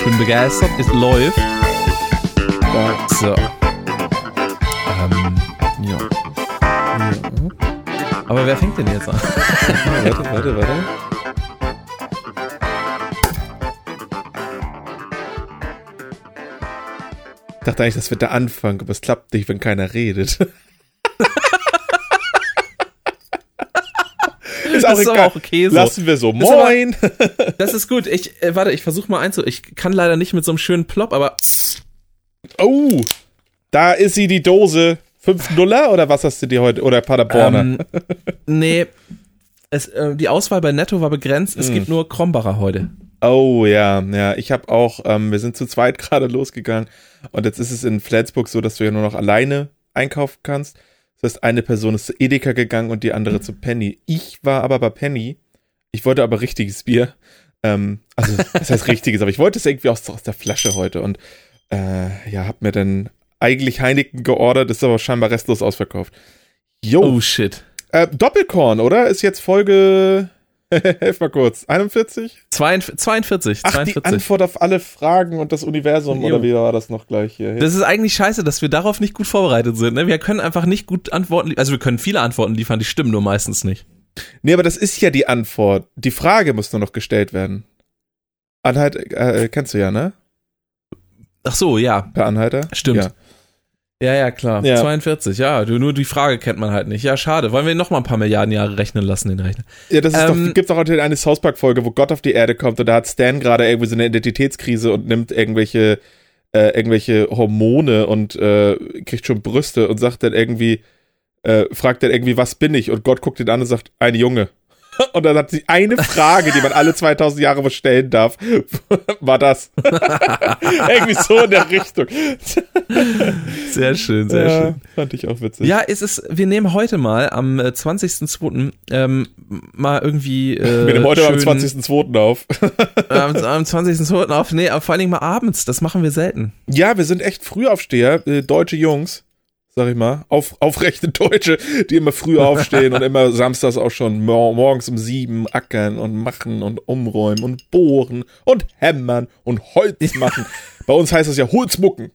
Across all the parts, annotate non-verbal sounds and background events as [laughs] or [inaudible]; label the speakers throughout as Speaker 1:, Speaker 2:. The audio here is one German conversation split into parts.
Speaker 1: Ich bin begeistert. Es läuft. So. Ähm, ja. Aber wer fängt denn jetzt an? [laughs]
Speaker 2: warte, warte, warte. Ich dachte eigentlich, das wird der Anfang, aber es klappt nicht, wenn keiner redet. Auch
Speaker 1: Das ist
Speaker 2: egal.
Speaker 1: auch okay so.
Speaker 2: Lassen wir so.
Speaker 1: Das ist aber-
Speaker 2: Moin. [laughs]
Speaker 1: Das ist gut. Ich, äh, warte, ich versuche mal einzu. Ich kann leider nicht mit so einem schönen Plop, aber
Speaker 2: Oh, da ist sie, die Dose. 5 Nuller oder was hast du dir heute? Oder Paderborner?
Speaker 1: ähm, nee. Es, äh, die Auswahl bei Netto war begrenzt. Es
Speaker 2: Hm.
Speaker 1: gibt nur Krombacher heute.
Speaker 2: Oh ja, ja. Ich habe auch, ähm, wir sind zu zweit [laughs] gerade losgegangen und jetzt ist es in Flensburg so, dass du ja nur noch alleine einkaufen kannst. Das heißt, eine Person ist zu Edeka gegangen und die andere zu Penny. Ich war aber bei Penny. Ich wollte aber richtiges Bier. Ähm, also, das heißt richtiges, aber ich wollte es irgendwie aus, aus der Flasche heute und äh, ja, hab mir dann eigentlich Heineken geordert, ist aber scheinbar restlos ausverkauft. Jo,
Speaker 1: Oh shit.
Speaker 2: äh, Doppelkorn, oder? Ist jetzt Folge, [laughs] helf mal kurz, 41?
Speaker 1: 42, 42.
Speaker 2: Ach, die
Speaker 1: 42.
Speaker 2: Antwort auf alle Fragen und das Universum,
Speaker 1: Jo.
Speaker 2: oder wie war das noch gleich hier?
Speaker 1: Das ist eigentlich scheiße, dass wir darauf nicht gut vorbereitet sind. Ne? Wir können einfach nicht gut Antworten, li- also wir können viele Antworten liefern, die stimmen nur meistens nicht.
Speaker 2: nee, aber das ist ja die Antwort. Die Frage muss nur noch gestellt werden. Anhalt, äh, kennst du ja, ne?
Speaker 1: Ach so, ja,
Speaker 2: Per Anhalter?
Speaker 1: Stimmt.
Speaker 2: Ja.
Speaker 1: Ja, ja, klar.
Speaker 2: Ja.
Speaker 1: 42, ja, nur die Frage kennt man halt nicht. Ja, schade. Wollen wir ihn noch mal ein paar Milliarden Jahre rechnen lassen, den Rechner?
Speaker 2: Ja, das ist
Speaker 1: Ähm,
Speaker 2: doch, gibt's doch heute eine South Park Folge, wo Gott auf die Erde kommt und da hat Stan gerade irgendwie so eine Identitätskrise und nimmt irgendwelche, äh, irgendwelche Hormone und äh, kriegt schon Brüste und sagt dann irgendwie, äh, fragt dann irgendwie, was bin ich? Und Gott guckt ihn an und sagt, ein Junge. [laughs] Und dann hat sie eine Frage, die man alle 2000 Jahre mal stellen darf, [laughs] war das. [laughs] irgendwie so in der Richtung.
Speaker 1: Sehr schön, sehr
Speaker 2: ja,
Speaker 1: schön.
Speaker 2: Fand ich auch witzig.
Speaker 1: Ja, es ist, wir nehmen heute mal am äh, 20.02. Ähm, mal irgendwie. Äh,
Speaker 2: Wir nehmen heute am
Speaker 1: schön-
Speaker 2: 20.02. auf.
Speaker 1: Am, am 20.02. auf. Nee, vor allen Dingen mal abends. Das machen wir selten.
Speaker 2: Ja, wir sind echt Frühaufsteher, äh, deutsche Jungs, sag ich mal, auf, aufrechte Deutsche, die immer früh aufstehen und immer samstags auch schon mor morgens um sieben ackern und machen und umräumen und bohren und hämmern und Holz machen. [laughs] Bei uns heißt das ja Holzmucken.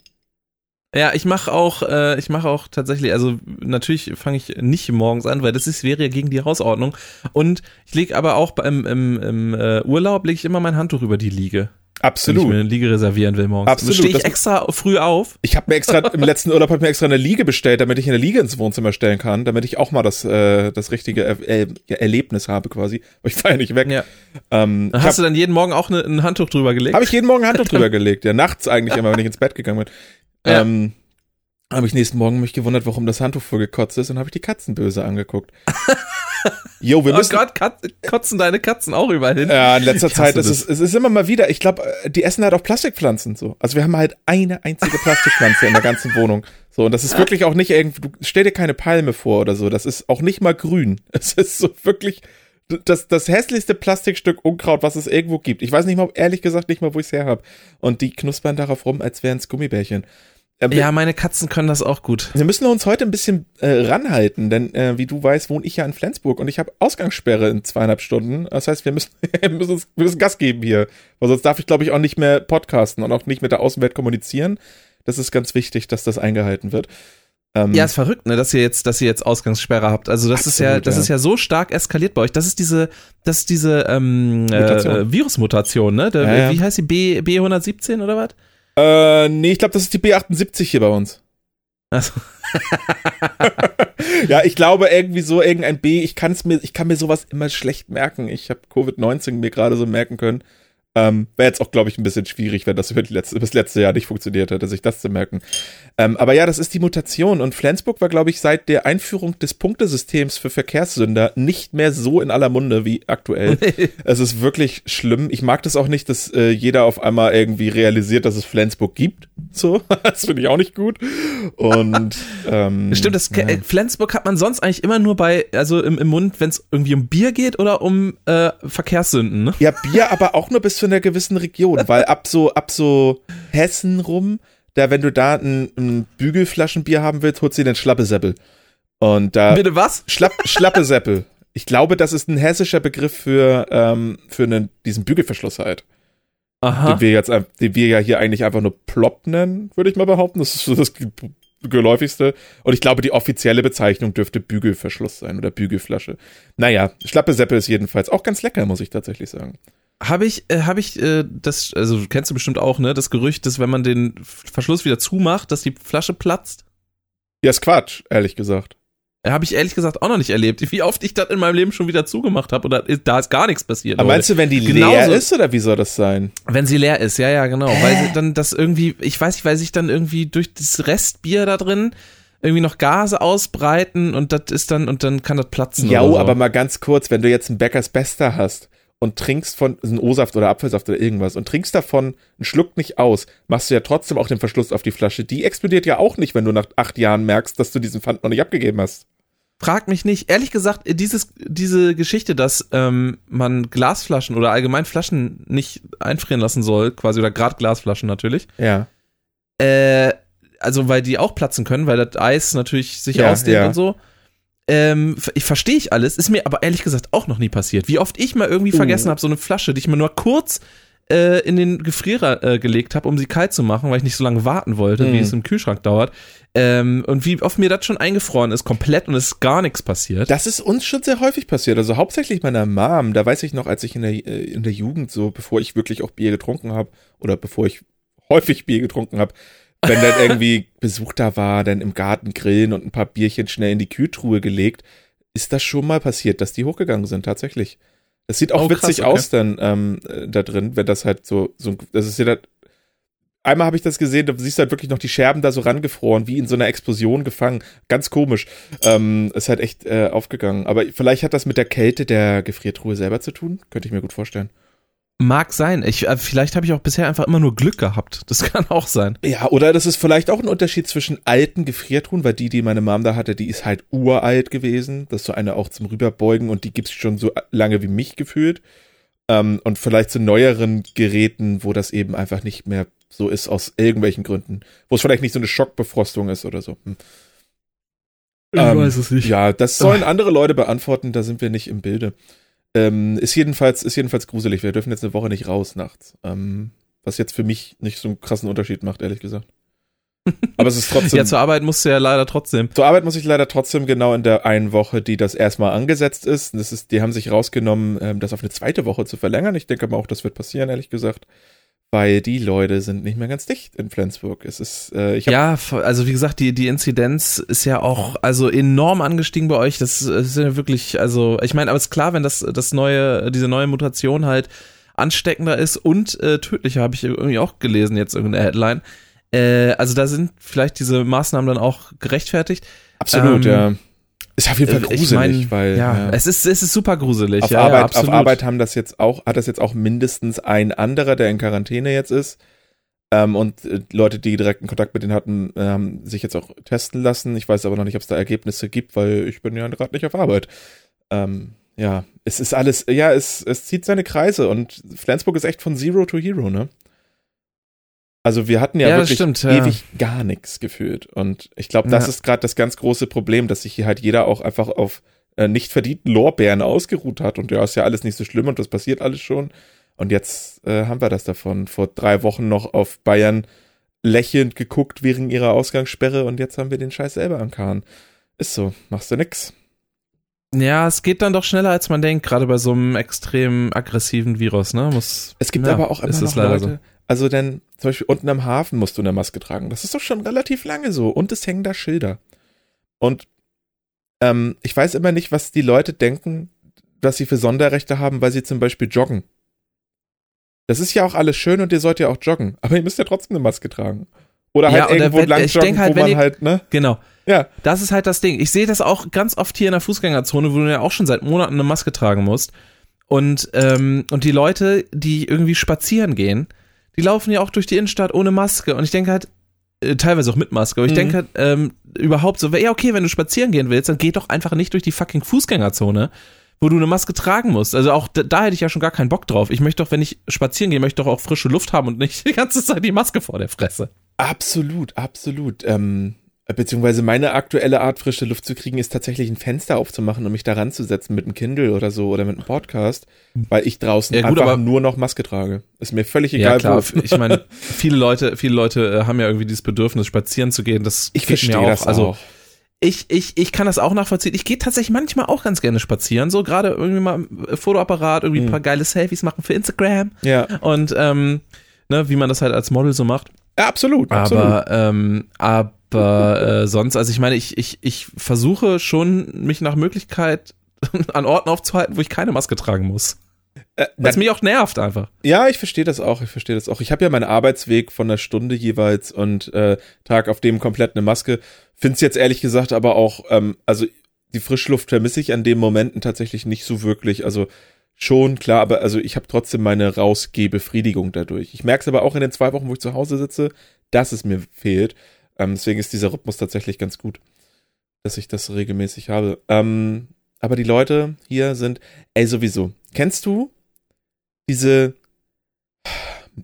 Speaker 1: Ja, ich mache auch, äh, ich mache auch tatsächlich, also natürlich fange ich nicht morgens an, weil das ist, wäre ja gegen die Hausordnung. Und ich lege aber auch beim im, im äh, Urlaub lege ich immer mein Handtuch über die Liege, wenn ich mir
Speaker 2: Absolut.
Speaker 1: eine Liege reservieren will morgens.
Speaker 2: Absolut,
Speaker 1: Dann stehe ich
Speaker 2: das-
Speaker 1: extra früh auf.
Speaker 2: Ich habe mir extra im letzten Urlaub hab ich mir extra eine Liege bestellt, damit ich eine Liege ins Wohnzimmer stellen kann, damit ich auch mal das, äh, das richtige er äh, ja, Erlebnis habe quasi. [laughs] Aber ich fahre ja nicht weg.
Speaker 1: Ja.
Speaker 2: Ähm,
Speaker 1: hast du dann jeden Morgen auch ne, ein Handtuch drüber gelegt.
Speaker 2: Habe ich jeden Morgen ein Handtuch [laughs] drüber gelegt. Ja, nachts eigentlich immer, wenn ich ins Bett gegangen bin.
Speaker 1: Ja.
Speaker 2: Ähm, habe ich nächsten Morgen mich gewundert, warum das Handtuch voll gekotzt ist und habe ich die Katzen böse angeguckt. [laughs] Jo, wir
Speaker 1: oh
Speaker 2: müssen.
Speaker 1: Gott, Kat kotzen deine Katzen auch überall hin.
Speaker 2: Ja, in letzter Zeit ist es, es ist immer mal wieder, ich glaube, die essen halt auch Plastikpflanzen so. Also wir haben halt eine einzige Plastikpflanze in der ganzen Wohnung. So, und das ist wirklich auch nicht irgendwie, du stell dir keine Palme vor oder so, das ist auch nicht mal grün. [laughs] Es ist so wirklich das, das hässlichste Plastikstück Unkraut, was es irgendwo gibt. Ich weiß nicht mal, ehrlich gesagt, nicht mal, wo ich es her habe. Und die knuspern darauf rum, als wären es Gummibärchen.
Speaker 1: Ja, meine Katzen können das auch gut.
Speaker 2: wir müssen uns heute ein bisschen äh, ranhalten, denn äh, wie du weißt, wohne ich ja in Flensburg und ich habe Ausgangssperre in zweieinhalb Stunden. Das heißt, wir müssen, [laughs] wir müssen, uns, wir müssen Gas geben hier. Weil sonst darf ich, glaube ich, auch nicht mehr podcasten und auch nicht mit der Außenwelt kommunizieren. Das ist ganz wichtig, dass das eingehalten wird. Ähm,
Speaker 1: Ja, ist verrückt, ne, dass ihr jetzt, dass ihr jetzt Ausgangssperre habt. Also das ist ja,
Speaker 2: Absolut,
Speaker 1: das
Speaker 2: ja.
Speaker 1: ist ja so stark eskaliert bei euch. Das ist diese, das ist diese ähm,
Speaker 2: Mutation.
Speaker 1: äh, Virusmutation, ne? Der,
Speaker 2: Ja, ja.
Speaker 1: Wie heißt die B B117 oder was?
Speaker 2: Äh, nee, ich glaube, das ist die B78 hier bei uns.
Speaker 1: Also, [laughs]
Speaker 2: Ja, ich glaube irgendwie so irgendein B, ich kann es mir, ich kann mir sowas immer schlecht merken. Ich habe Covid-19 mir gerade so merken können. Ähm, Wäre jetzt auch, glaube ich, ein bisschen schwierig, wenn das über letzte, das letzte Jahr nicht funktioniert hätte, sich das zu merken. Ähm, aber ja, das ist die Mutation. Und Flensburg war, glaube ich, seit der Einführung des Punktesystems für Verkehrssünder nicht mehr so in aller Munde wie aktuell. [laughs] es ist wirklich schlimm. Ich mag das auch nicht, dass äh, jeder auf einmal irgendwie realisiert, dass es Flensburg gibt. So, [laughs] das finde ich auch nicht gut. Und [laughs] ähm,
Speaker 1: Stimmt, das
Speaker 2: ja.
Speaker 1: Flensburg hat man sonst eigentlich immer nur bei, also im, im Mund, wenn es irgendwie um Bier geht oder um äh, Verkehrssünden, ne?
Speaker 2: Ja, Bier aber auch nur bis zu einer gewissen Region, weil ab so, ab so Hessen rum, da, wenn du da ein, ein Bügelflaschenbier haben willst, holst du dir den Schlappeseppel. Und da,
Speaker 1: Bitte was?
Speaker 2: Schlapp, Schlappeseppel. Ich glaube, das ist ein hessischer Begriff für, ähm, für einen, diesen Bügelverschluss halt.
Speaker 1: Aha.
Speaker 2: den wir jetzt, den wir ja hier eigentlich einfach nur Plop nennen, würde ich mal behaupten. Das ist so das ge- geläufigste. Und ich glaube, die offizielle Bezeichnung dürfte Bügelverschluss sein oder Bügelflasche. Naja, Schlappe Seppe ist jedenfalls auch ganz lecker, muss ich tatsächlich sagen.
Speaker 1: Habe ich, äh, habe ich äh, das, also kennst du bestimmt auch, ne? Das Gerücht, dass wenn man den Verschluss wieder zumacht, dass die Flasche platzt.
Speaker 2: Ja, ist Quatsch, ehrlich gesagt.
Speaker 1: Habe ich ehrlich gesagt auch noch nicht erlebt. Wie oft ich das in meinem Leben schon wieder zugemacht habe oder ist- da ist gar nichts passiert.
Speaker 2: Aber meinst du, wenn die
Speaker 1: Genauso-
Speaker 2: leer ist oder wie soll das sein?
Speaker 1: Wenn sie leer ist, ja, ja, genau. Weil sie dann das irgendwie, ich weiß nicht, weil sich dann irgendwie durch das Restbier da drin irgendwie noch Gase ausbreiten und das ist dann, und dann kann das platzen.
Speaker 2: Ja,
Speaker 1: so.
Speaker 2: aber mal ganz kurz, wenn du jetzt einen Bäckers Bester hast und trinkst von, also einen O-Saft oder Apfelsaft oder irgendwas und trinkst davon einen Schluck nicht aus, machst du ja trotzdem auch den Verschluss auf die Flasche. Die explodiert ja auch nicht, wenn du nach acht Jahren merkst, dass du diesen Pfand noch nicht abgegeben hast.
Speaker 1: Frag mich nicht. Ehrlich gesagt, dieses, diese Geschichte, dass ähm, man Glasflaschen oder allgemein Flaschen nicht einfrieren lassen soll, quasi, oder gerade Glasflaschen natürlich,
Speaker 2: Ja.
Speaker 1: äh, also weil die auch platzen können, weil das Eis natürlich sich
Speaker 2: Ja,
Speaker 1: ausdehnt
Speaker 2: ja.
Speaker 1: und so. Ähm, ich verstehe ich alles, ist mir aber ehrlich gesagt auch noch nie passiert. Wie oft ich mal irgendwie
Speaker 2: Uh.
Speaker 1: vergessen habe, so eine Flasche, die ich mir nur kurz äh, in den Gefrierer äh, gelegt habe, um sie kalt zu machen, weil ich nicht so lange warten wollte, wie
Speaker 2: Mhm.
Speaker 1: es im Kühlschrank dauert. Ähm, und wie oft mir das schon eingefroren ist, komplett und es ist gar nichts passiert.
Speaker 2: Das ist uns schon sehr häufig passiert. Also hauptsächlich meiner Mom. Da weiß ich noch, als ich in der, äh, in der Jugend so, bevor ich wirklich auch Bier getrunken habe oder bevor ich häufig Bier getrunken habe, wenn dann irgendwie Besuch da war, dann im Garten grillen und ein paar Bierchen schnell in die Kühltruhe gelegt, ist das schon mal passiert, dass die hochgegangen sind, tatsächlich. Das sieht auch
Speaker 1: Oh, krass,
Speaker 2: witzig
Speaker 1: okay.
Speaker 2: aus dann ähm, äh, da drin, wenn das halt so, so das ist ja das, Einmal habe ich das gesehen, da siehst du halt wirklich noch die Scherben da so rangefroren, wie in so einer Explosion gefangen. Ganz komisch. Ähm, ist halt echt äh, aufgegangen. Aber vielleicht hat das mit der Kälte der Gefriertruhe selber zu tun. Könnte ich mir gut vorstellen.
Speaker 1: Mag sein. Ich, äh, vielleicht habe ich auch bisher einfach immer nur Glück gehabt. Das [laughs] kann auch sein.
Speaker 2: Ja, oder das ist vielleicht auch ein Unterschied zwischen alten Gefriertruhen, weil die, die meine Mom da hatte, die ist halt uralt gewesen. Das ist so eine auch zum Rüberbeugen und die gibt's schon so lange wie mich gefühlt. Ähm, und vielleicht zu neueren Geräten, wo das eben einfach nicht mehr so ist aus irgendwelchen Gründen. Wo es vielleicht nicht so eine Schockbefrostung ist oder so. Hm.
Speaker 1: Ich
Speaker 2: Ähm,
Speaker 1: weiß es nicht.
Speaker 2: Ja, das sollen andere Leute beantworten, da sind wir nicht im Bilde. Ähm, ist jedenfalls, ist jedenfalls gruselig. Wir dürfen jetzt eine Woche nicht raus nachts. Ähm, was jetzt für mich nicht so einen krassen Unterschied macht, ehrlich gesagt. [laughs] Aber es ist trotzdem.
Speaker 1: Ja, zur Arbeit musst du ja leider trotzdem.
Speaker 2: Zur Arbeit muss ich leider trotzdem genau in der einen Woche, die das erstmal angesetzt ist. Das ist, die haben sich rausgenommen, ähm, das auf eine zweite Woche zu verlängern. Ich denke aber auch, das wird passieren, ehrlich gesagt. Weil die Leute sind nicht mehr ganz dicht in Flensburg. Es ist, äh, ich
Speaker 1: Ja, also wie gesagt, die, die Inzidenz ist ja auch also enorm angestiegen bei euch. Das ist ja wirklich, also ich meine, aber ist klar, wenn das, das neue, diese neue Mutation halt ansteckender ist und äh, tödlicher, habe ich irgendwie auch gelesen, jetzt irgendeine Headline. Äh, also da sind vielleicht diese Maßnahmen dann auch gerechtfertigt.
Speaker 2: absolut,
Speaker 1: ähm,
Speaker 2: ja. Ist auf jeden Fall
Speaker 1: Äh,
Speaker 2: gruselig,
Speaker 1: ich mein,
Speaker 2: weil
Speaker 1: ja,
Speaker 2: ja.
Speaker 1: es ist es ist super gruselig.
Speaker 2: auf,
Speaker 1: ja, ja,
Speaker 2: Arbeit, auf
Speaker 1: absolut.
Speaker 2: Arbeit haben das jetzt auch, hat das jetzt auch mindestens ein anderer, der in Quarantäne jetzt ist. Ähm, und äh, Leute, die direkten Kontakt mit denen hatten, äh, haben sich jetzt auch testen lassen. Ich weiß aber noch nicht, ob es da Ergebnisse gibt, weil ich bin ja gerade nicht auf Arbeit. Ähm, ja, es ist alles, ja, es, es zieht seine Kreise und Flensburg ist echt von Zero to Hero, ne? Also wir hatten ja,
Speaker 1: Ja,
Speaker 2: wirklich
Speaker 1: stimmt, ja.
Speaker 2: ewig gar nichts gefühlt. Und ich glaube, das
Speaker 1: Ja.
Speaker 2: ist gerade das ganz große Problem, dass sich hier halt jeder auch einfach auf äh, nicht verdienten Lorbeeren ausgeruht hat. Und ja, ist ja alles nicht so schlimm und das passiert alles schon. Und jetzt äh, haben wir das davon. Vor drei Wochen noch auf Bayern lächelnd geguckt wegen ihrer Ausgangssperre und jetzt haben wir den Scheiß selber am Kahn. Ist so, machst du nix.
Speaker 1: Ja, es geht dann doch schneller, als man denkt, gerade bei so einem extrem aggressiven Virus, ne? Muss,
Speaker 2: Es gibt
Speaker 1: ja,
Speaker 2: aber auch immer noch Leute, also denn zum Beispiel unten am Hafen musst du eine Maske tragen. Das ist doch schon relativ lange so und es hängen da Schilder. Und ähm, ich weiß immer nicht, was die Leute denken, dass sie für Sonderrechte haben, weil sie zum Beispiel joggen. Das ist ja auch alles schön und ihr sollt ja auch joggen, aber ihr müsst ja trotzdem eine Maske tragen. Oder
Speaker 1: Ja,
Speaker 2: halt irgendwo
Speaker 1: wenn-
Speaker 2: lang
Speaker 1: ich
Speaker 2: joggen,
Speaker 1: halt,
Speaker 2: wo man
Speaker 1: ihr-
Speaker 2: halt, ne?
Speaker 1: Genau.
Speaker 2: Ja.
Speaker 1: Das ist halt das Ding. Ich sehe das auch ganz oft hier in der Fußgängerzone, wo du ja auch schon seit Monaten eine Maske tragen musst. Und, ähm, und die Leute, die irgendwie spazieren gehen, die laufen ja auch durch die Innenstadt ohne Maske. Und ich denke halt, äh, teilweise auch mit Maske, aber ich
Speaker 2: Mhm.
Speaker 1: denke halt, ähm, überhaupt so, ja, okay, wenn du spazieren gehen willst, dann geh doch einfach nicht durch die fucking Fußgängerzone, wo du eine Maske tragen musst. Also auch da, da hätte ich ja schon gar keinen Bock drauf. Ich möchte doch, wenn ich spazieren gehe, möchte doch auch frische Luft haben und nicht [laughs] die ganze Zeit die Maske vor der Fresse.
Speaker 2: Absolut, absolut. Ähm, Beziehungsweise meine aktuelle Art, frische Luft zu kriegen, ist tatsächlich ein Fenster aufzumachen und mich da ranzusetzen mit einem Kindle oder so oder mit einem Podcast, weil ich draußen
Speaker 1: Ja, gut,
Speaker 2: einfach
Speaker 1: aber-
Speaker 2: nur noch Maske trage. Ist mir völlig
Speaker 1: Ja,
Speaker 2: egal.
Speaker 1: klar.
Speaker 2: wo.
Speaker 1: Ich meine, [laughs] viele Leute, viele Leute äh, haben ja irgendwie dieses Bedürfnis, spazieren zu gehen. Das
Speaker 2: Ich verstehe
Speaker 1: auch.
Speaker 2: das
Speaker 1: Also
Speaker 2: auch.
Speaker 1: ich, ich, ich kann das auch nachvollziehen. Ich gehe tatsächlich manchmal auch ganz gerne spazieren. So gerade irgendwie mal Fotoapparat, irgendwie ein
Speaker 2: Mhm.
Speaker 1: paar geile Selfies machen für Instagram.
Speaker 2: Ja.
Speaker 1: Und ähm, ne, wie man das halt als Model so macht.
Speaker 2: ja, absolut, absolut.
Speaker 1: Aber, ähm, aber äh, sonst, also ich meine, ich, ich, ich versuche schon, mich nach Möglichkeit [laughs] an Orten aufzuhalten, wo ich keine Maske tragen muss.
Speaker 2: Äh,
Speaker 1: es mich auch nervt einfach.
Speaker 2: Ja, ich verstehe das auch. Ich verstehe das auch. Ich habe ja meinen Arbeitsweg von einer Stunde jeweils und äh, Tag auf dem komplett eine Maske. Find's jetzt ehrlich gesagt aber auch, ähm, also die Frischluft vermisse ich an den Momenten tatsächlich nicht so wirklich. Also schon klar, aber also ich habe trotzdem meine Rausgehbefriedigung dadurch. Ich merke es aber auch in den zwei Wochen, wo ich zu Hause sitze, dass es mir fehlt. Ähm, deswegen ist dieser Rhythmus tatsächlich ganz gut, dass ich das regelmäßig habe. Ähm, aber die Leute hier sind, ey, sowieso. Kennst du diese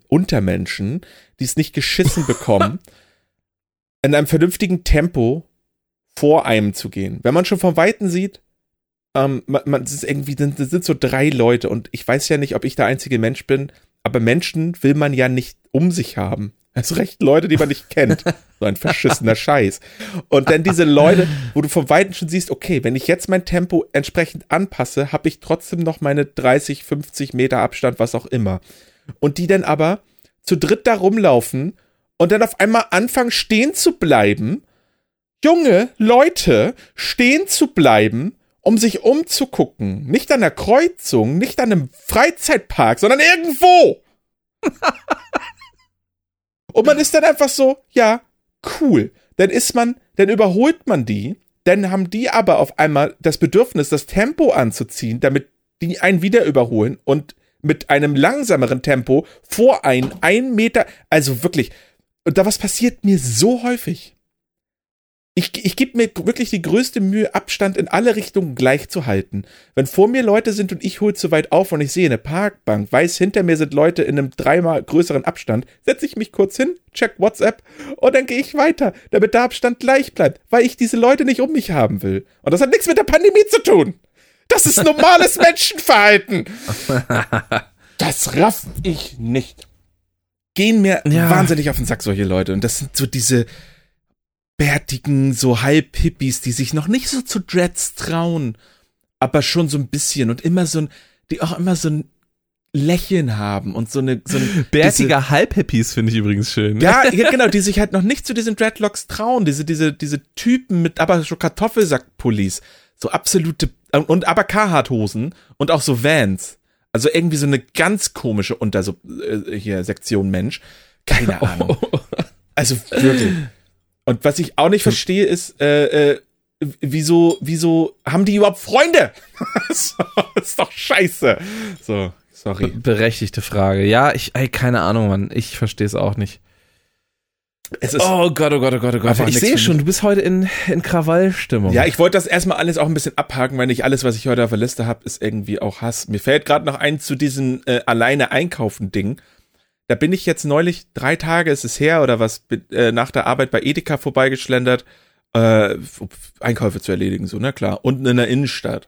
Speaker 2: Untermenschen, die es nicht geschissen bekommen, [laughs] in einem vernünftigen Tempo vor einem zu gehen. Wenn man schon von Weitem sieht, ähm, man, man es ist irgendwie, das sind so drei Leute und ich weiß ja nicht, ob ich der einzige Mensch bin, aber Menschen will man ja nicht um sich haben. Also recht Leute, die man nicht kennt. So ein verschissener Scheiß. Und dann diese Leute, wo du von Weitem schon siehst, okay, wenn ich jetzt mein Tempo entsprechend anpasse, habe ich trotzdem noch meine 30, 50 Meter Abstand, was auch immer. Und die dann aber zu dritt da rumlaufen und dann auf einmal anfangen stehen zu bleiben. Junge Leute stehen zu bleiben, um sich umzugucken. Nicht an der Kreuzung, nicht an einem Freizeitpark, sondern irgendwo. Und man ist dann einfach so, ja, cool. Dann ist man, dann überholt man die, dann haben die aber auf einmal das Bedürfnis, das Tempo anzuziehen, damit die einen wieder überholen und mit einem langsameren Tempo vor einen, ein Meter, also wirklich, und da was passiert mir so häufig. Ich, ich gebe mir wirklich die größte Mühe, Abstand in alle Richtungen gleich zu halten. Wenn vor mir Leute sind und ich hole zu weit auf und ich sehe eine Parkbank, weiß, hinter mir sind Leute in einem dreimal größeren Abstand, setze ich mich kurz hin, check WhatsApp und dann gehe ich weiter, damit der Abstand gleich bleibt, weil ich diese Leute nicht um mich haben will. Und das hat nichts mit der Pandemie zu tun. Das ist normales [laughs] Menschenverhalten. [laughs] Das raff ich nicht. Gehen mir
Speaker 1: Ja.
Speaker 2: wahnsinnig auf den Sack, solche Leute. Und das sind so diese bärtigen, so Halb-Hippies, die sich noch nicht so zu Dreads trauen, aber schon so ein bisschen und immer so ein, die auch immer so ein Lächeln haben und so eine, so ein [laughs]
Speaker 1: Bärtiger Halbhippies finde ich übrigens schön.
Speaker 2: ja, [laughs] ja, genau, die sich halt noch nicht zu diesen Dreadlocks trauen, diese, diese, diese Typen mit aber so Kartoffelsackpullis, so absolute, und aber Carhartt-Hosen und auch so Vans. Also irgendwie so eine ganz komische Unter, so, äh, hier, Sektion Mensch. Keine [laughs] Ahnung. Also wirklich. Und was ich auch nicht verstehe, ist, äh, äh, wieso, wieso haben die überhaupt Freunde? [laughs] so, ist doch scheiße. So, sorry.
Speaker 1: Berechtigte Frage. Ja, ich, ey, keine Ahnung, Mann. Ich verstehe es auch nicht.
Speaker 2: Es ist,
Speaker 1: Oh Gott, oh Gott, oh Gott, oh Gott. Ich sehe schon, du bist heute in, in Krawallstimmung.
Speaker 2: Ja, ich wollte das erstmal alles auch ein bisschen abhaken, weil nicht alles, was ich heute auf der Liste habe, ist irgendwie auch Hass. Mir fällt gerade noch ein zu diesem äh, alleine einkaufen Ding. Da bin ich jetzt neulich, drei Tage ist es her oder was, bin, äh, nach der Arbeit bei Edeka vorbeigeschlendert, äh, Einkäufe zu erledigen, so, na klar. Unten in der Innenstadt.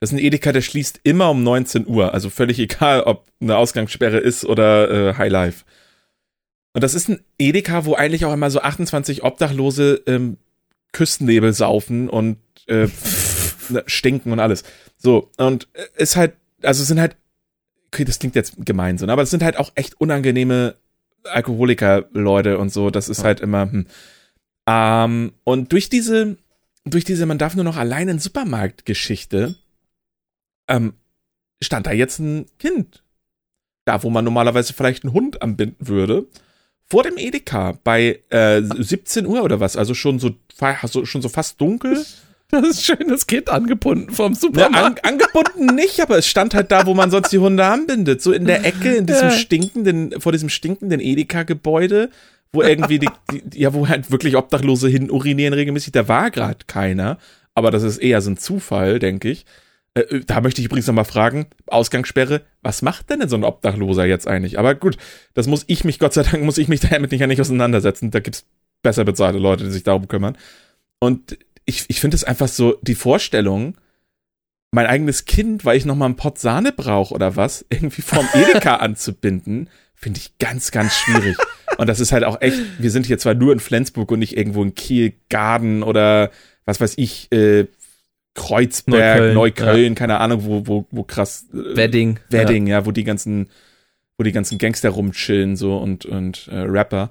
Speaker 2: Das ist ein Edeka, der schließt immer um 19 Uhr. Also völlig egal, ob eine Ausgangssperre ist oder äh, Highlife. Und das ist ein Edeka, wo eigentlich auch immer so 28 Obdachlose ähm, Küstennebel saufen und äh, [laughs] ne, stinken und alles. So, und äh, ist halt, also sind halt, okay, das klingt jetzt gemein so, ne, aber es sind halt auch echt unangenehme Alkoholiker-Leute und so. Das ist halt immer, hm. Ähm, und durch diese, durch diese, man darf nur noch allein in den Supermarkt-Geschichte, ähm, stand da jetzt ein Kind. Da, wo man normalerweise vielleicht einen Hund anbinden würde. Vor dem Edeka bei äh, 17 Uhr oder was, also schon so schon so fast dunkel.
Speaker 1: Das ist schön, das Kind angebunden vom
Speaker 2: Ne,
Speaker 1: Supermarkt.
Speaker 2: an, angebunden nicht, aber es stand halt da, wo man sonst die Hunde anbindet. So in der Ecke, in diesem
Speaker 1: Ja.
Speaker 2: stinkenden, vor diesem stinkenden Edeka-Gebäude, wo irgendwie die, die, ja, wo halt wirklich Obdachlose hin urinieren regelmäßig. Da war gerade keiner, aber das ist eher so ein Zufall, denke ich. Äh, da möchte ich übrigens nochmal fragen, Ausgangssperre, was macht denn, denn so ein Obdachloser jetzt eigentlich? Aber gut, das muss ich mich, Gott sei Dank, muss ich mich damit nicht, ja nicht auseinandersetzen. Da gibt's besser bezahlte Leute, die sich darum kümmern. Und ich, ich finde es einfach so, die Vorstellung, mein eigenes Kind, weil ich noch mal einen Pott Sahne brauche oder was, irgendwie vom [laughs] Edeka anzubinden, finde ich ganz, ganz schwierig. Und das ist halt auch echt, wir sind hier zwar nur in Flensburg und nicht irgendwo in Kiel, Garden oder was weiß ich, äh, Kreuzberg, Neukölln, Neukölln ja. keine Ahnung, wo, wo, wo krass.
Speaker 1: Äh, Wedding.
Speaker 2: Wedding, ja. ja. wo die ganzen, wo die ganzen Gangster rumchillen, so und, und äh, Rapper.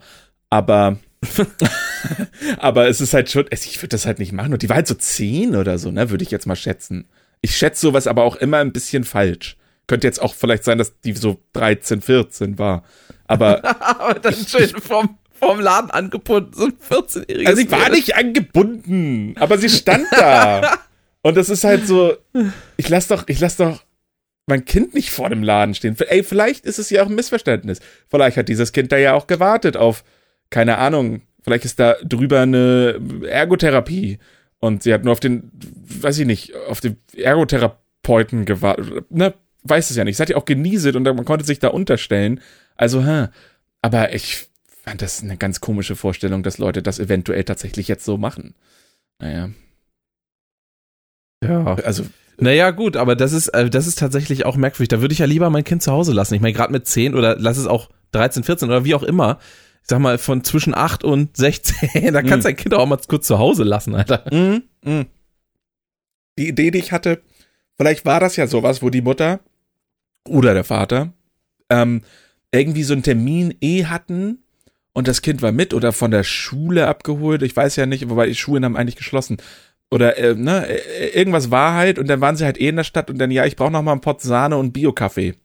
Speaker 2: Aber, [laughs] aber es ist halt schon, ich würde das halt nicht machen. Und die war halt so zehn oder so, ne, würde ich jetzt mal schätzen. Ich schätze sowas aber auch immer ein bisschen falsch. Könnte jetzt auch vielleicht sein, dass die so 13, 14 war. Aber. [laughs]
Speaker 1: aber dann schön vom, vom Laden angebunden, so ein 14-jähriges.
Speaker 2: Also sie war nicht angebunden, aber sie stand da. [laughs] Und das ist halt so, ich lass doch, ich lass doch mein Kind nicht vor dem Laden stehen. Ey, vielleicht ist es ja auch ein Missverständnis. Vielleicht hat dieses Kind da ja auch gewartet auf, keine Ahnung, vielleicht ist da drüber eine Ergotherapie und sie hat nur auf den, weiß ich nicht, auf den Ergotherapeuten gewartet. Ne, weiß es ja nicht. Sie hat ja auch genieset und man konnte sich da unterstellen. Also, hä. Aber ich fand das eine ganz komische Vorstellung, dass Leute das eventuell tatsächlich jetzt so machen. Naja.
Speaker 1: Ja. Also. Naja, gut, aber das ist, äh, das ist tatsächlich auch merkwürdig. Da würde ich ja lieber mein Kind zu Hause lassen. Ich meine, gerade mit 10 oder lass es auch 13, 14 oder wie auch immer. Ich sag mal, von zwischen 8 und 16, [laughs] da kannst du dein Kind auch mal kurz zu Hause lassen, Alter. Mm, mm.
Speaker 2: Die Idee, die ich hatte, vielleicht war das ja sowas, wo die Mutter oder der Vater ähm, irgendwie so einen Termin eh hatten und das Kind war mit oder von der Schule abgeholt. Ich weiß ja nicht, wobei die Schulen haben eigentlich geschlossen oder äh, ne, äh, irgendwas war halt und dann waren sie halt eh in der Stadt und dann, ja, ich brauche noch mal einen Pott Sahne und Bio-Kaffee.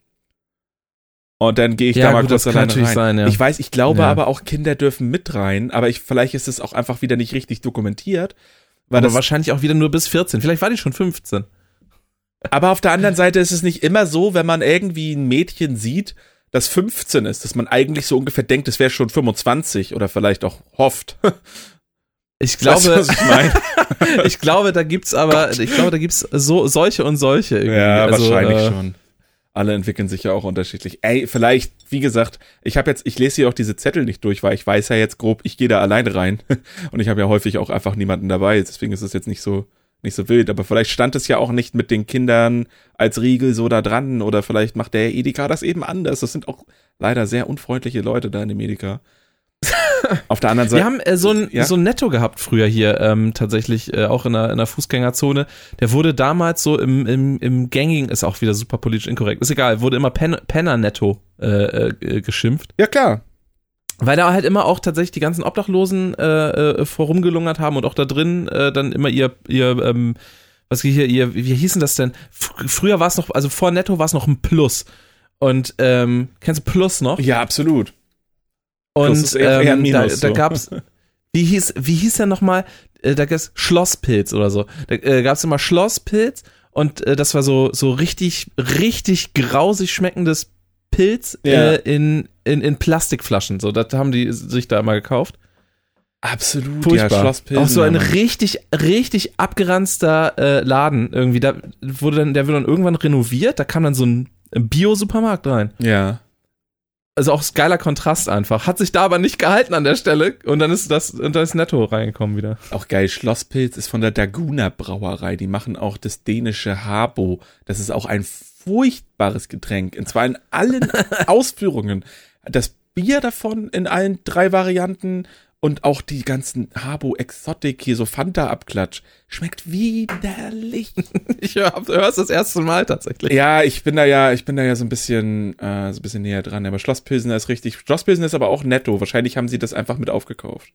Speaker 2: Und dann gehe ich ja, da mal gut, kurz das alleine rein. Sein, ja. Ich weiß, ich glaube ja. aber auch Kinder dürfen mit rein, aber ich, vielleicht ist es auch einfach wieder nicht richtig dokumentiert.
Speaker 1: Weil aber das, wahrscheinlich auch wieder nur bis 14. Vielleicht war die schon 15.
Speaker 2: Aber auf der anderen Seite ist es nicht immer so, wenn man irgendwie ein Mädchen sieht, das 15 ist, dass man eigentlich so ungefähr denkt, es wäre schon 25 oder vielleicht auch hofft.
Speaker 1: Ich glaube, weißt du, ich, [laughs] ich, glaube, da gibt's aber, Gott. ich glaube, da gibt's so solche und solche.
Speaker 2: Irgendwie. Ja, also, wahrscheinlich äh, schon. Alle entwickeln sich ja auch unterschiedlich. Ey, vielleicht, wie gesagt, ich habe jetzt, ich lese hier auch diese Zettel nicht durch, weil ich weiß ja jetzt grob, ich gehe da alleine rein [laughs] und ich habe ja häufig auch einfach niemanden dabei. Deswegen ist es jetzt nicht so nicht so wild. Aber vielleicht stand es ja auch nicht mit den Kindern als Riegel so da dran oder vielleicht macht der Edeka das eben anders. Das sind auch leider sehr unfreundliche Leute da in dem Edeka. [laughs] Auf der anderen Seite.
Speaker 1: Wir haben äh, so, ein, ja? so ein Netto gehabt früher hier, ähm, tatsächlich, äh, auch in einer, in einer Fußgängerzone. Der wurde damals so im, im, im gängigen, ist auch wieder super politisch inkorrekt, ist egal, wurde immer Pen, Penner-Netto äh, äh, geschimpft.
Speaker 2: Ja, klar.
Speaker 1: Weil da halt immer auch tatsächlich die ganzen Obdachlosen äh, äh, vorumgelungert haben und auch da drin äh, dann immer ihr, ihr ähm, was hier, ihr, wie hießen das denn? Früher war es noch, also vor Netto war es noch ein Plus. Und ähm, kennst du Plus noch?
Speaker 2: Ja, absolut.
Speaker 1: Und ähm, Minus, da, da gab's, [laughs] wie hieß, wie hieß der nochmal? Äh, da gab's Schlosspilz oder so. Da äh, gab's immer Schlosspilz und äh, das war so, so richtig, richtig grausig schmeckendes Pilz ja. äh, in, in, in Plastikflaschen. So, das haben die sich da mal gekauft.
Speaker 2: Absolut,
Speaker 1: Furchtbar. ja, Schlosspilzen. Auch so ein richtig, richtig abgeranzter äh, Laden irgendwie. Da wurde dann, der wurde dann irgendwann renoviert, da kam dann so ein Bio-Supermarkt rein.
Speaker 2: Ja
Speaker 1: also auch geiler Kontrast einfach. Hat sich da aber nicht gehalten an der Stelle und dann ist das und dann ist Netto reingekommen wieder.
Speaker 2: Auch geil, Schlosspilz ist von der Daguna Brauerei. Die machen auch das dänische Habo. Das ist auch ein furchtbares Getränk. Und zwar in allen [laughs] Ausführungen. Das Bier davon in allen drei Varianten und auch die ganzen Habo Exotic hier, so Fanta-Abklatsch, schmeckt widerlich. [laughs]
Speaker 1: ich höre es das erste Mal tatsächlich.
Speaker 2: Ja, ich bin da ja, ich bin da ja so ein bisschen, äh, so ein bisschen näher dran. Aber Schlosspilsen ist richtig. Schlosspilsen ist aber auch netto. Wahrscheinlich haben sie das einfach mit aufgekauft.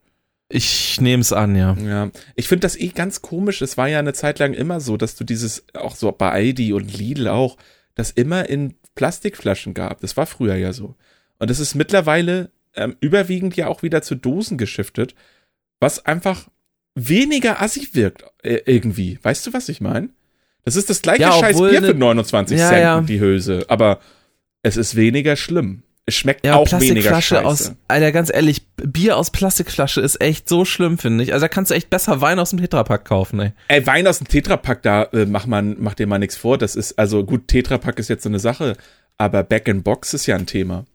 Speaker 1: Ich nehme es an, ja.
Speaker 2: Ja, ich finde das eh ganz komisch. Es war ja eine Zeit lang immer so, dass du dieses, auch so bei Aldi und Lidl auch, das immer in Plastikflaschen gab. Das war früher ja so. Und das ist mittlerweile ähm, überwiegend ja auch wieder zu Dosen geschiftet, was einfach weniger assig wirkt äh, irgendwie. Weißt du, was ich meine? Das ist das gleiche ja, scheiß Bier ne, für 29 ja, Cent, ja. die Hülse, aber es ist weniger schlimm. Es schmeckt ja, auch weniger scheiße.
Speaker 1: aus, Alter, ganz ehrlich, Bier aus Plastikflasche ist echt so schlimm, finde ich. Also da kannst du echt besser Wein aus dem Tetrapack kaufen, ey.
Speaker 2: Ey, Wein aus dem Tetrapack, da äh, mach man, mach dir mal nichts vor. Das ist, also gut, Tetrapack ist jetzt so eine Sache, aber Back in Box ist ja ein Thema.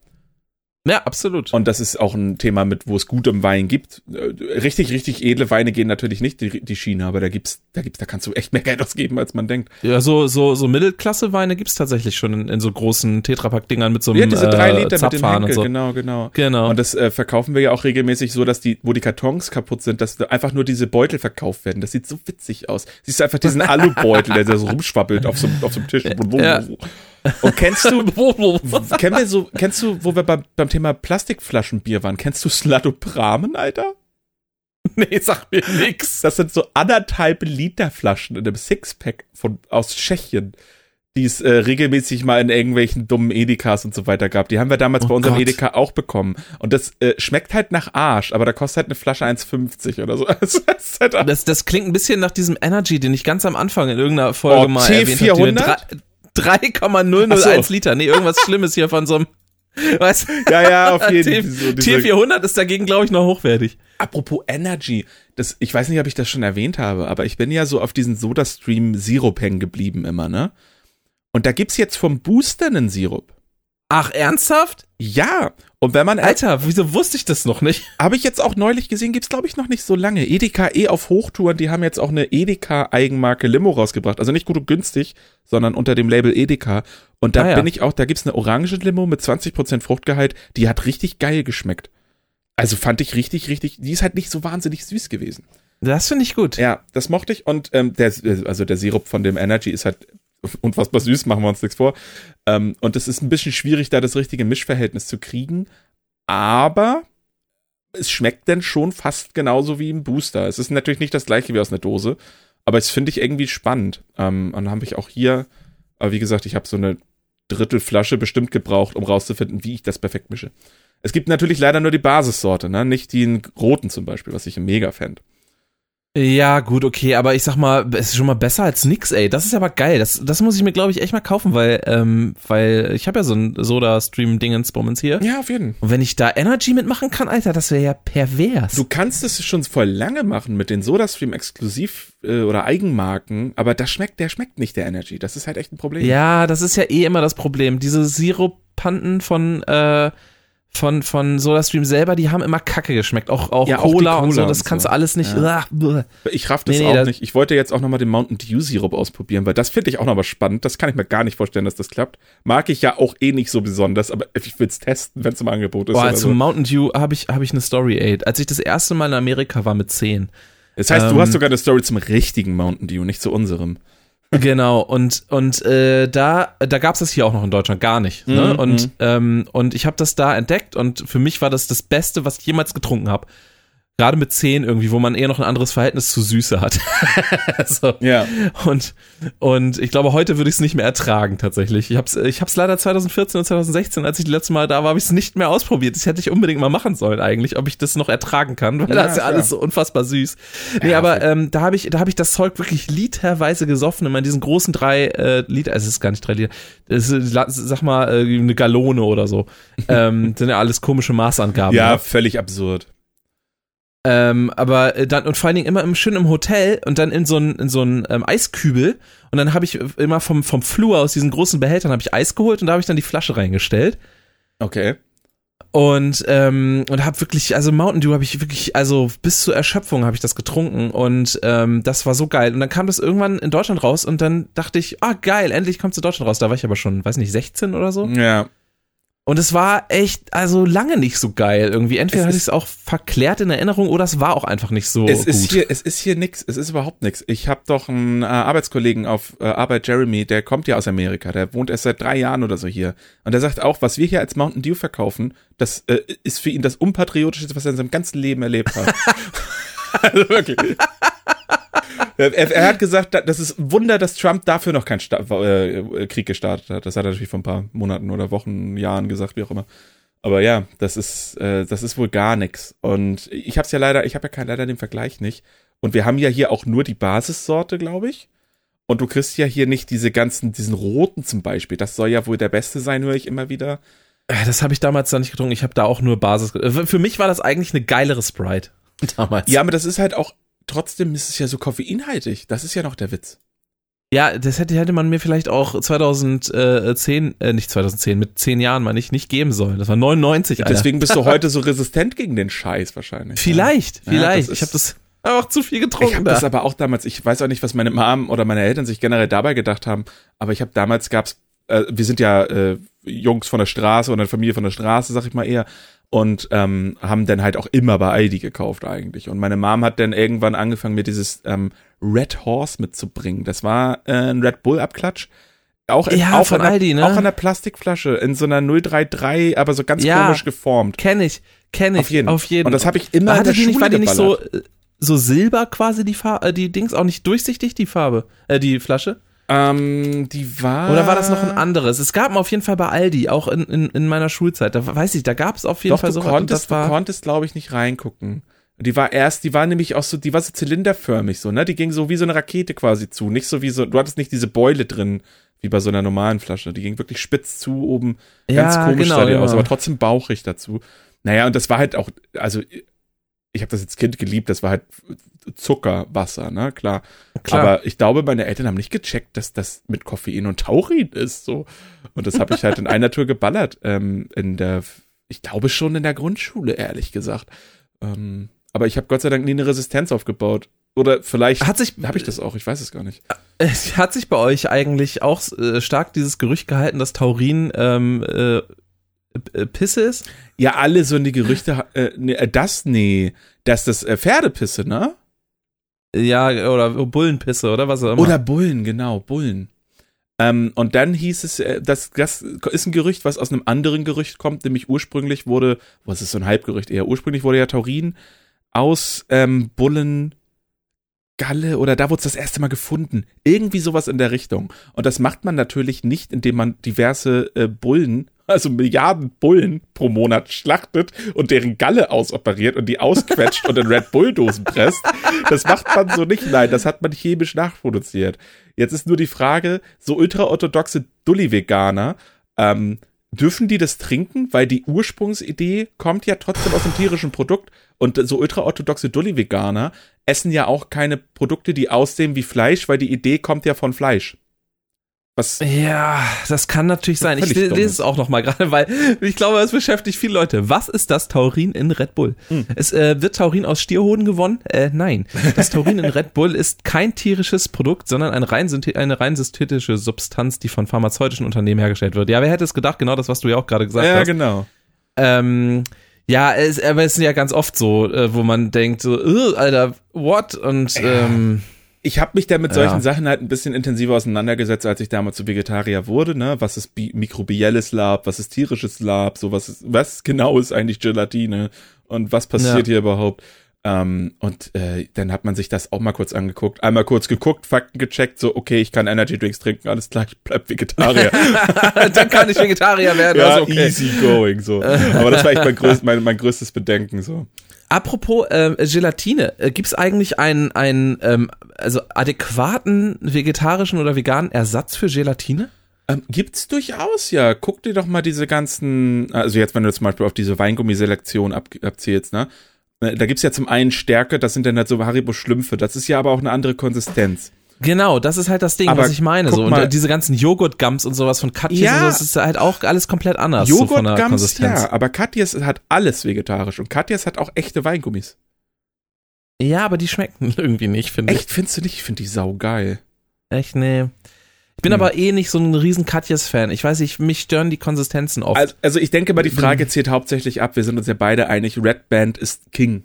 Speaker 1: Ja, absolut.
Speaker 2: Und das ist auch ein Thema mit, wo es gutem Wein gibt. Äh, Richtig, richtig edle Weine gehen natürlich nicht die, die Schiene, aber da gibt's, da gibt's, da kannst du echt mehr Geld [laughs] ausgeben, als man denkt.
Speaker 1: Ja, so, so, so Mittelklasse-Weine gibt's tatsächlich schon in, in so großen Tetrapack-Dingern mit so einem
Speaker 2: Ja, diese drei
Speaker 1: äh,
Speaker 2: Liter mit dem Henkel,
Speaker 1: und so.
Speaker 2: genau, genau.
Speaker 1: Genau.
Speaker 2: Und das äh, verkaufen wir ja auch regelmäßig so, dass die, wo die Kartons kaputt sind, dass da einfach nur diese Beutel verkauft werden. Das sieht so witzig aus. Siehst du einfach diesen [laughs] Alubeutel, der so rumschwabbelt auf so, auf so einem Tisch.
Speaker 1: Ja.
Speaker 2: Und kennst du, [laughs] wir so, kennst du, wo wir beim, beim Thema Plastikflaschenbier waren, kennst du Slatopramen, Alter? [laughs]
Speaker 1: nee, sag mir nix.
Speaker 2: Das sind so anderthalb Liter Flaschen in einem Sixpack von, aus Tschechien, die es äh, regelmäßig mal in irgendwelchen dummen Edekas und so weiter gab. Die haben wir damals
Speaker 1: Oh
Speaker 2: bei unserem
Speaker 1: Gott.
Speaker 2: Edeka auch bekommen. Und das äh, schmeckt halt nach Arsch, aber da kostet halt eine Flasche 1,50 oder so. [laughs] Das halt
Speaker 1: Das, das klingt ein bisschen nach diesem Energy, den ich ganz am Anfang in irgendeiner Folge
Speaker 2: Oh,
Speaker 1: mal erwähnt habe.
Speaker 2: T400?
Speaker 1: 3,001
Speaker 2: Ach so.
Speaker 1: Liter. Nee, irgendwas Schlimmes hier von so einem. Weißt
Speaker 2: ja, ja, auf [laughs] jeden Fall. So diese-
Speaker 1: T400 ist dagegen, glaube ich, noch hochwertig.
Speaker 2: Apropos Energy, das, ich weiß nicht, ob ich das schon erwähnt habe, aber ich bin ja so auf diesen Soda-Stream Sirup hängen geblieben immer, ne? Und da gibt's jetzt vom Booster einen Sirup.
Speaker 1: Ach, ernsthaft?
Speaker 2: Ja, und wenn man
Speaker 1: Alter, wieso wusste ich das noch nicht?
Speaker 2: Habe ich jetzt auch neulich gesehen, gibt's glaube ich noch nicht so lange. Edeka eh auf Hochtouren, die haben jetzt auch eine Edeka Eigenmarke Limo rausgebracht. Also nicht gut und günstig, sondern unter dem Label Edeka. Und da
Speaker 1: Ah ja.
Speaker 2: bin ich auch, da gibt's eine Orangenlimo mit 20% Fruchtgehalt, die hat richtig geil geschmeckt. Also fand ich richtig, richtig, die ist halt nicht so wahnsinnig süß gewesen.
Speaker 1: Das finde ich gut.
Speaker 2: Ja, das mochte ich. Und ähm, der, also der Sirup von dem Energy ist halt unfassbar süß, machen wir uns nichts vor. Ähm, und es ist ein bisschen schwierig, da das richtige Mischverhältnis zu kriegen. Aber es schmeckt denn schon fast genauso wie im Booster. Es ist natürlich nicht das gleiche wie aus einer Dose, aber es finde ich irgendwie spannend. Ähm, und dann habe ich auch hier, aber wie gesagt, ich habe so eine Drittelflasche bestimmt gebraucht, um rauszufinden, wie ich das perfekt mische. Es gibt natürlich leider nur die Basissorte, ne? Nicht den roten zum Beispiel, was ich mega fand.
Speaker 1: Ja, gut, okay, aber ich sag mal, es ist schon mal besser als nix, ey. Das ist aber geil. Das, das muss ich mir, glaube ich, echt mal kaufen, weil, ähm, weil ich habe ja so ein Soda-Stream-Dingens-Bummens hier.
Speaker 2: Ja, auf jeden Fall.
Speaker 1: Und wenn ich da Energy mitmachen kann, Alter, das wäre ja pervers.
Speaker 2: Du kannst es schon voll lange machen mit den SodaStream exklusiv äh, oder Eigenmarken, aber das schmeckt, der schmeckt nicht der Energy. Das ist halt echt ein Problem.
Speaker 1: Ja, das ist ja eh immer das Problem. Diese Sirupanten von, äh, von, von SodaStream selber, die haben immer kacke geschmeckt. Auch, auch,
Speaker 2: Ja, auch die
Speaker 1: Cola, und so,
Speaker 2: Cola
Speaker 1: das
Speaker 2: und
Speaker 1: kannst
Speaker 2: so.
Speaker 1: du alles nicht.
Speaker 2: Ja. Ich raff das
Speaker 1: Nee, nee,
Speaker 2: auch
Speaker 1: das-
Speaker 2: nicht. Ich wollte jetzt auch nochmal den Mountain Dew Sirup ausprobieren, weil das finde ich auch nochmal spannend. Das kann ich mir gar nicht vorstellen, dass das klappt. Mag ich ja auch eh nicht so besonders, aber ich will es testen, wenn es im Angebot ist.
Speaker 1: Boah, zu
Speaker 2: so.
Speaker 1: Mountain Dew habe ich, hab ich eine Story, ey. Als ich das erste Mal in Amerika war mit 10.
Speaker 2: Das heißt, du
Speaker 1: ähm,
Speaker 2: hast sogar eine Story zum richtigen Mountain Dew, nicht zu unserem.
Speaker 1: Genau, und, und äh, da, da gab's das hier auch noch in Deutschland gar nicht. Ne?
Speaker 2: Mhm,
Speaker 1: Und, ähm, und ich habe das da entdeckt und für mich war das das Beste, was ich jemals getrunken habe. Gerade mit 10 irgendwie, wo man eher noch ein anderes Verhältnis zu Süße hat. [laughs] so.
Speaker 2: Ja.
Speaker 1: Und, und ich glaube, heute würde ich es nicht mehr ertragen, tatsächlich. Ich habe es ich hab's leider 2014 und 2016, als ich das letzte Mal da war, habe ich es nicht mehr ausprobiert. Das hätte ich unbedingt mal machen sollen, eigentlich, ob ich das noch ertragen kann, weil
Speaker 2: Ja,
Speaker 1: das ist ja
Speaker 2: klar.
Speaker 1: alles so unfassbar süß. Nee,
Speaker 2: Ja,
Speaker 1: aber ähm, da habe ich, da hab ich das Zeug wirklich literweise gesoffen, immer in diesen großen drei äh, Liter, also es ist gar nicht drei Liter, es ist, sag mal, äh, eine Gallone oder so. [laughs] ähm, sind ja alles komische Maßangaben.
Speaker 2: Ja,
Speaker 1: ne?
Speaker 2: völlig absurd.
Speaker 1: Ähm, aber äh, dann und vor allen Dingen immer im, schön im Hotel und dann in so ein in so ähm, Eiskübel. Und dann habe ich immer vom vom Flur aus diesen großen Behältern habe ich Eis geholt und da habe ich dann die Flasche reingestellt.
Speaker 2: Okay.
Speaker 1: und ähm, und habe wirklich also Mountain Dew habe ich wirklich also bis zur Erschöpfung habe ich das getrunken und ähm, das war so geil. Und dann kam das irgendwann in Deutschland raus und dann dachte ich ah geil endlich kommt in Deutschland raus. Da war ich aber schon weiß nicht 16 oder so.
Speaker 2: Ja.
Speaker 1: Und es war echt also lange nicht so geil irgendwie entweder
Speaker 2: Es
Speaker 1: hatte ich es auch verklärt in Erinnerung oder es war auch einfach nicht so
Speaker 2: Es
Speaker 1: gut
Speaker 2: ist hier, es ist hier nix, es ist überhaupt nix. Ich habe doch einen äh, Arbeitskollegen auf äh, Arbeit, Jeremy, der kommt ja aus Amerika, der wohnt erst seit drei Jahren oder so hier. Und der sagt auch, was wir hier als Mountain Dew verkaufen, das äh, ist für ihn das unpatriotischste, was er in seinem ganzen Leben erlebt hat. [laughs] also wirklich. Er, er hat gesagt, da- das ist ein Wunder, dass Trump dafür noch keinen Sta äh, Krieg gestartet hat. Das hat er natürlich vor ein paar Monaten oder Wochen, Jahren gesagt, wie auch immer. Aber ja, das ist, äh, das ist wohl gar nix. Und ich habe es ja leider, ich habe ja kein, leider den Vergleich nicht. Und wir haben ja hier auch nur die Basissorte, glaube ich. Und du kriegst ja hier nicht diese ganzen, diesen roten zum Beispiel. Das soll ja wohl der beste sein, höre ich immer wieder.
Speaker 1: Äh, Das habe ich damals da nicht getrunken. Ich habe da auch nur Basis. äh, Für mich war das eigentlich eine geilere Sprite [laughs] damals.
Speaker 2: Ja, aber das ist halt auch, trotzdem ist es ja so koffeinhaltig. Das ist ja noch der Witz.
Speaker 1: Ja, das hätte, hätte man mir vielleicht auch 2010, äh, nicht 2010, mit 10 Jahren meine ich, nicht geben sollen. Das war 99, Alter.
Speaker 2: Deswegen bist du [laughs] heute so resistent gegen den Scheiß wahrscheinlich.
Speaker 1: Vielleicht,
Speaker 2: Ja,
Speaker 1: vielleicht.
Speaker 2: das
Speaker 1: ich habe das auch zu viel getrunken.
Speaker 2: Ich habe
Speaker 1: da.
Speaker 2: das aber auch damals, ich weiß auch nicht, was meine Mom oder meine Eltern sich generell dabei gedacht haben, aber ich habe damals gab's, äh, wir sind ja äh, Jungs von der Straße oder eine Familie von der Straße, sag ich mal eher, und ähm, haben dann halt auch immer bei Aldi gekauft eigentlich. Und meine Mom hat dann irgendwann angefangen, mir dieses ähm, Red Horse mitzubringen. Das war äh, ein Red Bull Abklatsch. Auch, in,
Speaker 1: Ja,
Speaker 2: auch,
Speaker 1: von
Speaker 2: in einer,
Speaker 1: Aldi, ne?
Speaker 2: auch in einer Plastikflasche, in so einer 033, aber so ganz
Speaker 1: Ja.
Speaker 2: komisch geformt.
Speaker 1: Kenn ich, kenn ich.
Speaker 2: Auf jeden.
Speaker 1: Auf jeden.
Speaker 2: Und das habe ich immer
Speaker 1: Hatte
Speaker 2: in der
Speaker 1: die nicht, war die nicht so, äh, so silber quasi die Farbe, äh, die Dings auch nicht durchsichtig, die Farbe, äh, die Flasche?
Speaker 2: Ähm, die war.
Speaker 1: Oder war das noch ein anderes? Es gab auf jeden Fall bei Aldi, auch in, in, in meiner Schulzeit, da weiß ich, da gab es auf jeden
Speaker 2: Doch,
Speaker 1: Fall so
Speaker 2: konntest,
Speaker 1: das war,
Speaker 2: du konntest, glaube ich, nicht reingucken. Die war erst, die war nämlich auch so, die war so zylinderförmig so, ne? Die ging so wie so eine Rakete quasi zu. Nicht so wie so, du hattest nicht diese Beule drin, wie bei so einer normalen Flasche. Die ging wirklich spitz zu, oben ganz
Speaker 1: Ja,
Speaker 2: komisch
Speaker 1: genau,
Speaker 2: sah die aus,
Speaker 1: genau.
Speaker 2: aber trotzdem bauchig dazu. Naja, und das war halt auch, also ich habe das als Kind geliebt, das war halt Zuckerwasser, ne? Klar.
Speaker 1: Klar.
Speaker 2: Aber ich glaube, meine Eltern haben nicht gecheckt, dass das mit Koffein und Taurin ist. So. Und das habe ich halt in [laughs] einer Tour geballert. Ähm, in der, ich glaube schon in der Grundschule, ehrlich gesagt. Ähm, aber ich habe Gott sei Dank nie eine Resistenz aufgebaut. Oder vielleicht
Speaker 1: hat sich,
Speaker 2: habe ich das auch, ich weiß es gar nicht.
Speaker 1: Es hat sich bei euch eigentlich auch äh, stark dieses Gerücht gehalten, dass Taurin ähm, äh, äh, Pisse ist?
Speaker 2: Ja, alle so in die Gerüchte, äh, nee, äh, das, nee, dass das äh, Pferdepisse, ne?
Speaker 1: Ja, oder Bullenpisse oder was auch immer.
Speaker 2: Oder Bullen, genau, Bullen. Ähm, und dann hieß es, äh, das, das ist ein Gerücht, was aus einem anderen Gerücht kommt, nämlich ursprünglich wurde, was ist so ein Halbgerücht eher, ursprünglich wurde ja Taurin aus ähm, Bullen Galle oder da wurde es das erste Mal gefunden. Irgendwie sowas in der Richtung. Und das macht man natürlich nicht, indem man diverse äh, Bullen, also Milliarden Bullen pro Monat schlachtet und deren Galle ausoperiert und die ausquetscht und in Red Bull Dosen presst. Das macht man so nicht. Nein, das hat man chemisch nachproduziert. Jetzt ist nur die Frage, so ultraorthodoxe Dulli-Veganer, ähm, dürfen die das trinken? Weil die Ursprungsidee kommt ja trotzdem aus dem tierischen Produkt. Und so ultraorthodoxe Dulli-Veganer essen ja auch keine Produkte, die aussehen wie Fleisch, weil die Idee kommt ja von Fleisch. Was?
Speaker 1: Ja, das kann natürlich sein. Ich lese es auch noch mal gerade, weil ich glaube, es beschäftigt viele Leute. Was ist das Taurin in Red Bull?
Speaker 2: Hm.
Speaker 1: Es äh, wird Taurin aus Stierhoden gewonnen? Äh, nein. Das Taurin in Red Bull ist kein tierisches Produkt, sondern ein rein eine rein synthetische Substanz, die von pharmazeutischen Unternehmen hergestellt wird. Ja, wer hätte es gedacht? Genau das, was du ja auch gerade gesagt
Speaker 2: Ja,
Speaker 1: hast.
Speaker 2: genau.
Speaker 1: Ähm, ja, es, aber es ist ja ganz oft so, äh, wo man denkt so, "Ugh, Alter, what? Und ähm,
Speaker 2: Ich habe mich da mit solchen
Speaker 1: Ja.
Speaker 2: Sachen halt ein bisschen intensiver auseinandergesetzt, als ich damals so Vegetarier wurde, ne? Was ist bi mikrobielles Lab, was ist tierisches Lab, so was ist, was genau ist eigentlich Gelatine und was passiert
Speaker 1: Ja.
Speaker 2: hier überhaupt? Ähm, und äh, dann hat man sich das auch mal kurz angeguckt, einmal kurz geguckt, Fakten gecheckt, so okay, ich kann Energy Drinks trinken, alles klar, ich bleib Vegetarier. [laughs]
Speaker 1: dann kann ich Vegetarier werden.
Speaker 2: ja,
Speaker 1: also okay.
Speaker 2: easy going, so. [laughs] Aber das war echt mein, größ mein, mein größtes Bedenken, so.
Speaker 1: Apropos äh, Gelatine, äh, gibt es eigentlich einen, einen ähm, also adäquaten vegetarischen oder veganen Ersatz für Gelatine?
Speaker 2: Ähm, gibt's durchaus, ja. Guck dir doch mal diese ganzen, also jetzt, wenn du zum Beispiel auf diese Weingummiselektion ab, abzielst, ne? Äh, Da gibt's ja zum einen Stärke, das sind dann halt so Haribo-Schlümpfe. Das ist ja aber auch eine andere Konsistenz.
Speaker 1: Genau, das ist halt das Ding,
Speaker 2: Aber
Speaker 1: was ich meine. So. Und
Speaker 2: mal.
Speaker 1: diese ganzen Joghurt-Gums und sowas von Katjes
Speaker 2: Ja.
Speaker 1: und so, das ist halt auch alles komplett anders so
Speaker 2: Joghurt-Gums,
Speaker 1: Konsistenz.
Speaker 2: ja, aber Katjes hat alles vegetarisch und Katjes hat auch echte Weingummis.
Speaker 1: Ja. aber die schmecken [laughs] irgendwie nicht, finde ich.
Speaker 2: Echt, findest du nicht? Ich finde die saugeil.
Speaker 1: Echt, nee. Ich bin
Speaker 2: Hm.
Speaker 1: aber eh nicht so ein riesen Katjes-Fan. Ich weiß nicht, mich stören die Konsistenzen oft.
Speaker 2: Also, also ich denke mal, die Frage zählt hauptsächlich ab. Wir sind uns ja beide einig, Red Band ist King.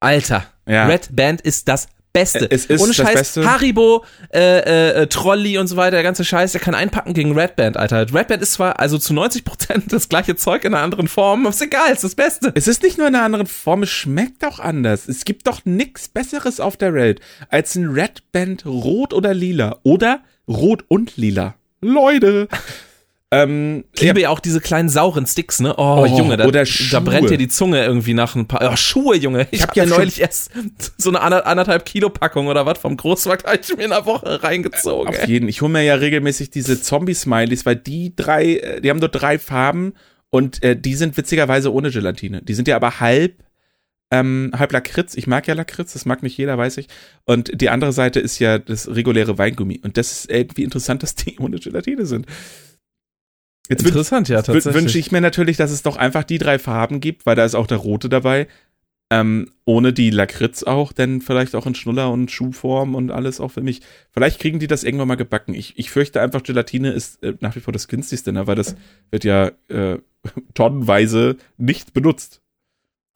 Speaker 1: Alter,
Speaker 2: Ja.
Speaker 1: Red Band ist das Beste.
Speaker 2: Es ist
Speaker 1: Ohne Scheiß,
Speaker 2: Beste.
Speaker 1: Haribo, äh, äh, Trolli und so weiter, der ganze Scheiß, der kann einpacken gegen Red Band, Alter. Red Band ist zwar also zu 90% [laughs] das gleiche Zeug in einer anderen Form, aber ist egal, ist das Beste.
Speaker 2: Es ist nicht nur in einer anderen Form, es schmeckt auch anders. Es gibt doch nichts Besseres auf der Welt als ein Red Band rot oder lila. Oder rot und lila. Leute. Ähm,
Speaker 1: Ich liebe ja auch diese kleinen sauren Sticks, ne? Oh,
Speaker 2: Oh,
Speaker 1: Junge, da,
Speaker 2: oder
Speaker 1: da brennt dir die Zunge irgendwie nach ein paar. Oh, Schuhe, Junge. Ich,
Speaker 2: hab
Speaker 1: hab
Speaker 2: ja
Speaker 1: neulich erst so eine ander- anderthalb Kilo Packung oder was vom Großmarkt hab ich mir in einer Woche reingezogen.
Speaker 2: auf
Speaker 1: ey.
Speaker 2: jeden. Ich hole mir ja regelmäßig diese Zombie-Smileys, weil die drei, äh, die haben nur drei Farben und äh, die sind witzigerweise ohne Gelatine. Die sind ja aber halb ähm, halb Lakritz. Ich mag ja Lakritz, das mag nicht jeder, weiß ich. Und die andere Seite ist ja das reguläre Weingummi. Und das ist irgendwie interessant, dass die [laughs] ohne Gelatine sind.
Speaker 1: Jetzt Interessant, ja,
Speaker 2: tatsächlich. Wünsche ich mir natürlich, dass es doch einfach die drei Farben gibt, weil da ist auch der rote dabei. Ähm, ohne die Lakritz auch, denn vielleicht auch in Schnuller und Schuhform und alles auch für mich. Vielleicht kriegen die das irgendwann mal gebacken. Ich, ich fürchte einfach, Gelatine ist äh, nach wie vor das günstigste, ne? weil das wird ja äh, [laughs] tonnenweise nicht benutzt.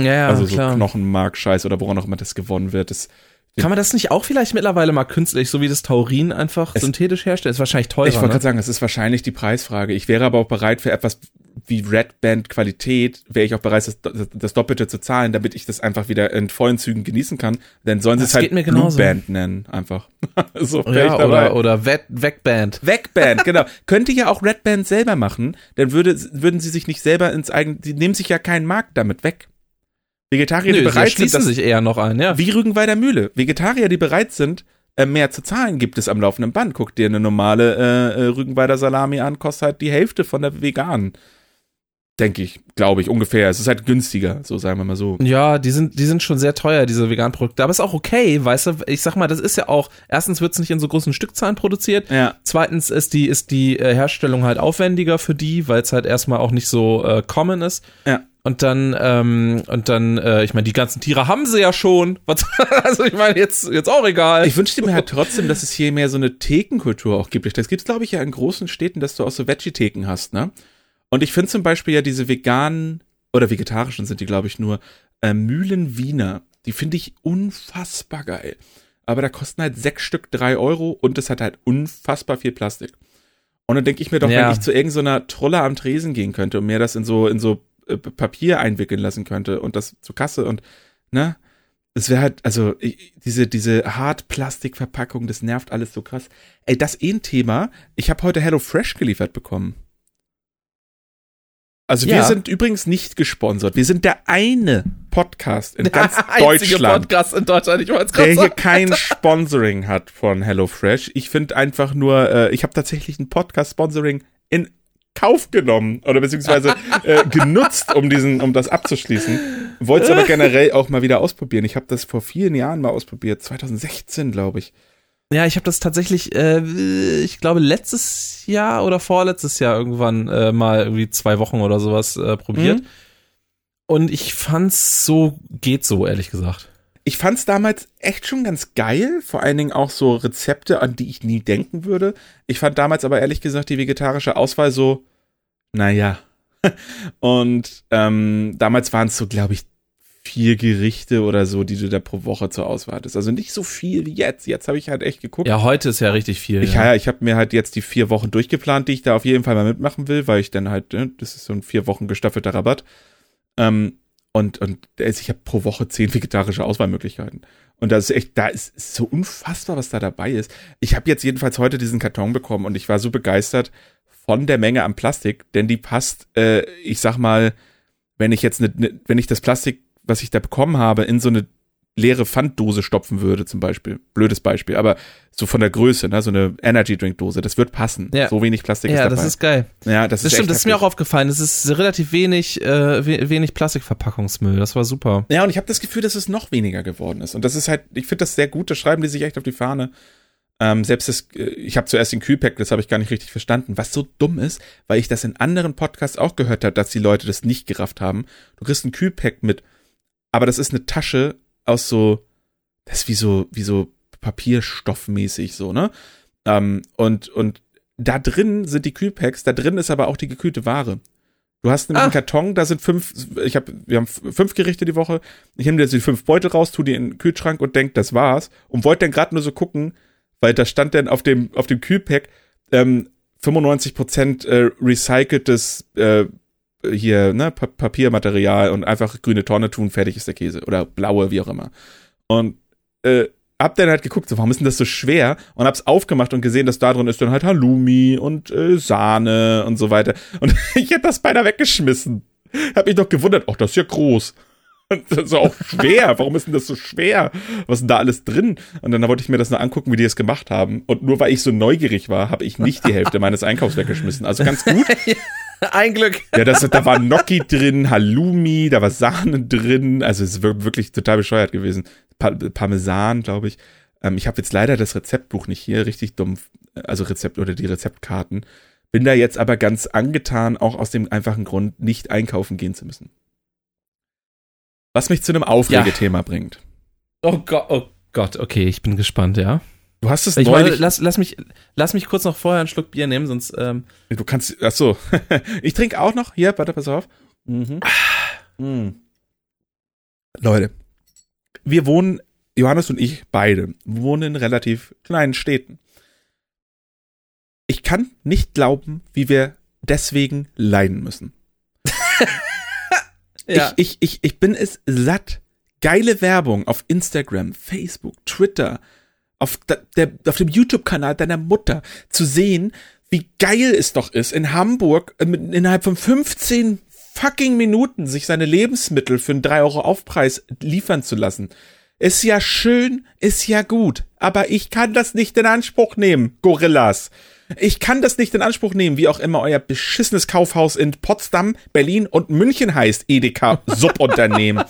Speaker 1: Ja, ja,
Speaker 2: also
Speaker 1: so klar.
Speaker 2: Knochenmark-Scheiß oder woran auch immer das gewonnen wird. Das,
Speaker 1: kann man das nicht auch vielleicht mittlerweile mal künstlich, so wie das Taurin einfach es, synthetisch herstellen? Ist wahrscheinlich teurer.
Speaker 2: Ich wollte
Speaker 1: ne?
Speaker 2: gerade sagen, das ist wahrscheinlich die Preisfrage. Ich wäre aber auch bereit für etwas wie Red Band Qualität, wäre ich auch bereit, das, das, Doppelte zu zahlen, damit ich das einfach wieder in vollen Zügen genießen kann. Denn sollen sie es halt
Speaker 1: Blue
Speaker 2: Band nennen, einfach. [laughs]
Speaker 1: so ja, oder, oder Wegband.
Speaker 2: Wegband, [laughs] genau. Könnte ja auch Red Band selber machen, dann würde, würden sie sich nicht selber ins eigene, die nehmen sich ja keinen Markt damit weg. Vegetarier, Nö, die bereit
Speaker 1: sind, sich eher noch ein, ja.
Speaker 2: Wie Rügenweider Mühle. Vegetarier, die bereit sind, äh, mehr zu zahlen, gibt es am laufenden Band. Guck dir eine normale äh, äh, Rügenweider Salami an, kostet halt die Hälfte von der veganen. Denke ich, glaube ich, ungefähr. Es ist halt günstiger, so sagen wir mal so.
Speaker 1: Ja, die sind, die sind schon sehr teuer, diese veganen Produkte. Aber ist auch okay, weißt du, ich sag mal, das ist ja auch, erstens wird es nicht in so großen Stückzahlen produziert.
Speaker 2: Ja.
Speaker 1: Zweitens ist die, ist die äh, Herstellung halt aufwendiger für die, weil es halt erstmal auch nicht so äh, common ist.
Speaker 2: Ja.
Speaker 1: Und dann, ähm, und dann, äh, ich meine, die ganzen Tiere haben sie ja schon. [laughs] Was, also ich meine, jetzt, jetzt auch egal.
Speaker 2: Ich wünschte mir halt [laughs] trotzdem, dass es hier mehr so eine Thekenkultur auch gibt. Das gibt es, glaube ich, ja in großen Städten, dass du auch so Veggie-Theken hast, ne? Und ich finde zum Beispiel ja diese veganen oder vegetarischen sind die, glaube ich, nur äh, Mühlenwiener. Die finde ich unfassbar geil. Aber da kosten halt sechs Stück drei Euro und es hat halt unfassbar viel Plastik. Und dann denke ich mir doch, ja. wenn ich zu irgendeiner Trolle am Tresen gehen könnte und mir das in so, in so Papier einwickeln lassen könnte und das zur Kasse und, ne? Es wäre halt, also ich, diese, diese Hartplastikverpackung, das nervt alles so krass. Ey, das eh ein Thema. Ich habe heute Hello Fresh geliefert bekommen. Also ja. wir sind übrigens nicht gesponsert. Wir sind der eine Podcast in ganz der Deutschland,
Speaker 1: Podcast in Deutschland ich
Speaker 2: der hier kein [laughs] Sponsoring hat von HelloFresh. Ich finde einfach nur, äh, ich habe tatsächlich ein Podcast-Sponsoring in Kauf genommen oder beziehungsweise [laughs] äh, genutzt, um diesen, um das abzuschließen. Wollte es aber generell auch mal wieder ausprobieren. Ich habe das vor vielen Jahren mal ausprobiert, 2016 glaube ich.
Speaker 1: Ja, ich habe das tatsächlich, äh, ich glaube letztes Jahr oder vorletztes Jahr irgendwann äh, mal irgendwie zwei Wochen oder sowas äh, probiert. Mhm. Und ich fand's so, geht so, ehrlich gesagt.
Speaker 2: Ich fand's damals echt schon ganz geil, vor allen Dingen auch so Rezepte, an die ich nie denken würde. Ich fand damals aber ehrlich gesagt die vegetarische Auswahl so, naja. [laughs] Und ähm, damals waren es so, glaube ich, vier Gerichte oder so, die du da pro Woche zur Auswahl hattest. Also nicht so viel wie jetzt. Jetzt habe ich halt echt geguckt.
Speaker 1: Ja, heute ist ja richtig viel.
Speaker 2: Ich, ja, ja ich habe mir halt jetzt die vier Wochen durchgeplant, die ich da auf jeden Fall mal mitmachen will, weil ich dann halt, ne, das ist so ein vier Wochen gestaffelter Rabatt. Ähm, und, und ich habe pro Woche zehn vegetarische Auswahlmöglichkeiten. Und das ist echt, da ist, so unfassbar, was da dabei ist. Ich habe jetzt jedenfalls heute diesen Karton bekommen und ich war so begeistert von der Menge am Plastik, denn die passt, äh, ich sag mal, wenn ich jetzt ne, ne, wenn ich das Plastik, was ich da bekommen habe, in so eine leere Pfanddose stopfen würde, zum Beispiel. Blödes Beispiel, aber so von der Größe, ne, so eine Energy Drink Dose, das wird passen. Ja. So wenig Plastik
Speaker 1: ja,
Speaker 2: ist dabei.
Speaker 1: Ja, das ist geil.
Speaker 2: Ja, das,
Speaker 1: das
Speaker 2: ist
Speaker 1: stimmt, das ist mir auch aufgefallen. Das ist relativ wenig, äh, wenig Plastikverpackungsmüll. Das war super.
Speaker 2: Ja, und ich habe das Gefühl, dass es noch weniger geworden ist. Und das ist halt, ich finde das sehr gut. Das schreiben die sich echt auf die Fahne. Ähm, selbst das, äh, ich habe zuerst den Kühlpack, das habe ich gar nicht richtig verstanden, was so dumm ist, weil ich das in anderen Podcasts auch gehört habe, dass die Leute das nicht gerafft haben. Du kriegst ein Kühlpack mit, aber das ist eine Tasche aus so das ist wie so, wie so Papierstoffmäßig so, ne? Ähm, und, und da drin sind die Kühlpacks, da drin ist aber auch die gekühlte Ware. Du hast nämlich ah. einen Karton, da sind fünf, ich habe, wir haben fünf Gerichte die Woche. Ich nehme jetzt die fünf Beutel raus, tu die in den Kühlschrank und denk, das war's. Und wollte dann gerade nur so gucken, weil da stand dann auf dem, auf dem Kühlpack ähm, 95% äh, recyceltes äh, hier, ne, pa Papiermaterial und einfach grüne Tonne tun, fertig ist der Käse. Oder blaue, wie auch immer. Und äh, hab dann halt geguckt, so, warum ist denn das so schwer? Und hab's aufgemacht und gesehen, dass da drin ist dann halt Halloumi und äh, Sahne und so weiter. Und [laughs] ich hätte das beinahe weggeschmissen. Hab mich doch gewundert, ach, das ist ja groß. Und das ist auch schwer. Warum ist denn das so schwer? Was ist denn da alles drin? Und dann wollte ich mir das nur angucken, wie die es gemacht haben. Und nur weil ich so neugierig war, habe ich nicht die Hälfte meines Einkaufs weggeschmissen. Also ganz gut. [laughs]
Speaker 1: Ein Glück.
Speaker 2: Ja, das, da war Gnocchi drin, Halloumi, da war Sahne drin. Also es ist wirklich total bescheuert gewesen. Pa Parmesan, glaube ich. Ähm, ich habe jetzt leider das Rezeptbuch nicht hier, richtig dumm. Also Rezept oder die Rezeptkarten. Bin da jetzt aber ganz angetan, auch aus dem einfachen Grund, nicht einkaufen gehen zu müssen. Was mich zu einem Aufregethema ja. bringt.
Speaker 1: Oh Gott, oh Gott, okay, ich bin gespannt, ja.
Speaker 2: Du hast es
Speaker 1: ich neulich. Meine, lass, lass, mich, lass mich kurz noch vorher einen Schluck Bier nehmen, sonst. Ähm
Speaker 2: du kannst. Ach so. [laughs] ich trinke auch noch. Hier, warte, pass auf. Mhm. Mhm. Leute, wir wohnen, Johannes und ich beide, wohnen in relativ kleinen Städten. Ich kann nicht glauben, wie wir deswegen leiden müssen. [laughs] ja. ich, ich, ich, ich bin es satt. Geile Werbung auf Instagram, Facebook, Twitter, auf, der, auf dem YouTube-Kanal deiner Mutter zu sehen, wie geil es doch ist, in Hamburg äh, innerhalb von 15 fucking Minuten sich seine Lebensmittel für einen 3 Euro Aufpreis liefern zu lassen. Ist ja schön, ist ja gut, aber ich kann das nicht in Anspruch nehmen, Gorillas. Ich kann das nicht in Anspruch nehmen, wie auch immer euer beschissenes Kaufhaus in Potsdam, Berlin und München heißt, Edeka [laughs] Subunternehmen.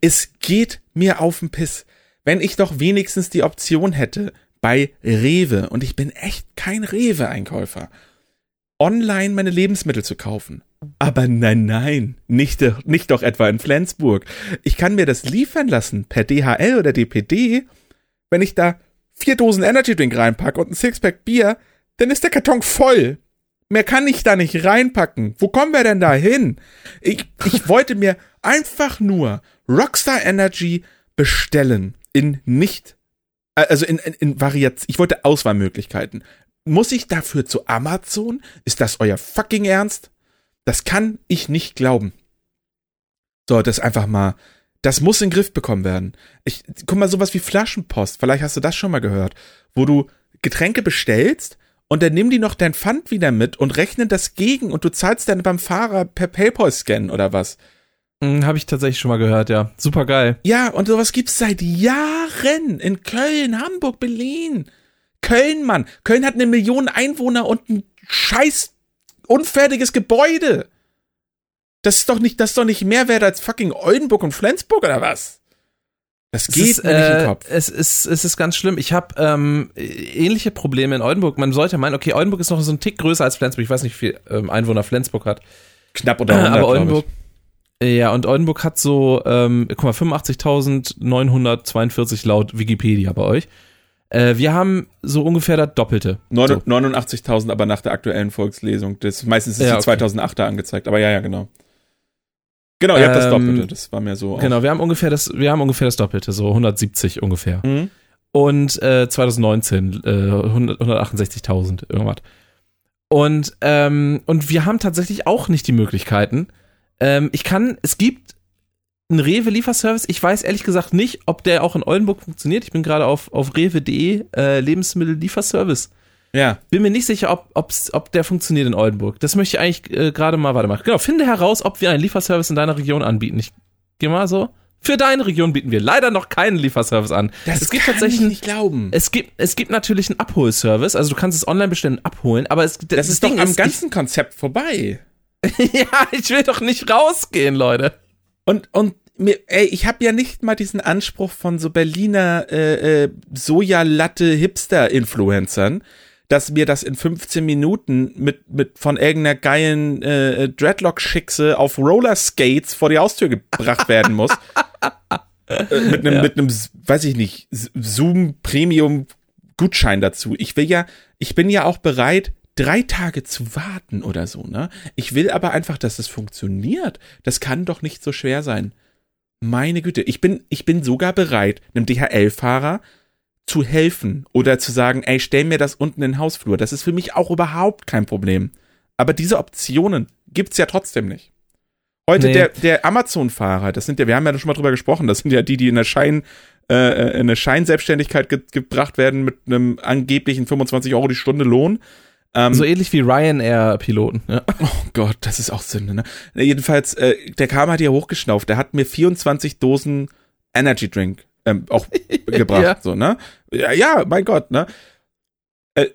Speaker 2: es geht mir auf den Piss wenn ich doch wenigstens die Option hätte, bei Rewe, und ich bin echt kein Rewe-Einkäufer, online meine Lebensmittel zu kaufen. Aber nein, nein, nicht, nicht doch etwa in Flensburg. Ich kann mir das liefern lassen per DHL oder DPD. Wenn ich da vier Dosen Energy Drink reinpacke und ein Sixpack Bier, dann ist der Karton voll. Mehr kann ich da nicht reinpacken. Wo kommen wir denn da hin? Ich, ich wollte mir einfach nur Rockstar Energy bestellen in nicht, äh, also in, in, in Variation, ich wollte Auswahlmöglichkeiten. Muss ich dafür zu Amazon? Ist das euer fucking Ernst? Das kann ich nicht glauben. So, das einfach mal, das muss in den Griff bekommen werden. Ich, guck mal, sowas wie Flaschenpost, vielleicht hast du das schon mal gehört, wo du Getränke bestellst und dann nimm die noch dein Pfand wieder mit und rechne das gegen und du zahlst dann beim Fahrer per PayPal-Scan oder was.
Speaker 1: Hm, Habe ich tatsächlich schon mal gehört, ja. Super geil.
Speaker 2: Ja, und sowas gibt's seit Jahren in Köln, Hamburg, Berlin. Köln, Mann. Köln hat eine Million Einwohner und ein scheiß unfertiges Gebäude. Das ist doch nicht, das ist doch nicht mehr wert als fucking Oldenburg und Flensburg oder was?
Speaker 1: Das geht ist, mir nicht äh, im Kopf. Es ist, es ist ganz schlimm. Ich habe ähm, ähnliche Probleme in Oldenburg. Man sollte meinen, okay, Oldenburg ist noch so ein Tick größer als Flensburg. Ich weiß nicht, wie viel ähm, Einwohner Flensburg hat.
Speaker 2: Knapp oder 100,
Speaker 1: Aber Oldenburg, ja, und Oldenburg hat so, ähm, guck mal, 85.942 laut Wikipedia bei euch. Äh, wir haben so ungefähr das Doppelte.
Speaker 2: so. 89.000 aber nach der aktuellen Volkslesung. Das, meistens ist ja, die okay. 2008er angezeigt, aber ja, ja, genau. Genau, ihr habt das ähm, Doppelte, das war mir so.
Speaker 1: Genau, wir haben ungefähr das, wir haben ungefähr das Doppelte, so 170 ungefähr. Mhm. Und äh, 2019 äh, 168.000 irgendwas. Und ähm, und wir haben tatsächlich auch nicht die Möglichkeiten, ähm, ich kann, es gibt einen Rewe-Lieferservice. Ich weiß ehrlich gesagt nicht, ob der auch in Oldenburg funktioniert. Ich bin gerade auf, auf rewe.de äh, Lebensmittel-Lieferservice.
Speaker 2: Ja.
Speaker 1: Bin mir nicht sicher, ob, ob's, ob der funktioniert in Oldenburg. Das möchte ich eigentlich äh, gerade mal weitermachen. Genau, finde heraus, ob wir einen Lieferservice in deiner Region anbieten. Ich gehe mal so. Für deine Region bieten wir leider noch keinen Lieferservice an.
Speaker 2: Das es gibt kann tatsächlich, ich nicht glauben.
Speaker 1: Es gibt, es gibt natürlich einen Abholservice, also du kannst es online bestellen und abholen, aber es,
Speaker 2: das, das ist Ding doch am ist, ganzen ich, Konzept vorbei. [laughs]
Speaker 1: ja, ich will doch nicht rausgehen, Leute.
Speaker 2: Und, und mir, ey, ich habe ja nicht mal diesen Anspruch von so Berliner äh, äh, Sojalatte-Hipster-Influencern, dass mir das in 15 Minuten mit, mit von irgendeiner geilen äh, Dreadlock-Schickse auf Rollerskates vor die Haustür gebracht werden muss. [laughs] äh, mit einem, ja. mit einem, weiß ich nicht, Zoom Premium Gutschein dazu. Ich will ja, ich bin ja auch bereit, drei Tage zu warten oder so, ne? Ich will aber einfach, dass es funktioniert. Das kann doch nicht so schwer sein. Meine Güte, ich bin, ich bin sogar bereit, einem DHL-Fahrer zu helfen oder zu sagen, ey, stell mir das unten in den Hausflur. Das ist für mich auch überhaupt kein Problem. Aber diese Optionen gibt's ja trotzdem nicht. Heute nee. der, der Amazon-Fahrer, das sind ja, wir haben ja schon mal drüber gesprochen, das sind ja die, die in der Schein, äh, in eine Scheinselbstständigkeit ge gebracht werden mit einem angeblichen 25 Euro die Stunde Lohn.
Speaker 1: Ähm, so ähnlich wie Ryanair-Piloten. Ja. [laughs]
Speaker 2: Oh Gott, das ist auch Sünde, ne? Jedenfalls, äh, der kam halt hier hochgeschnauft. Der hat mir 24 Dosen Energy Drink ähm, auch [laughs] gebracht, ja. so, ne? Ja, ja, mein Gott, ne? Äh,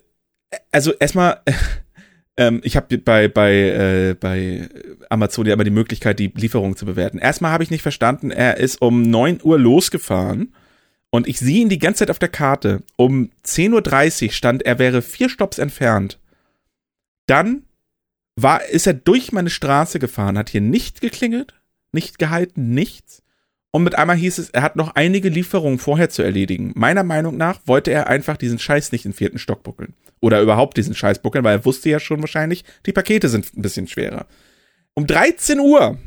Speaker 2: also erstmal, [laughs] ähm, ich habe bei, bei, äh, bei Amazon ja immer die Möglichkeit, die Lieferung zu bewerten. Erstmal habe ich nicht verstanden, er ist um 9 Uhr losgefahren und ich sehe ihn die ganze Zeit auf der Karte. Um 10.30 Uhr stand, er wäre vier Stops entfernt. Dann war, ist er durch meine Straße gefahren, hat hier nicht geklingelt, nicht gehalten, nichts. Und mit einmal hieß es, er hat noch einige Lieferungen vorher zu erledigen. Meiner Meinung nach wollte er einfach diesen Scheiß nicht in vierten Stock buckeln. Oder überhaupt diesen Scheiß buckeln, weil er wusste ja schon wahrscheinlich, die Pakete sind ein bisschen schwerer. Um 13 Uhr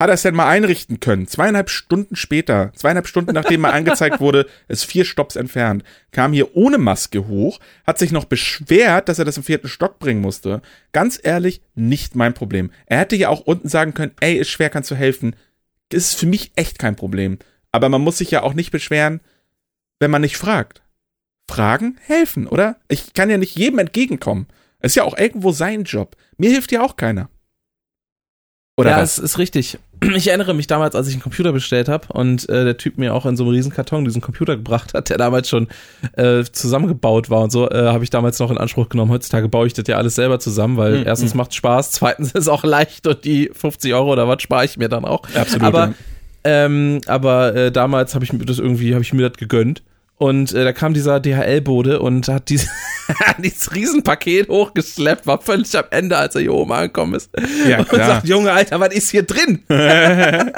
Speaker 2: hat er es denn mal einrichten können. Zweieinhalb Stunden später, zweieinhalb Stunden nachdem mal angezeigt wurde, [laughs] ist vier Stops entfernt, kam hier ohne Maske hoch, hat sich noch beschwert, dass er das im vierten Stock bringen musste. Ganz ehrlich, nicht mein Problem. Er hätte ja auch unten sagen können, ey, ist schwer, kannst du helfen. Ist für mich echt kein Problem. Aber man muss sich ja auch nicht beschweren, wenn man nicht fragt. Fragen helfen, oder? Ich kann ja nicht jedem entgegenkommen. Ist ja auch irgendwo sein Job. Mir hilft ja auch keiner.
Speaker 1: Oder ja, was? es ist richtig. [clears throat] Ich erinnere mich damals, als ich einen Computer bestellt habe und äh, der Typ mir auch in so einem riesen Karton diesen Computer gebracht hat, der damals schon äh, zusammengebaut war und so, äh, habe ich damals noch in Anspruch genommen. Heutzutage baue ich das ja alles selber zusammen, weil mhm. erstens macht Spaß, zweitens [laughs] ist es auch leicht und die 50 Euro oder was spare ich mir dann auch.
Speaker 2: Absolut.
Speaker 1: Aber, ähm, aber äh, damals habe ich mir das irgendwie, habe ich mir das gegönnt und äh, da kam dieser DHL-Bode und hat dieses, [laughs] dieses Riesenpaket hochgeschleppt, war völlig am Ende, als er hier oben angekommen ist. Ja, klar. Und sagt, Junge, Alter, was ist hier drin? [laughs]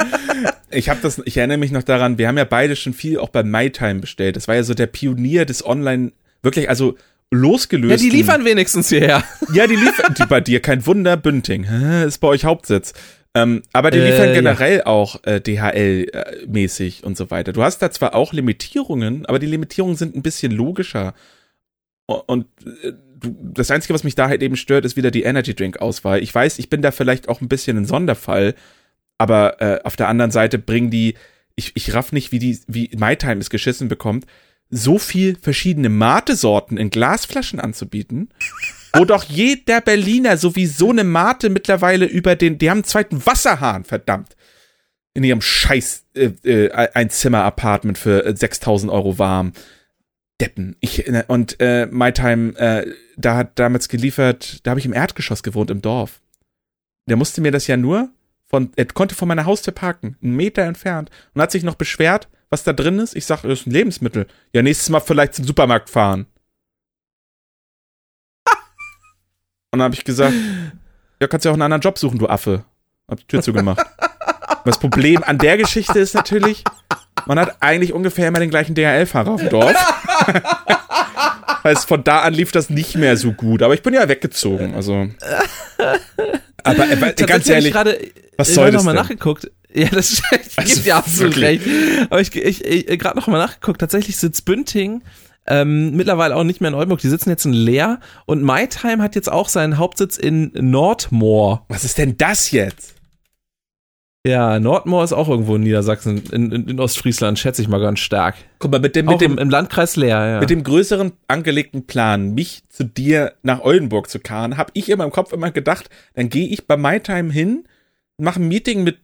Speaker 2: ich habe das, ich erinnere mich noch daran, wir haben ja beide schon viel auch bei MyTime bestellt. Das war ja so der Pionier des Online, wirklich, also losgelöst. Ja,
Speaker 1: die liefern wenigstens hierher.
Speaker 2: Ja, die liefern, die bei dir, kein Wunder, Bünding, ist bei euch Hauptsitz. Ähm, aber die liefern äh, generell ja. auch äh, DHL-mäßig äh, und so weiter. Du hast da zwar auch Limitierungen, aber die Limitierungen sind ein bisschen logischer. Und äh, das Einzige, was mich da halt eben stört, ist wieder die Energy Drink-Auswahl. Ich weiß, ich bin da vielleicht auch ein bisschen ein Sonderfall, aber äh, auf der anderen Seite bringen die, ich, ich raff nicht, wie die, wie MyTime es geschissen bekommt, so viel verschiedene Mate-Sorten in Glasflaschen anzubieten wo doch jeder Berliner sowieso eine Mate mittlerweile über den, die haben einen zweiten Wasserhahn, verdammt. In ihrem scheiß äh, äh, Einzimmer-Apartment für 6000 äh, Euro warm. Deppen. Ich, äh, und äh, MyTime, äh, da hat damals geliefert, da habe ich im Erdgeschoss gewohnt, im Dorf. Der musste mir das ja nur von, er konnte von meiner Haustür parken, einen Meter entfernt und hat sich noch beschwert, was da drin ist. Ich sag, das ist ein Lebensmittel. Ja, nächstes Mal vielleicht zum Supermarkt fahren. Und dann habe ich gesagt, ja, kannst ja auch einen anderen Job suchen, du Affe. Hab die Tür zugemacht. das Problem an der Geschichte ist natürlich, man hat eigentlich ungefähr immer den gleichen DHL-Fahrer auf dem Dorf. [laughs] Weil von da an lief das nicht mehr so gut. Aber ich bin ja weggezogen, also.
Speaker 1: Aber äh, ganz ehrlich, grade, was soll ich das noch mal denn? nachgeguckt. Ja, das [laughs] also, gebe dir absolut wirklich? recht. Aber ich, ich, ich gerade noch mal nachgeguckt. Tatsächlich sitzt Bünding ähm, mittlerweile auch nicht mehr in Oldenburg. Die sitzen jetzt in Leer und MyTime hat jetzt auch seinen Hauptsitz in Nordmoor.
Speaker 2: Was ist denn das jetzt?
Speaker 1: Ja, Nordmoor ist auch irgendwo in Niedersachsen, in, in, in, Ostfriesland, schätze ich mal ganz stark.
Speaker 2: Guck mal, mit dem, mit dem
Speaker 1: im, im, Landkreis Leer, ja.
Speaker 2: Mit dem größeren angelegten Plan, mich zu dir nach Oldenburg zu karren, habe ich in meinem Kopf immer gedacht, dann gehe ich bei MyTime hin, mache ein Meeting mit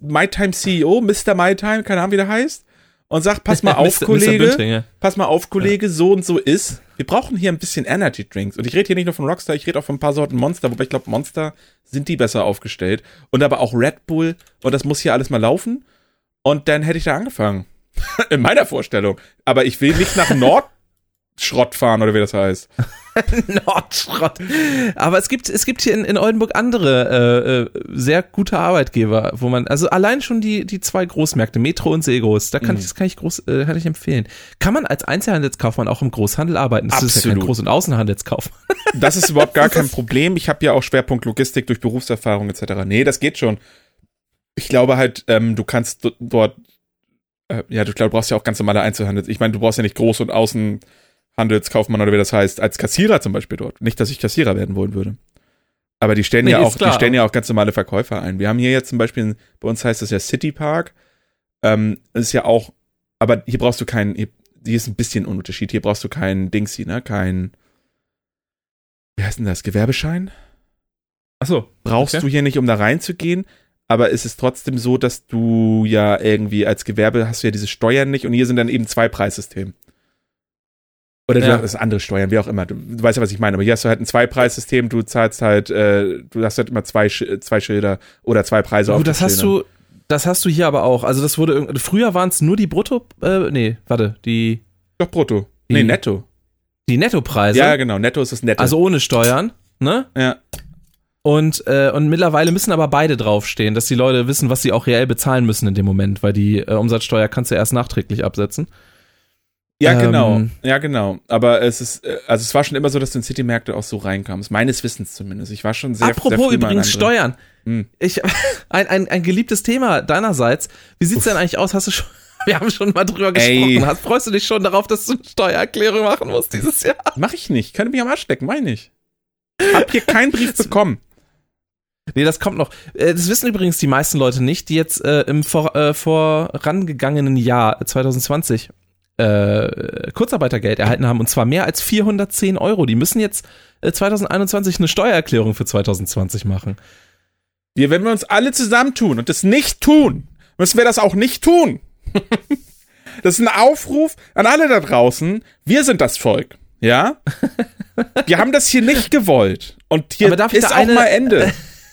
Speaker 2: MyTime CEO, Mr. MyTime, keine Ahnung, wie der heißt, und sagt, pass [laughs] mal auf, Kollege, pass mal auf, Kollege, ja. so und so ist. Wir brauchen hier ein bisschen Energy Drinks. Und ich rede hier nicht nur von Rockstar, ich rede auch von ein paar Sorten Monster, wobei ich glaube, Monster sind die besser aufgestellt. Und aber auch Red Bull. Und das muss hier alles mal laufen. Und dann hätte ich da angefangen. [laughs] In meiner Vorstellung. Aber ich will nicht nach Nordschrott fahren, oder wie das heißt. [laughs]
Speaker 1: Nordschrott. Aber es gibt, es gibt hier in, in Oldenburg andere äh, äh, sehr gute Arbeitgeber, wo man, also allein schon die, die zwei Großmärkte, Metro und Segos, da kann mhm. ich, das kann ich groß, äh, kann ich empfehlen. Kann man als Einzelhandelskaufmann auch im Großhandel arbeiten? Das
Speaker 2: Absolut. ist
Speaker 1: ja kein Groß- und Außenhandelskauf. [laughs]
Speaker 2: Das ist überhaupt gar kein Problem. Ich habe ja auch Schwerpunkt Logistik durch Berufserfahrung etc. Nee, das geht schon. Ich glaube halt, ähm, du kannst dort, äh, ja, du, glaub, du brauchst ja auch ganz normale Einzelhandel. Ich meine, du brauchst ja nicht Groß- und Außen Handelskaufmann oder wie das heißt, als Kassierer zum Beispiel dort. Nicht, dass ich Kassierer werden wollen würde. Aber die stellen nee, ja auch, klar, die stellen ja auch ganz normale Verkäufer ein. Wir haben hier jetzt zum Beispiel, bei uns heißt das ja City Park. Ähm, ist ja auch, aber hier brauchst du keinen, hier, hier ist ein bisschen ein Unterschied. Hier brauchst du keinen Dingsy, ne? Kein, wie heißt denn das? Gewerbeschein? Achso. Brauchst okay. du hier nicht, um da reinzugehen. Aber es ist trotzdem so, dass du ja irgendwie als Gewerbe hast du ja diese Steuern nicht und hier sind dann eben zwei Preissysteme. Oder du
Speaker 1: Ja.
Speaker 2: hast andere Steuern, wie auch immer. Du, du weißt ja, was ich meine. Aber hier hast du halt ein Zweipreissystem, du zahlst halt, äh, du hast halt immer zwei, zwei Schilder oder zwei Preise auf
Speaker 1: Gut, das
Speaker 2: den
Speaker 1: hast
Speaker 2: Schildern.
Speaker 1: du, das hast du hier aber auch. Also das wurde früher waren es nur die Brutto, äh, nee, warte, die
Speaker 2: Doch brutto.
Speaker 1: Die-
Speaker 2: Nee, netto.
Speaker 1: die Nettopreise,
Speaker 2: Ja, genau. Netto ist das Netto.
Speaker 1: also ohne Steuern, ne?
Speaker 2: ja.
Speaker 1: Und äh, und mittlerweile müssen aber beide draufstehen, dass die Leute wissen, was sie auch reell bezahlen müssen in dem Moment, weil die äh, Umsatzsteuer kannst du erst nachträglich absetzen.
Speaker 2: Ja,
Speaker 1: Ähm,
Speaker 2: genau. Ja, genau. Aber es ist, äh, also es war schon immer so, dass du in City-Märkte auch so reinkamst. Meines Wissens zumindest. Ich war schon sehr, sehr
Speaker 1: Apropos
Speaker 2: in
Speaker 1: übrigens Steuern.
Speaker 2: Hm.
Speaker 1: Ich, [laughs] ein, ein, ein geliebtes Thema deinerseits. Wie sieht's denn eigentlich aus? Hast du schon, [laughs] wir haben schon mal drüber gesprochen. Hast, freust du dich schon darauf, dass du eine Steuererklärung machen musst dieses Jahr? [laughs]
Speaker 2: Mach ich nicht. Kann mich am Arsch stecken, meine ich. Hab hier keinen Brief bekommen.
Speaker 1: Nee, das kommt noch. Äh, Das wissen übrigens die meisten Leute nicht, die jetzt äh, im vor, äh, vorangegangenen Jahr äh, 2020 äh, Kurzarbeitergeld erhalten haben und zwar mehr als 410 Euro. Die müssen jetzt äh, 2021 eine Steuererklärung für 2020 machen.
Speaker 2: Wir, wenn wir uns alle zusammentun und das nicht tun, müssen wir das auch nicht tun. [laughs] das ist ein Aufruf an alle da draußen. Wir sind das Volk. Ja? [laughs] Wir haben das hier nicht gewollt. Und hier ist
Speaker 1: da
Speaker 2: auch
Speaker 1: eine-
Speaker 2: mal Ende.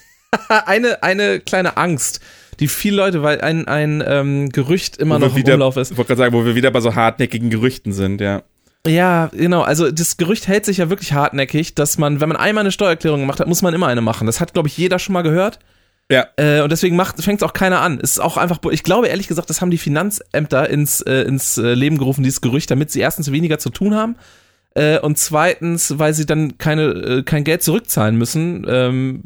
Speaker 2: [laughs]
Speaker 1: eine, eine kleine Angst, die viele Leute, weil ein, ein ähm, Gerücht immer noch im
Speaker 2: wieder,
Speaker 1: Umlauf ist.
Speaker 2: Ich wollte gerade sagen, wo wir wieder bei so hartnäckigen Gerüchten sind, ja.
Speaker 1: Ja, genau. Also das Gerücht hält sich ja wirklich hartnäckig, dass man, wenn man einmal eine Steuererklärung gemacht hat, muss man immer eine machen. Das hat, glaube ich, jeder schon mal gehört.
Speaker 2: Ja.
Speaker 1: Äh, und deswegen fängt es auch keiner an. Es ist auch einfach, ich glaube ehrlich gesagt, das haben die Finanzämter ins, äh, ins äh, Leben gerufen, dieses Gerücht, damit sie erstens weniger zu tun haben äh, und zweitens, weil sie dann keine, äh, kein Geld zurückzahlen müssen. Ähm,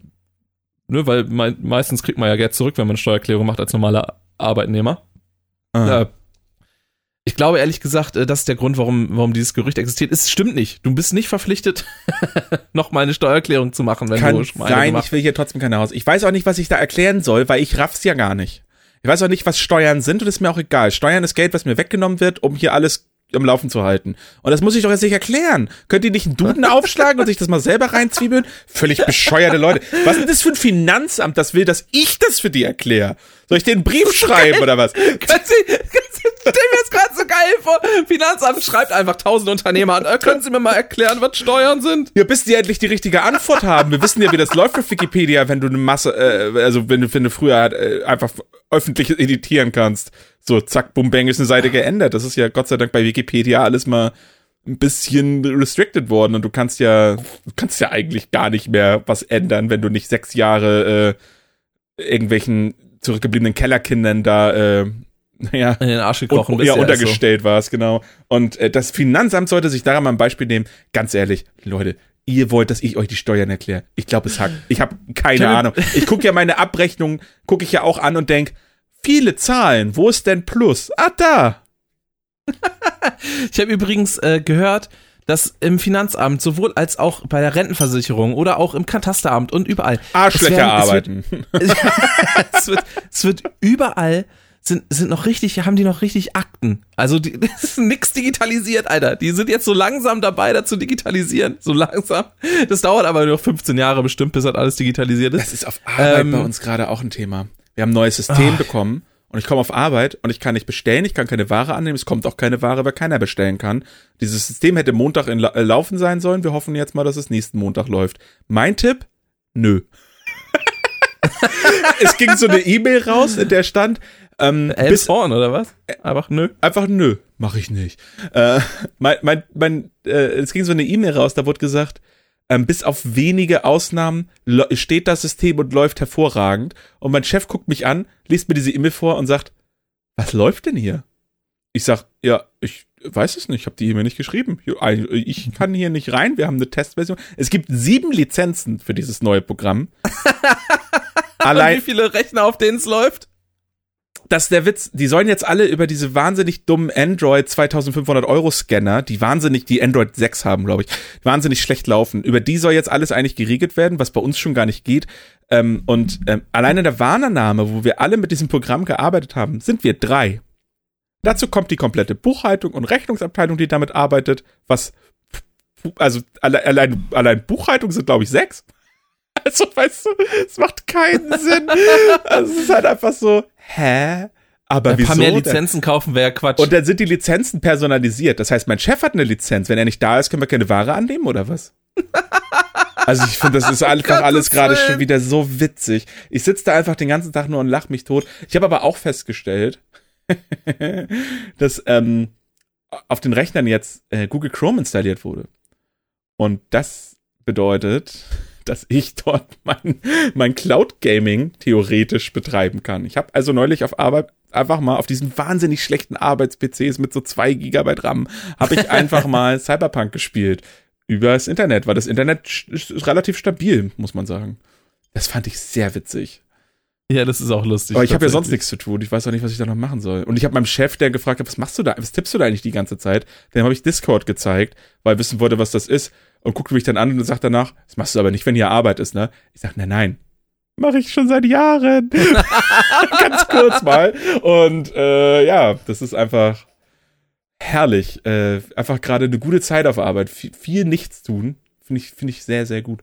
Speaker 1: ne, weil mei meistens kriegt man ja Geld zurück, wenn man eine Steuererklärung macht als normaler Arbeitnehmer.
Speaker 2: Ah.
Speaker 1: Äh, ich glaube ehrlich gesagt, äh, das ist der Grund, warum, warum dieses Gerücht existiert. Es stimmt nicht. Du bist nicht verpflichtet, [laughs] nochmal eine Steuererklärung zu machen, wenn
Speaker 2: Kann
Speaker 1: du schon mal
Speaker 2: sein,
Speaker 1: gemacht
Speaker 2: ich will hier trotzdem keine Haus. Ich weiß auch nicht, was ich da erklären soll, weil ich raff's ja gar nicht. Ich weiß auch nicht, was Steuern sind und ist mir auch egal. Steuern ist Geld, was mir weggenommen wird, um hier alles am Laufen zu halten. Und das muss ich doch jetzt nicht erklären. Könnt ihr nicht einen Duden aufschlagen und sich das mal selber reinzwiebeln? Völlig bescheuerte Leute. Was ist denn das für ein Finanzamt, das will, dass ich das für die erkläre? Soll ich dir einen Brief schreiben oder was?
Speaker 1: Können Sie, können Sie, stell mir jetzt gerade so geil vor, Finanzamt schreibt einfach tausend Unternehmer an, äh, können Sie mir mal erklären, was Steuern sind?
Speaker 2: Ja, bis die endlich die richtige Antwort haben. Wir wissen ja, wie das läuft auf Wikipedia, wenn du eine Masse, äh, also wenn du, wenn du früher halt, äh, einfach öffentlich editieren kannst. So, zack, bum, bang, ist eine Seite geändert. Das ist ja Gott sei Dank bei Wikipedia alles mal ein bisschen restricted worden und du kannst ja, du kannst ja eigentlich gar nicht mehr was ändern, wenn du nicht sechs Jahre äh, irgendwelchen zurückgebliebenen Kellerkindern da äh, naja,
Speaker 1: In den Arsch gekrochen
Speaker 2: und,
Speaker 1: bist,
Speaker 2: ja, untergestellt war es, genau. Und äh, das Finanzamt sollte sich daran mal ein Beispiel nehmen. Ganz ehrlich, Leute, ihr wollt, dass ich euch die Steuern erkläre. Ich glaube, es hackt. Ich habe keine Ahnung. Ich gucke ja meine Abrechnung, gucke ich ja auch an und denk, viele Zahlen, wo ist denn Plus? Ah, da. [laughs]
Speaker 1: Ich habe übrigens äh, gehört, dass im Finanzamt sowohl als auch bei der Rentenversicherung oder auch im Katasteramt und überall
Speaker 2: Arschlöcher
Speaker 1: werden- es
Speaker 2: arbeiten. [laughs]
Speaker 1: es, wird, es wird überall sind, sind noch richtig, haben die noch richtig Akten. Also die, [laughs] das ist nix digitalisiert, Alter. Die sind jetzt so langsam dabei, da zu digitalisieren. So langsam. Das dauert aber noch 15 Jahre bestimmt, bis das alles digitalisiert ist.
Speaker 2: Das ist auf Arbeit
Speaker 1: Ähm,
Speaker 2: bei uns gerade auch ein Thema. Wir haben ein neues System
Speaker 1: Ah.
Speaker 2: bekommen und ich komme auf Arbeit und ich kann nicht bestellen, ich kann keine Ware annehmen, es kommt auch keine Ware, weil keiner bestellen kann. Dieses System hätte Montag in äh, laufen sein sollen. Wir hoffen jetzt mal, dass es nächsten Montag läuft. Mein Tipp? Nö. [laughs] es ging so eine E-Mail raus, in der stand, ähm, bis,
Speaker 1: Elbshorn oder was? Einfach nö.
Speaker 2: einfach nö, mache ich nicht. Äh, mein, mein, mein, äh, es ging so eine E-Mail raus, da wurde gesagt, ähm, bis auf wenige Ausnahmen steht das System und läuft hervorragend. Und mein Chef guckt mich an, liest mir diese E-Mail vor und sagt, was läuft denn hier? Ich sag, ja, ich weiß es nicht, ich habe die E-Mail nicht geschrieben. Ich kann hier nicht rein, wir haben eine Testversion. Es gibt sieben Lizenzen für dieses neue Programm. [laughs]
Speaker 1: Und
Speaker 2: Allein,
Speaker 1: wie viele Rechner, auf denen es läuft?
Speaker 2: Das ist der Witz, die sollen jetzt alle über diese wahnsinnig dummen Android 2500 Euro Scanner, die wahnsinnig, die Android 6 haben, glaube ich, wahnsinnig schlecht laufen. Über die soll jetzt alles eigentlich geregelt werden, was bei uns schon gar nicht geht. Ähm, und ähm, alleine der Warnername, wo wir alle mit diesem Programm gearbeitet haben, sind wir drei. Dazu kommt die komplette Buchhaltung und Rechnungsabteilung, die damit arbeitet, was, also alle, allein, allein Buchhaltung sind, glaube ich, sechs. [laughs] Also, weißt du, es macht keinen Sinn. [laughs] Also, es ist halt einfach so, hä? aber
Speaker 1: Ein
Speaker 2: wieso?
Speaker 1: paar mehr? Lizenzen kaufen wäre Quatsch.
Speaker 2: Und dann sind die Lizenzen personalisiert. Das heißt, mein Chef hat eine Lizenz. Wenn er nicht da ist, können wir keine Ware annehmen oder was? [laughs] Also ich finde, das ist einfach alles gerade schon wieder so witzig. Ich sitze da einfach den ganzen Tag nur und lach mich tot. Ich habe aber auch festgestellt, [laughs] dass ähm, auf den Rechnern jetzt äh, Google Chrome installiert wurde. Und das bedeutet, dass ich dort mein, mein Cloud Gaming theoretisch betreiben kann. Ich habe also neulich auf Arbeit einfach mal auf diesen wahnsinnig schlechten Arbeits-PCs mit so zwei Gigabyte RAM habe ich einfach mal [laughs] Cyberpunk gespielt über das Internet, weil das Internet ist, ist relativ stabil, muss man sagen. Das fand ich sehr witzig.
Speaker 1: ja, das ist auch lustig.
Speaker 2: Aber ich habe ja sonst nichts zu tun. Ich weiß auch nicht, was ich da noch machen soll. Und ich habe meinem Chef, der gefragt hat, was machst du da? Was tippst du da eigentlich die ganze Zeit? Dem habe ich Discord gezeigt, weil er wissen wollte, was das ist. Und guckte mich dann an und sagt danach, das machst du aber nicht, wenn hier Arbeit ist, ne? Ich sag, nein, nein. Mache ich schon seit Jahren. [laughs] Ganz kurz mal. Und äh, ja, das ist einfach herrlich. Äh, einfach gerade eine gute Zeit auf Arbeit. Viel, viel nichts tun. Finde ich, finde ich sehr, sehr gut.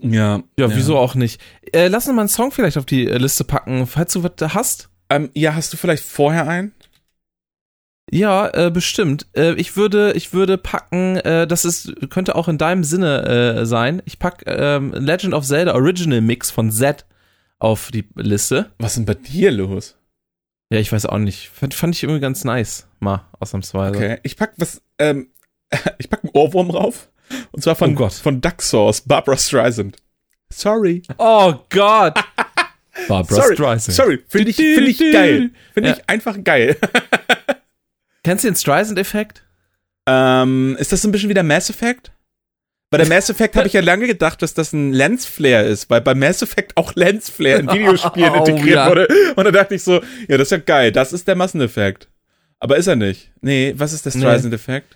Speaker 2: Ja.
Speaker 1: Ja, wieso auch nicht? Äh, lass uns mal einen Song vielleicht auf die äh, Liste packen, falls du was hast.
Speaker 2: Ähm, ja, hast du vielleicht vorher einen?
Speaker 1: Ja, äh, bestimmt. Äh, ich würde, ich würde packen, äh, das ist, könnte auch in deinem Sinne äh, sein. Ich pack ähm, Legend of Zelda Original Mix von Z auf die Liste.
Speaker 2: Was ist denn bei dir los?
Speaker 1: Ja, ich weiß auch nicht. Fand, fand ich irgendwie ganz nice, mal ausnahmsweise.
Speaker 2: Okay, ich pack was, ähm, [laughs] ich pack einen Ohrwurm rauf. Und zwar von,
Speaker 1: Oh Gott.
Speaker 2: von Duck Sauce, Barbara Streisand. Sorry.
Speaker 1: Oh Gott! [laughs] Barbara
Speaker 2: Sorry.
Speaker 1: Streisand.
Speaker 2: Sorry, finde ich, find ich geil. Finde
Speaker 1: Ja.
Speaker 2: ich einfach geil. [laughs]
Speaker 1: Kennst du den Streisand-Effekt?
Speaker 2: ähm, ist das so ein bisschen wie der Mass Effect? Bei der Mass Effect habe ich ja [laughs] lange gedacht, dass das ein Lensflare ist, weil bei Mass Effect auch Lensflare in Videospielen [laughs]
Speaker 1: Oh,
Speaker 2: integriert
Speaker 1: ja.
Speaker 2: wurde. Und da dachte ich so, ja, das ist ja geil, das ist der Masseneffekt. Aber ist er nicht. Nee, was ist der. Streisand-Effekt?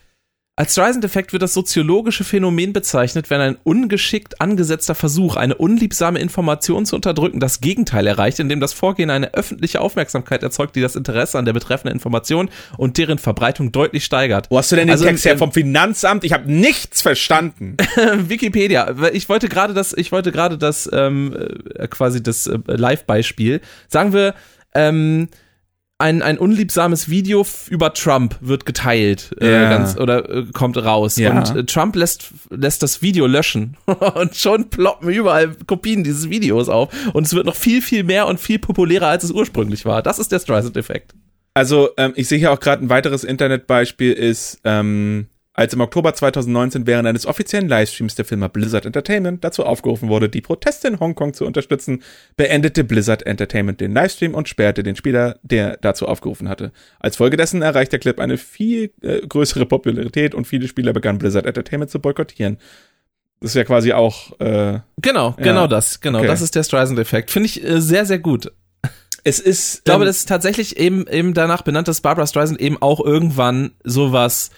Speaker 1: Als Streisand-Effekt wird das soziologische Phänomen bezeichnet, wenn ein ungeschickt angesetzter Versuch, eine unliebsame Information zu unterdrücken, das Gegenteil erreicht, indem das Vorgehen eine öffentliche Aufmerksamkeit erzeugt, die das Interesse an der betreffenden Information und deren Verbreitung deutlich steigert.
Speaker 2: Wo hast du denn den
Speaker 1: Also,
Speaker 2: Text her? Vom Finanzamt? Ich habe nichts verstanden. [laughs]
Speaker 1: Wikipedia. Ich wollte gerade das, ich wollte gerade das ähm, äh, quasi das äh, Live-Beispiel. Sagen wir, ähm, ein, ein unliebsames Video über Trump wird geteilt äh,
Speaker 2: Ja.
Speaker 1: ganz, oder äh, kommt raus.
Speaker 2: Ja.
Speaker 1: Und äh, Trump lässt, lässt das Video löschen. [laughs] und schon ploppen überall Kopien dieses Videos auf. Und es wird noch viel, viel mehr und viel populärer, als es ursprünglich war. Das ist der Streisand-Effekt.
Speaker 2: Also, ähm, ich sehe hier auch gerade ein weiteres Internetbeispiel ist, ähm, als im Oktober 2019 während eines offiziellen Livestreams der Firma Blizzard Entertainment dazu aufgerufen wurde, die Proteste in Hongkong zu unterstützen, beendete Blizzard Entertainment den Livestream und sperrte den Spieler, der dazu aufgerufen hatte. Als Folge dessen erreicht der Clip eine viel äh, größere Popularität und viele Spieler begannen Blizzard Entertainment zu boykottieren. Das ist ja quasi auch, äh,
Speaker 1: Genau,
Speaker 2: Ja.
Speaker 1: genau das. Genau,
Speaker 2: Okay.
Speaker 1: das ist der Streisand-Effekt. Finde ich äh, sehr, sehr gut.
Speaker 2: es ist,
Speaker 1: Ich glaube,
Speaker 2: ähm,
Speaker 1: das ist tatsächlich eben, eben danach benannt, dass Barbara Streisand eben auch irgendwann sowas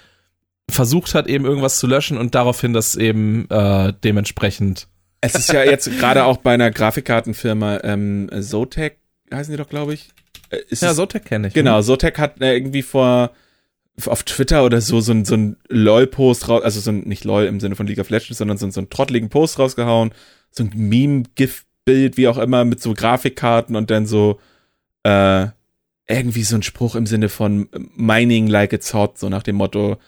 Speaker 1: versucht hat, eben irgendwas zu löschen und daraufhin das eben äh, dementsprechend.
Speaker 2: Es ist ja jetzt gerade auch bei einer Grafikkartenfirma, ähm, Zotac heißen die doch, glaube ich. Äh, Ist
Speaker 1: Ja, Zotac kenne ich.
Speaker 2: Genau, Zotac hat äh, irgendwie vor auf Twitter oder so so ein, so ein LOL-Post raus, also so ein, nicht LOL im Sinne von League of Legends, sondern so, ein- so ein trotteligen Post rausgehauen, so ein Meme-GIF-Bild, wie auch immer, mit so Grafikkarten und dann so äh, irgendwie so ein Spruch im Sinne von Mining like it's hot, so nach dem Motto,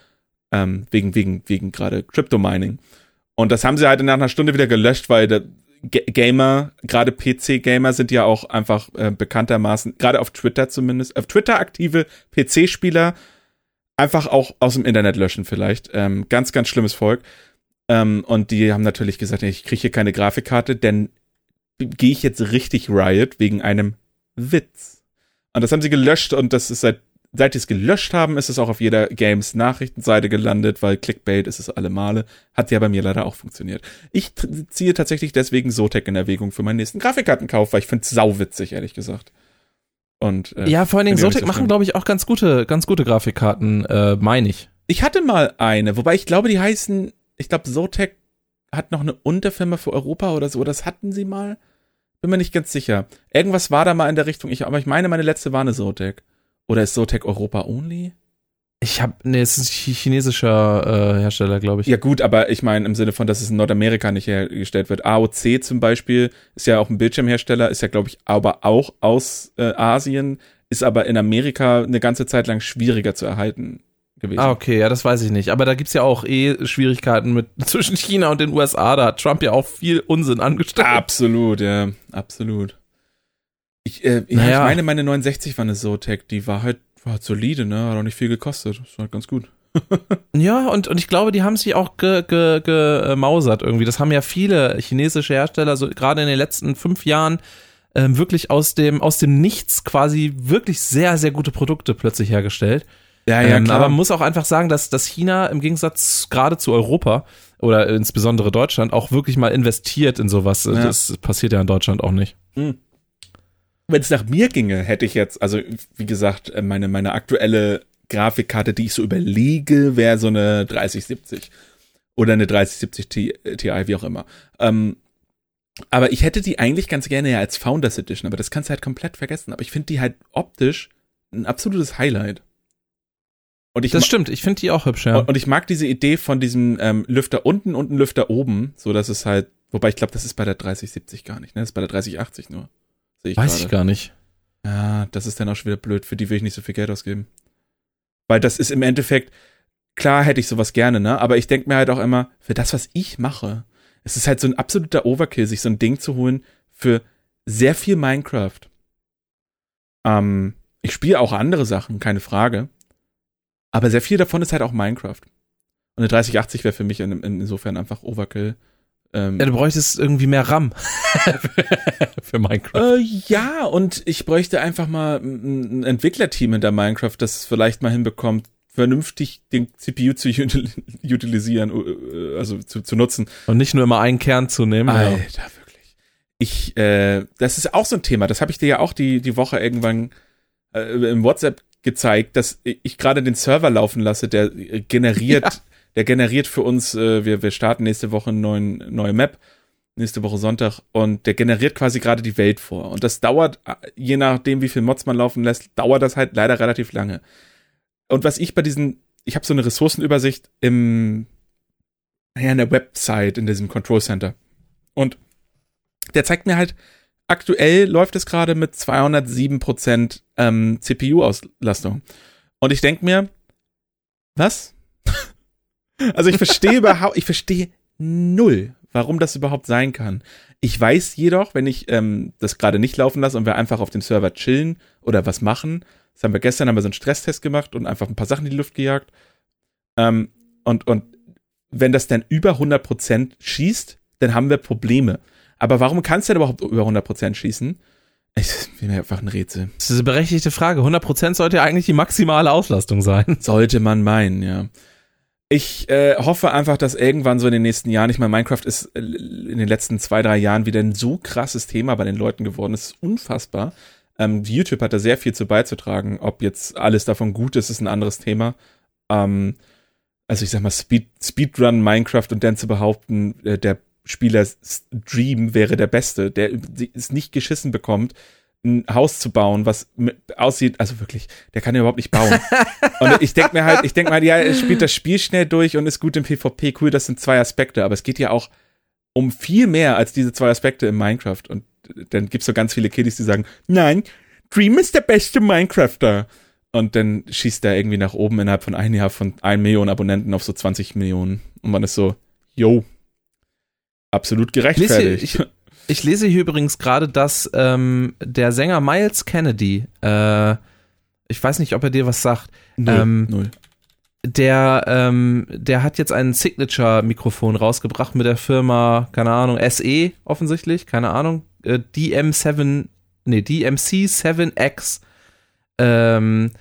Speaker 2: ähm, wegen, wegen, wegen gerade Crypto-Mining. Und das haben sie halt nach einer Stunde wieder gelöscht, weil der G Gamer, gerade PC-Gamer sind ja auch einfach äh, bekanntermaßen, gerade auf Twitter zumindest, auf Twitter aktive PC-Spieler einfach auch aus dem Internet löschen vielleicht. Ähm, ganz, ganz schlimmes Volk. Ähm, und die haben natürlich gesagt, ich kriege hier keine Grafikkarte, denn gehe ich jetzt richtig Riot wegen einem Witz. Und das haben sie gelöscht und das ist seit, seit die es gelöscht haben, ist es auch auf jeder Games Nachrichtenseite gelandet, weil Clickbait ist es alle Male. Hat ja bei mir leider auch funktioniert. Ich ziehe tatsächlich deswegen Zotac in Erwägung für meinen nächsten Grafikkartenkauf, weil ich finde es sauwitzig, ehrlich gesagt. Und, äh,
Speaker 1: Ja, vor allen Dingen Zotac
Speaker 2: so
Speaker 1: machen, glaube ich, auch ganz gute, ganz gute Grafikkarten, äh, meine ich.
Speaker 2: Ich hatte mal eine, wobei ich glaube, die heißen, ich glaube, Zotac hat noch eine Unterfirma für Europa oder so, das hatten sie mal. Bin mir nicht ganz sicher. Irgendwas war da mal in der Richtung, ich, aber ich meine, meine letzte war eine Zotac. Oder ist Zotac Europa only?
Speaker 1: Ich habe, nee, es ist ein chinesischer äh, Hersteller, glaube ich.
Speaker 2: Ja gut, aber ich meine im Sinne von, dass es in Nordamerika nicht hergestellt wird. AOC zum Beispiel ist ja auch ein Bildschirmhersteller, ist ja glaube ich aber auch aus äh, Asien, ist aber in Amerika eine ganze Zeit lang schwieriger zu erhalten gewesen.
Speaker 1: Ah, okay, ja, das weiß ich nicht. Aber da gibt's ja auch eh Schwierigkeiten mit [laughs] zwischen China und den USA. Da hat Trump ja auch viel Unsinn angestellt.
Speaker 2: Absolut, ja, absolut. Ich, äh, naja. ich meine, meine 69 war eine Zotac, die war halt, war halt solide, ne? Hat auch nicht viel gekostet. Das war halt ganz gut. [laughs]
Speaker 1: ja, und, und ich glaube, die haben sich auch gemausert ge, ge, irgendwie. Das haben ja viele chinesische Hersteller, so gerade in den letzten fünf Jahren, ähm, wirklich aus dem, aus dem Nichts quasi wirklich sehr, sehr gute Produkte plötzlich hergestellt. Ja, ja, ähm, klar. Aber man muss auch einfach sagen, dass, dass China im Gegensatz gerade zu Europa oder insbesondere Deutschland auch wirklich mal investiert in sowas. Ja. Das passiert ja in Deutschland auch nicht. Mhm.
Speaker 2: Wenn es nach mir ginge, hätte ich jetzt, also wie gesagt, äh, meine, meine aktuelle Grafikkarte, die ich so überlege, wäre so eine 3070 oder eine 3070 Ti, wie auch immer. Ähm, aber ich hätte die eigentlich ganz gerne ja als Founders Edition, aber das kannst du halt komplett vergessen. Aber ich finde die halt optisch ein absolutes Highlight.
Speaker 1: Und ich das stimmt, ich finde die auch hübsch, ja.
Speaker 2: Und, und, ich mag diese Idee von diesem ähm, Lüfter unten und ein Lüfter oben, so dass es halt, wobei ich glaube, das ist bei der 3070 gar nicht, ne? Das ist bei der 3080 nur.
Speaker 1: Ich Weiß grade. ich gar nicht.
Speaker 2: Ja, das ist dann auch schon wieder blöd, für die will ich nicht so viel Geld ausgeben. Weil das ist im Endeffekt, klar hätte ich sowas gerne, ne? Aber ich denke mir halt auch immer, für das, was ich mache, es ist halt so ein absoluter Overkill, sich so ein Ding zu holen für sehr viel Minecraft. Ähm, ich spiele auch andere Sachen, keine Frage. Aber sehr viel davon ist halt auch Minecraft. Und eine 3080 wäre für mich in, in, insofern einfach Overkill.
Speaker 1: Ähm, ja, du bräuchtest irgendwie mehr RAM [laughs]
Speaker 2: für Minecraft. Äh, ja, und ich bräuchte einfach mal ein Entwicklerteam in der Minecraft, das vielleicht mal hinbekommt, vernünftig den CPU zu [laughs] utilisieren, äh, also zu, zu nutzen.
Speaker 1: Und nicht nur immer einen Kern zu nehmen.
Speaker 2: Alter, ja. wirklich. Ich, äh, das ist auch so ein Thema. Das habe ich dir ja auch die, die Woche irgendwann äh, im WhatsApp gezeigt, dass ich gerade den Server laufen lasse, der generiert, ja. Der generiert für uns, äh, wir, wir starten nächste Woche eine neue Map, nächste Woche Sonntag, und der generiert quasi gerade die Welt vor. Und das dauert, je nachdem, wie viel Mods man laufen lässt, dauert das halt leider relativ lange. Und was ich bei diesen, ich habe so eine Ressourcenübersicht im, naja, in der Website, in diesem Control Center. Und der zeigt mir halt, aktuell läuft es gerade mit 207% ähm, CPU-Auslastung. Und ich denke mir, was? Also ich verstehe überhaupt, [laughs] ich verstehe null, warum das überhaupt sein kann. Ich weiß jedoch, wenn ich ähm, das gerade nicht laufen lasse und wir einfach auf dem Server chillen oder was machen, das haben wir gestern, haben wir so einen Stresstest gemacht und einfach ein paar Sachen in die Luft gejagt. Ähm, und, und wenn das dann über 100% schießt, dann haben wir Probleme. Aber warum kannst du denn überhaupt über 100% schießen? Ich bin mir einfach ein Rätsel.
Speaker 1: Das ist eine berechtigte Frage. 100% sollte ja eigentlich die maximale Auslastung sein.
Speaker 2: Sollte man meinen, ja. Ich äh, hoffe einfach, dass irgendwann so in den nächsten Jahren, ich meine, Minecraft ist äh, in den letzten zwei, drei Jahren wieder ein so krasses Thema bei den Leuten geworden. Es ist unfassbar. Ähm, YouTube hat da sehr viel zu beizutragen. Ob jetzt alles davon gut ist, ist ein anderes Thema. Ähm, also ich sag mal, Speed, Speedrun Minecraft und dann zu behaupten, äh, der Spielers Dream wäre der beste, der es nicht geschissen bekommt, ein Haus zu bauen, was aussieht, also wirklich, der kann ja überhaupt nicht bauen. und ich denke mir halt, ich denke mal, ja, er spielt das Spiel schnell durch und ist gut im PvP, cool, das sind zwei Aspekte, aber es geht ja auch um viel mehr als diese zwei Aspekte in Minecraft. Und dann gibt's so ganz viele Kiddies, die sagen, nein, Dream ist der beste Minecrafter. Und dann schießt er irgendwie nach oben innerhalb von einem Jahr von 1 Million Abonnenten auf so 20 Millionen. Und man ist so, yo, absolut gerechtfertigt.
Speaker 1: Ich, ich, ich lese hier übrigens gerade, dass ähm, der Sänger Miles Kennedy, äh, ich weiß nicht, ob er dir was sagt, null, ähm, null. Der, ähm, der hat jetzt ein Signature-Mikrofon rausgebracht mit der Firma, keine Ahnung, SE offensichtlich, keine Ahnung, äh, DM7, nee, DMC7X. Ähm,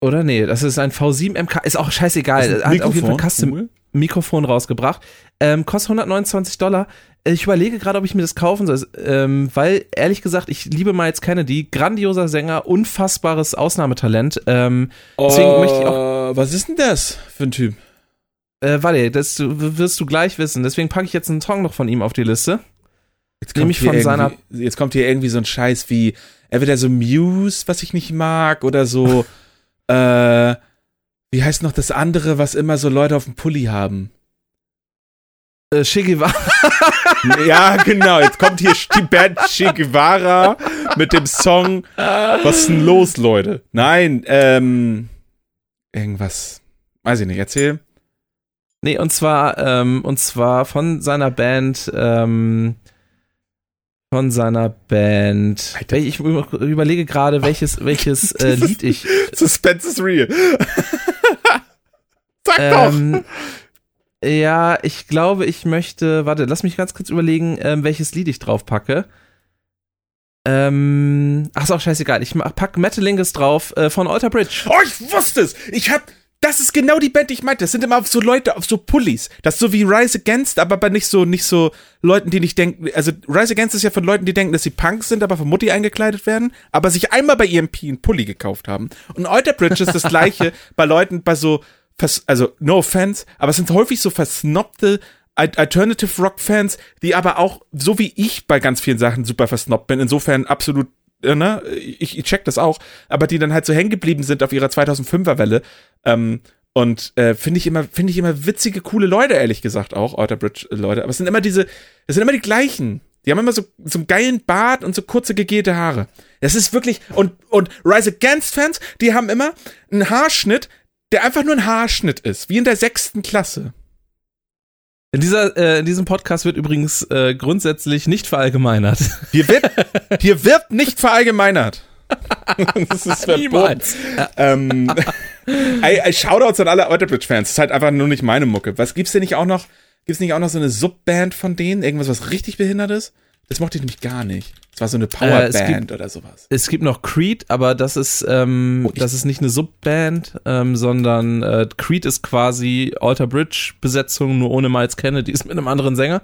Speaker 1: oder nee, das ist ein V7MK, ist auch scheißegal. Ist hat auf jeden Fall Custom cool. Mikrofon rausgebracht. Ähm, kostet 129 Dollar. Ich überlege gerade, ob ich mir das kaufen soll, ähm, weil ehrlich gesagt, ich liebe Miles Kennedy, grandioser Sänger, unfassbares Ausnahmetalent. Ähm, deswegen
Speaker 2: uh, möchte ich auch. Was ist denn das für ein Typ?
Speaker 1: Äh, warte, das wirst du gleich wissen. Deswegen packe ich jetzt einen Song noch von ihm auf die Liste.
Speaker 2: Jetzt kommt, von seiner jetzt kommt hier irgendwie so ein Scheiß wie entweder so Muse, was ich nicht mag, oder so [laughs] äh, Wie heißt noch das andere, was immer so Leute auf dem Pulli haben?
Speaker 1: Äh, Che Guevara. [laughs]
Speaker 2: Ja, genau. Jetzt kommt hier die Band Che Guevara mit dem Song Was ist denn los, Leute? Nein, ähm, irgendwas. Weiß ich nicht, erzähl.
Speaker 1: Nee, und zwar, ähm, und zwar von seiner Band, ähm, von seiner Band.
Speaker 2: Alter.
Speaker 1: Ich überlege gerade, welches, welches [laughs] äh, Lied ich.
Speaker 2: Suspense is real. [laughs] Sag doch.
Speaker 1: Ja, ich glaube, ich möchte. Warte, lass mich ganz kurz überlegen, ähm, welches Lied ich drauf packe. Ähm, ach, ist auch scheißegal. Ich pack Metalingus drauf äh, von Alter Bridge.
Speaker 2: Oh, ich wusste es. Ich hab, das ist genau die Band, die ich meinte. Das sind immer auf so Leute, auf so Pullis. Das ist so wie Rise Against, aber bei nicht so, nicht so Leuten, die nicht denken, also Rise Against ist ja von Leuten, die denken, dass sie Punks sind, aber von Mutti eingekleidet werden, aber sich einmal bei EMP einen Pulli gekauft haben. Und Alter Bridge ist das gleiche [laughs] bei Leuten, bei so, also no offense, aber es sind häufig so versnobte Al- Alternative Rock Fans, die aber auch, so wie ich bei ganz vielen Sachen super versnobbt bin, insofern absolut, äh, ne, ich, ich check das auch, aber die dann halt so hängen geblieben sind auf ihrer 2005er Welle, ähm, und äh, finde ich immer, finde ich immer witzige, coole Leute, ehrlich gesagt auch, Outer Bridge Leute. Aber es sind immer diese, es sind immer die gleichen. Die haben immer so, so einen geilen Bart und so kurze gegelte Haare. Das ist wirklich, und, und Rise Against Fans, die haben immer einen Haarschnitt, der einfach nur ein Haarschnitt ist, wie in der sechsten Klasse.
Speaker 1: In, dieser, äh, in diesem Podcast wird übrigens äh, grundsätzlich nicht verallgemeinert.
Speaker 2: Hier wird, [laughs] hier wird nicht verallgemeinert. [laughs] das ist verboten. Ähm, [laughs] ey, ey, Shoutouts an alle Outer Bridge Fans. Das ist halt einfach nur nicht meine Mucke. Was gibt's denn nicht auch noch? Gibt's nicht auch noch so eine Subband von denen? Irgendwas, was richtig behindert ist? Das mochte ich nämlich gar nicht. Das war so eine
Speaker 1: Äh, es
Speaker 2: Powerband
Speaker 1: gibt-
Speaker 2: oder sowas.
Speaker 1: Es gibt noch Creed, aber das ist, ähm,
Speaker 2: Oh,
Speaker 1: das ist nicht eine Subband, ähm, sondern äh, Creed ist quasi Alter Bridge Besetzung, nur ohne Miles Kennedy, [laughs] ist mit einem anderen Sänger.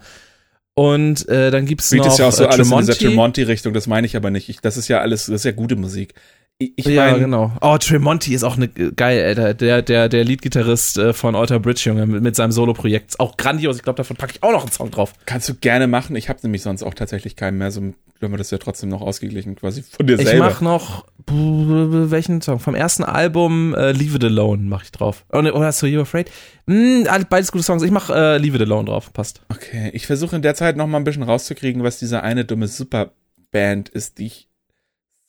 Speaker 1: Und äh, dann gibt's
Speaker 2: Creed
Speaker 1: noch
Speaker 2: ist ja auch so
Speaker 1: äh,
Speaker 2: alles in dieser
Speaker 1: Tremonti.
Speaker 2: Tremonti-Richtung, das meine ich aber nicht. Ich, das ist ja alles, das ist ja gute Musik. Ich, ich
Speaker 1: ja,
Speaker 2: meine,
Speaker 1: genau. Oh, Tremonti ist auch eine geil, Alter. Der, der, der Leadgitarrist äh, von Alter Bridge, Junge, mit, mit seinem Solo-Projekt. Ist Auch grandios. Ich glaube, davon packe ich auch noch einen Song drauf.
Speaker 2: kannst du gerne machen. Ich habe nämlich sonst auch tatsächlich keinen mehr. So haben wir das ja trotzdem noch ausgeglichen, quasi von dir
Speaker 1: Ich
Speaker 2: selber.
Speaker 1: mach noch welchen Song? Vom ersten Album äh, Leave It Alone mache ich drauf. Oh, ne, Oder So You Afraid? Alle- beides gute Songs. Ich mach äh, Leave It Alone drauf. Passt.
Speaker 2: Okay, ich versuche in der Zeit noch mal ein bisschen rauszukriegen, was diese eine dumme Superband ist, die ich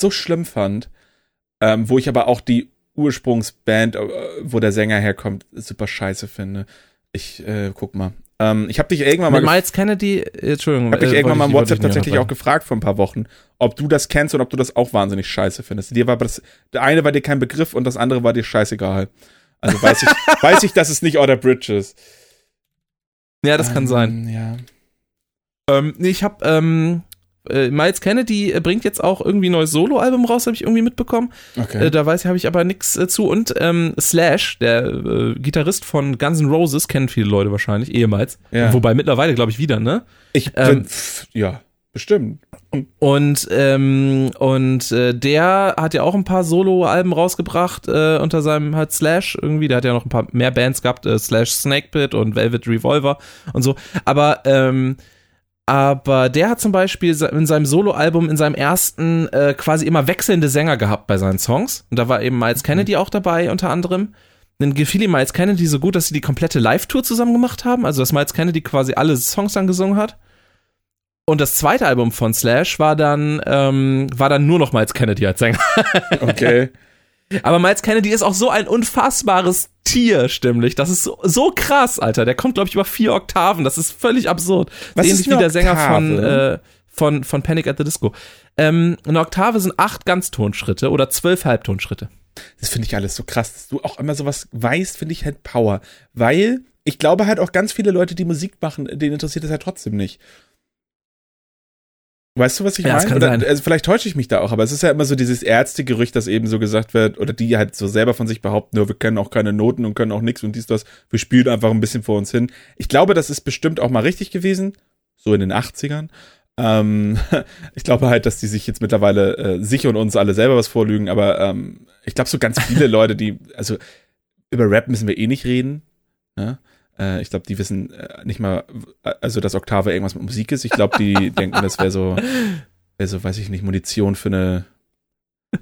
Speaker 2: so schlimm fand, ähm, wo ich aber auch die Ursprungsband, äh, wo der Sänger herkommt, super scheiße finde. Ich äh, guck mal. Ähm, ich habe dich irgendwann mal
Speaker 1: Mit Miles Kennedy, äh, Entschuldigung.
Speaker 2: hab dich
Speaker 1: äh,
Speaker 2: irgendwann mal im
Speaker 1: ich-
Speaker 2: WhatsApp
Speaker 1: ich
Speaker 2: tatsächlich auch gefragt vor ein paar Wochen, ob du das kennst und ob du das auch wahnsinnig scheiße findest. Dir war das, der eine war dir kein Begriff und das andere war dir scheißegal. Also weiß ich, [laughs] weiß ich, dass es nicht Order Bridge ist.
Speaker 1: Ja, das kann
Speaker 2: Ähm,
Speaker 1: sein.
Speaker 2: Ja.
Speaker 1: Ähm, ich hab, ähm, äh, Miles Kennedy äh, bringt jetzt auch irgendwie ein neues Solo-Album raus, habe ich irgendwie mitbekommen.
Speaker 2: Okay.
Speaker 1: Äh, da weiß ich, habe ich aber nichts äh, zu. Und ähm, Slash, der äh, Gitarrist von Guns N' Roses, kennen viele Leute wahrscheinlich, ehemals.
Speaker 2: Ja.
Speaker 1: Wobei mittlerweile, glaube ich, wieder, ne?
Speaker 2: Ich
Speaker 1: Ähm,
Speaker 2: bin, pff, ja, bestimmt.
Speaker 1: Und, ähm, und äh, der hat ja auch ein paar Solo-Alben rausgebracht äh, unter seinem halt Slash irgendwie. Der hat ja noch ein paar mehr Bands gehabt, äh, Slash Snakepit und Velvet Revolver und so. Aber ähm, aber der hat zum Beispiel in seinem Solo-Album, in seinem ersten, äh, quasi immer wechselnde Sänger gehabt bei seinen Songs. Und da war eben Miles Kennedy auch dabei, unter anderem. Dann gefiel ihm Miles Kennedy so gut, dass sie die komplette Live-Tour zusammen gemacht haben. Also, dass Miles Kennedy quasi alle Songs dann gesungen hat. Und das zweite Album von Slash war dann, ähm, war dann nur noch Miles Kennedy als Sänger.
Speaker 2: Okay. [laughs]
Speaker 1: Aber Miles Kennedy ist auch so ein unfassbares Tier stimmlich. Das ist so, so krass, Alter. Der kommt, glaube ich, über vier Oktaven. Das ist völlig absurd.
Speaker 2: Was
Speaker 1: Ähnlich
Speaker 2: ist
Speaker 1: wie der Sänger von, äh, von, von Panic at the Disco. Ähm, eine Oktave sind acht Ganztonschritte oder zwölf Halbtonschritte.
Speaker 2: Das finde ich alles so krass, dass du auch immer sowas weißt, finde ich halt Power. Weil ich glaube halt auch ganz viele Leute, die Musik machen, denen interessiert das halt trotzdem nicht. Weißt du, was ich
Speaker 1: Ja,
Speaker 2: meine? Oder, also vielleicht täusche ich mich da auch, aber es ist ja immer so dieses Ärztegerücht, das eben so gesagt wird, oder die halt so selber von sich behaupten, nur wir können auch keine Noten und können auch nichts und dies, das, wir spielen einfach ein bisschen vor uns hin. Ich glaube, das ist bestimmt auch mal richtig gewesen, so in den 80ern. Ähm, [laughs] ich glaube halt, dass die sich jetzt mittlerweile äh, sich und uns alle selber was vorlügen, aber ähm, ich glaube, so ganz viele Leute, die, also über Rap müssen wir eh nicht reden. Ne? Äh, ich glaube, die wissen äh, nicht mal, äh, also dass Oktave irgendwas mit Musik ist. Ich glaube, die [laughs] denken, das wäre so, wäre so, weiß ich nicht, Munition für eine, für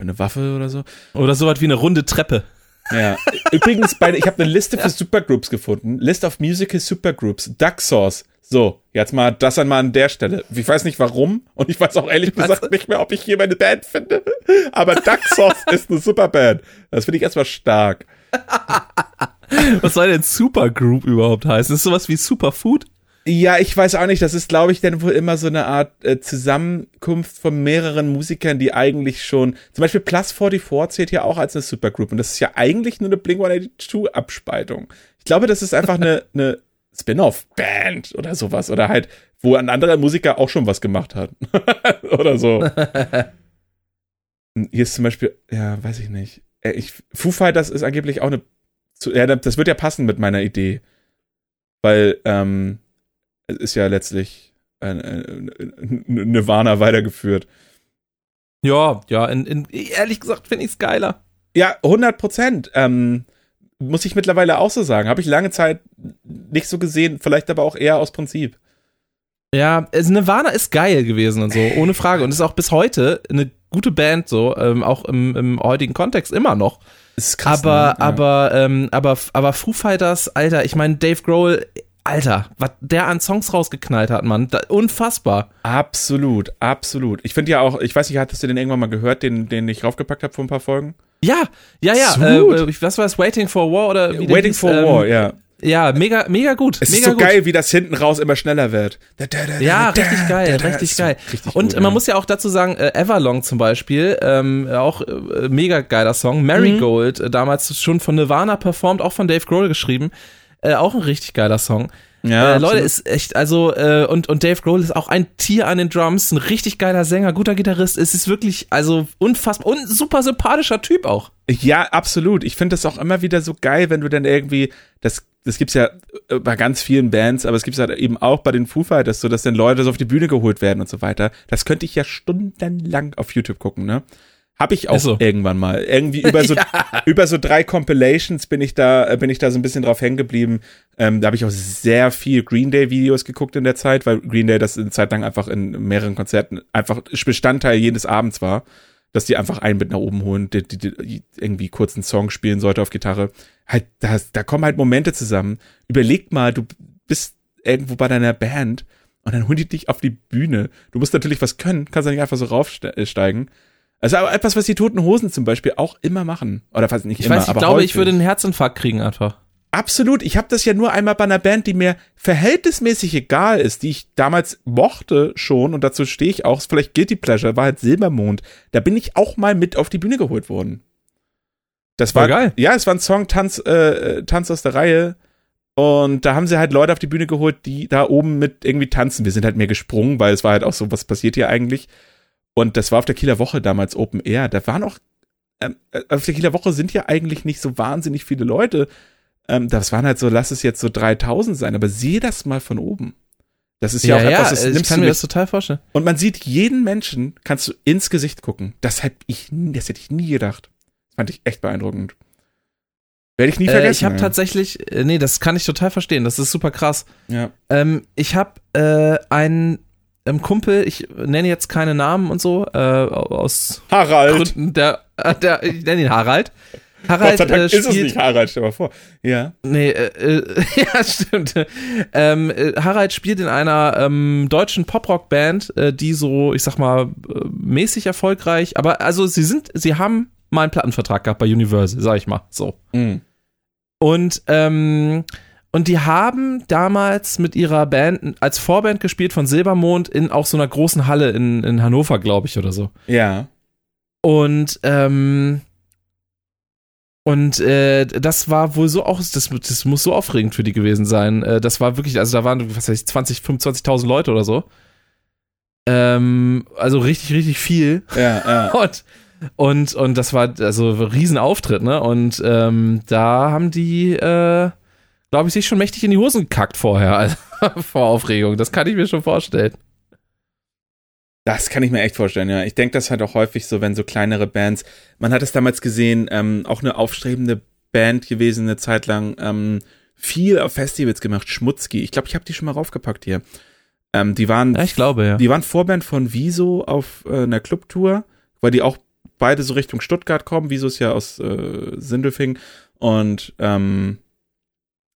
Speaker 2: eine Waffe oder so.
Speaker 1: Oder so was wie eine runde Treppe.
Speaker 2: Ja. Übrigens, bei, ich habe eine Liste für Supergroups gefunden. List of Musical Supergroups. Duck Sauce. So, jetzt mal das einmal an der Stelle. Ich weiß nicht warum und ich weiß auch ehrlich gesagt nicht mehr, ob ich hier meine Band finde. Aber Duck [laughs] Sauce ist eine Superband. Das finde ich erstmal stark. [laughs]
Speaker 1: Was soll denn Supergroup überhaupt heißen? Ist sowas wie Superfood?
Speaker 2: Ja, ich weiß auch nicht. Das ist, glaube ich, dann wohl immer so eine Art äh, Zusammenkunft von mehreren Musikern, die eigentlich schon. Zum Beispiel Plus 44 zählt ja auch als eine Supergroup. Und das ist ja eigentlich nur eine Blink 182-Abspaltung. Ich glaube, das ist einfach eine, [laughs] eine Spin-off-Band oder sowas. Oder halt, wo ein anderer Musiker auch schon was gemacht hat. [laughs] oder so. Hier ist zum Beispiel, ja, weiß ich nicht. Äh, ich, Foo Fighters ist angeblich auch eine. Ja, das wird ja passen mit meiner Idee. Weil, ähm, es ist ja letztlich Nirvana weitergeführt.
Speaker 1: Ja, ja, in, in, ehrlich gesagt finde ich es geiler.
Speaker 2: Ja, 100 Prozent. Ähm, muss ich mittlerweile auch so sagen. Habe ich lange Zeit nicht so gesehen, vielleicht aber auch eher aus Prinzip.
Speaker 1: Ja, also Nirvana ist geil gewesen und so, ohne Frage. Und ist auch bis heute eine gute Band, so, ähm, auch im, im heutigen Kontext immer noch.
Speaker 2: Ist krass,
Speaker 1: aber,
Speaker 2: ne? ja.
Speaker 1: aber, ähm, aber, aber Foo Fighters, Alter, ich meine, Dave Grohl, Alter, was der an Songs rausgeknallt hat, Mann. Da, unfassbar.
Speaker 2: Absolut, absolut. Ich finde ja auch, ich weiß nicht, hattest du den irgendwann mal gehört, den, den ich raufgepackt habe vor ein paar Folgen?
Speaker 1: Ja, ja, ja. Äh, was war es? Waiting for War oder
Speaker 2: wie Waiting hieß, for ähm, War, ja.
Speaker 1: Ja, mega, mega gut.
Speaker 2: Es
Speaker 1: mega
Speaker 2: ist so
Speaker 1: gut.
Speaker 2: geil, wie das hinten raus immer schneller wird.
Speaker 1: Ja, richtig geil, richtig geil.
Speaker 2: Richtig
Speaker 1: und
Speaker 2: gut,
Speaker 1: man
Speaker 2: ja.
Speaker 1: muss ja auch dazu sagen, äh, Everlong zum Beispiel, ähm, auch äh, mega geiler Song. Marigold, äh, damals schon von Nirvana performt, auch von Dave Grohl geschrieben. Äh, auch ein richtig geiler Song.
Speaker 2: Ja,
Speaker 1: äh, Leute, ist echt, also, äh, und, und Dave Grohl ist auch ein Tier an den Drums, ein richtig geiler Sänger, guter Gitarrist. Es ist wirklich, also, unfassbar und super sympathischer Typ auch.
Speaker 2: Ja, absolut. Ich finde das auch immer wieder so geil, wenn du dann irgendwie, das, das gibt's ja äh, bei ganz vielen Bands, aber es gibt's halt eben auch bei den Foo Fighters so, dass dann Leute so auf die Bühne geholt werden und so weiter. Das könnte ich ja stundenlang auf YouTube gucken, ne? Hab ich auch
Speaker 1: so.
Speaker 2: irgendwann mal. Irgendwie über so, [laughs] über so drei Compilations bin ich da, äh, bin ich da so ein bisschen drauf hängen geblieben. Ähm, da habe ich auch sehr viel Green Day Videos geguckt in der Zeit, weil Green Day das eine Zeit lang einfach in mehreren Konzerten einfach Bestandteil jedes Abends war, dass die einfach einen mit nach oben holen, die, die, die irgendwie kurz einen Song spielen sollte auf Gitarre. Halt, da, da kommen halt Momente zusammen. Überleg mal, du bist irgendwo bei deiner Band und dann holen die dich auf die Bühne. Du musst natürlich was können, kannst ja nicht einfach so raufsteigen. Also aber etwas, was die Toten Hosen zum Beispiel auch immer machen. Oder fast nicht
Speaker 1: Ich
Speaker 2: immer,
Speaker 1: weiß, ich
Speaker 2: aber
Speaker 1: glaube,
Speaker 2: häufig.
Speaker 1: ich würde einen Herzinfarkt kriegen einfach.
Speaker 2: Absolut. Ich habe das ja nur einmal bei einer Band, die mir verhältnismäßig egal ist, die ich damals mochte schon und dazu stehe ich auch. Ist vielleicht Guilty Pleasure, war halt Silbermond. Da bin ich auch mal mit auf die Bühne geholt worden. Das war
Speaker 1: Voll geil.
Speaker 2: Ja, es war ein Song Tanz, äh, Tanz aus der Reihe. Und da haben sie halt Leute auf die Bühne geholt, die da oben mit irgendwie tanzen. Wir sind halt mehr gesprungen, weil es war halt auch so, was passiert hier eigentlich? Und das war auf der Kieler Woche damals Open Air. Da waren auch, ähm, äh, auf der Kieler Woche sind ja eigentlich nicht so wahnsinnig viele Leute. Ähm, das waren halt so, lass es jetzt so 3000 sein, aber sieh das mal von oben. Das ist ja, auch etwas, das
Speaker 1: ich
Speaker 2: nimmst
Speaker 1: kann
Speaker 2: du
Speaker 1: mir das total vorstellen.
Speaker 2: Und man sieht jeden Menschen, kannst du ins Gesicht gucken. Das hätte ich, nie- das hätte ich nie gedacht. Das fand ich echt beeindruckend. Werde ich nie
Speaker 1: Äh,
Speaker 2: vergessen.
Speaker 1: ich habe tatsächlich, äh, nee, das kann ich total verstehen. Das ist super krass.
Speaker 2: ja.
Speaker 1: Ähm, ich habe äh, einen ähm, Kumpel, ich nenne jetzt keine Namen und so, äh, aus
Speaker 2: Harald.
Speaker 1: Gründen der, äh, der ich nenne ihn Harald.
Speaker 2: Gott
Speaker 1: Harald
Speaker 2: sei Dank
Speaker 1: äh,
Speaker 2: ist es
Speaker 1: spielt,
Speaker 2: nicht Harald, stell mal vor. Ja.
Speaker 1: Nee, äh, äh, [laughs] ja, stimmt. Ähm, äh, Harald spielt in einer ähm, deutschen Poprock-Band, äh, die so, ich sag mal, äh, mäßig erfolgreich, aber also sie sind, sie haben mal einen Plattenvertrag gehabt bei Universal, sag ich mal, so.
Speaker 2: Mhm.
Speaker 1: Und, ähm, und die haben damals mit ihrer Band als Vorband gespielt von Silbermond in auch so einer großen Halle in, in Hannover, glaube ich, oder so.
Speaker 2: Ja.
Speaker 1: Und, ähm, und äh, das war wohl so auch, das, das muss so aufregend für die gewesen sein. Äh, das war wirklich, also da waren, was weiß ich, 20, 25.000 Leute oder so. Ähm, also richtig, richtig viel.
Speaker 2: Ja, ja. [laughs]
Speaker 1: Und, und, und das war also ein Riesenauftritt, ne? Und ähm, da haben die, äh, glaube ich, sich schon mächtig in die Hosen gekackt vorher, also, [laughs] vor Aufregung. Das kann ich mir schon vorstellen.
Speaker 2: Das kann ich mir echt vorstellen, ja. Ich denke das halt auch häufig so, wenn so kleinere Bands, man hat es damals gesehen, ähm, auch eine aufstrebende Band gewesen, eine Zeit lang, ähm, viel auf Festivals gemacht, Schmutzki. Ich glaube, ich habe die schon mal raufgepackt hier. Ähm, die waren,
Speaker 1: Ja, ich glaube, ja.
Speaker 2: die waren Vorband von Wieso auf äh, einer Clubtour, weil die auch beide so Richtung Stuttgart kommen. Wieso ist ja aus äh, Sindelfing. Und ähm,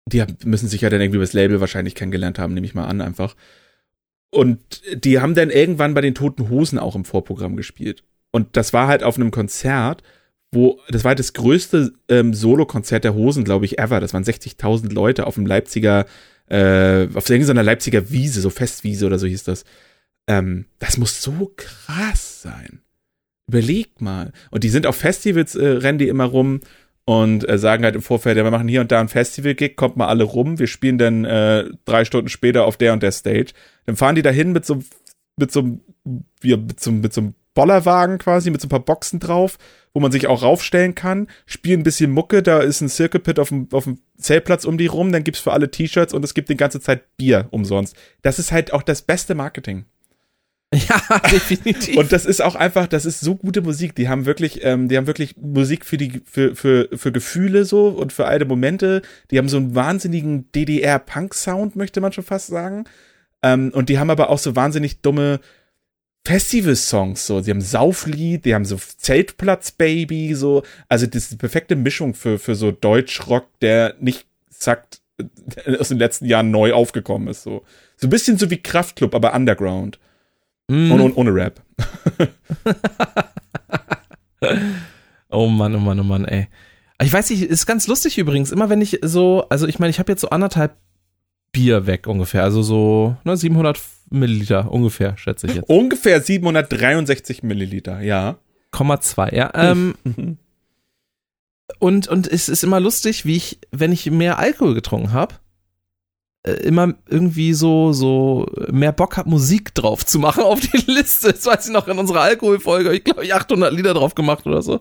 Speaker 2: die müssen sich ja dann irgendwie über das Label wahrscheinlich kennengelernt haben, nehme ich mal an, einfach. Und die haben dann irgendwann bei den Toten Hosen auch im Vorprogramm gespielt. Und das war halt auf einem Konzert, wo, das war halt das größte ähm, Solo-Konzert der Hosen, glaube ich, ever. Das waren 60.000 Leute auf dem Leipziger, äh, auf irgendeiner Leipziger Wiese, so Festwiese oder so hieß das. Ähm, das muss so krass sein. Überleg mal. Und die sind auf Festivals, äh, rennen die immer rum und äh, sagen halt im Vorfeld, ja, wir machen hier und da ein Festival-Gig, kommt mal alle rum, wir spielen dann äh, drei Stunden später auf der und der Stage. Dann fahren die dahin mit so, mit so, wie, mit so, mit so einem Bollerwagen quasi, mit so ein paar Boxen drauf, wo man sich auch raufstellen kann, spielen ein bisschen Mucke, da ist ein Circle Pit auf dem, auf dem Zeltplatz um die rum, dann gibt's für alle T-Shirts und es gibt die ganze Zeit Bier umsonst. Das ist halt auch das beste Marketing. [laughs]
Speaker 1: Ja, definitiv.
Speaker 2: Und das ist auch einfach, das ist so gute Musik. Die haben wirklich, ähm, die haben wirklich Musik für die, für, für, für Gefühle so und für alte Momente. Die haben so einen wahnsinnigen DDR-Punk-Sound, möchte man schon fast sagen. Ähm, und die haben aber auch so wahnsinnig dumme Festival-Songs, so. Sie haben Sauflied, die haben so Zeltplatz-Baby, so. Also, das ist die perfekte Mischung für, für so Deutschrock, der nicht sagt, [laughs] aus den letzten Jahren neu aufgekommen ist, so. So ein bisschen so wie Kraftklub, aber Underground.
Speaker 1: Mm.
Speaker 2: Und, und ohne Rap. [laughs]
Speaker 1: oh Mann, oh Mann, oh Mann, ey. Ich weiß nicht, ist ganz lustig übrigens, immer wenn ich so, also ich meine, ich habe jetzt so anderthalb Bier weg ungefähr, also so ne, 700 Milliliter ungefähr, schätze ich jetzt.
Speaker 2: Ungefähr 763 Milliliter, ja.
Speaker 1: Komma zwei, ja. Ähm, [laughs] und, und es ist immer lustig, wie ich, wenn ich mehr Alkohol getrunken habe, immer irgendwie so, so mehr Bock habe, Musik drauf zu machen auf die [laughs] Liste. Das weiß ich noch in unserer Alkoholfolge, ich glaube, ich 800 Lieder drauf gemacht oder so.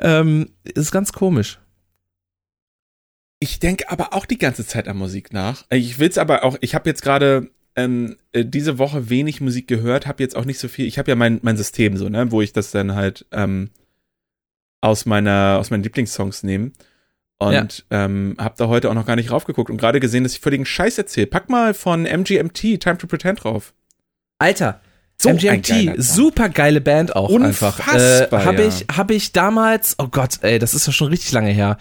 Speaker 1: Ähm, ist ganz komisch.
Speaker 2: Ich denke aber auch die ganze Zeit an Musik nach. Ich will's aber auch, ich habe jetzt gerade ähm, äh, diese Woche wenig Musik gehört, habe jetzt auch nicht so viel. Ich habe ja mein, mein System so, ne, wo ich das dann halt ähm, aus meiner aus meinen Lieblingssongs nehme. Und ja. ähm, hab da heute auch noch gar nicht raufgeguckt und gerade gesehen, dass ich völligen Scheiß erzähle. Pack mal von MGMT Time to Pretend drauf.
Speaker 1: Alter, so MGMT, super geile Band auch
Speaker 2: Unfassbar,
Speaker 1: einfach. Äh, habe ich, hab ich damals, oh Gott, ey, das ist ja schon richtig lange her.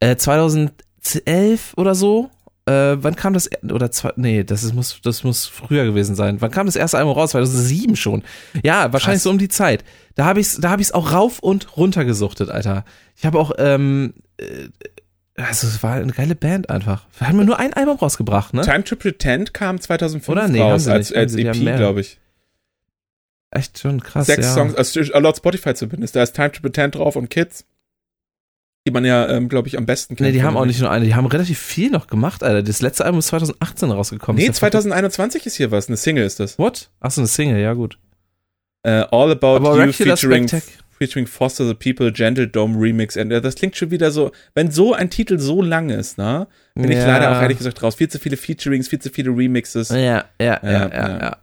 Speaker 1: Äh, 2011 oder so. Äh, wann kam das, oder zwei, nee, das ist, muss, das muss früher gewesen sein. Wann kam das erste Album raus? 2007 schon. Ja, wahrscheinlich Krass. so um die Zeit. Da habe ich's, da habe ich's auch rauf und runter gesuchtet, Alter. Ich habe auch, ähm, äh, also es war eine geile Band einfach. Wir haben nur ein Album rausgebracht, ne?
Speaker 2: Time to Pretend kam 2005
Speaker 1: Oder? Nee,
Speaker 2: raus,
Speaker 1: als,
Speaker 2: als EP, glaube ich.
Speaker 1: Echt schon krass,
Speaker 2: Sechs
Speaker 1: ja.
Speaker 2: Songs, also laut Spotify zumindest. Da ist Time to Pretend drauf und Kids. Die man ja, ähm, glaube ich, am besten
Speaker 1: kennt. Nee, die haben auch nicht nur eine, die haben relativ viel noch gemacht, Alter. Das letzte Album ist 2018 rausgekommen.
Speaker 2: Nee, 2021 ist hier was. Eine Single ist das.
Speaker 1: What? Achso, eine Single, ja gut.
Speaker 2: Uh, All About
Speaker 1: Aber
Speaker 2: You featuring, featuring Foster the People, Gentle Dome Remix. And, uh, das klingt schon wieder so, wenn so ein Titel so lang ist, ne? Bin
Speaker 1: Ja.
Speaker 2: ich leider auch ehrlich gesagt raus. Viel zu viele Featurings, viel zu viele Remixes.
Speaker 1: Ja, ja, ja, ja,
Speaker 2: Ja,
Speaker 1: ja.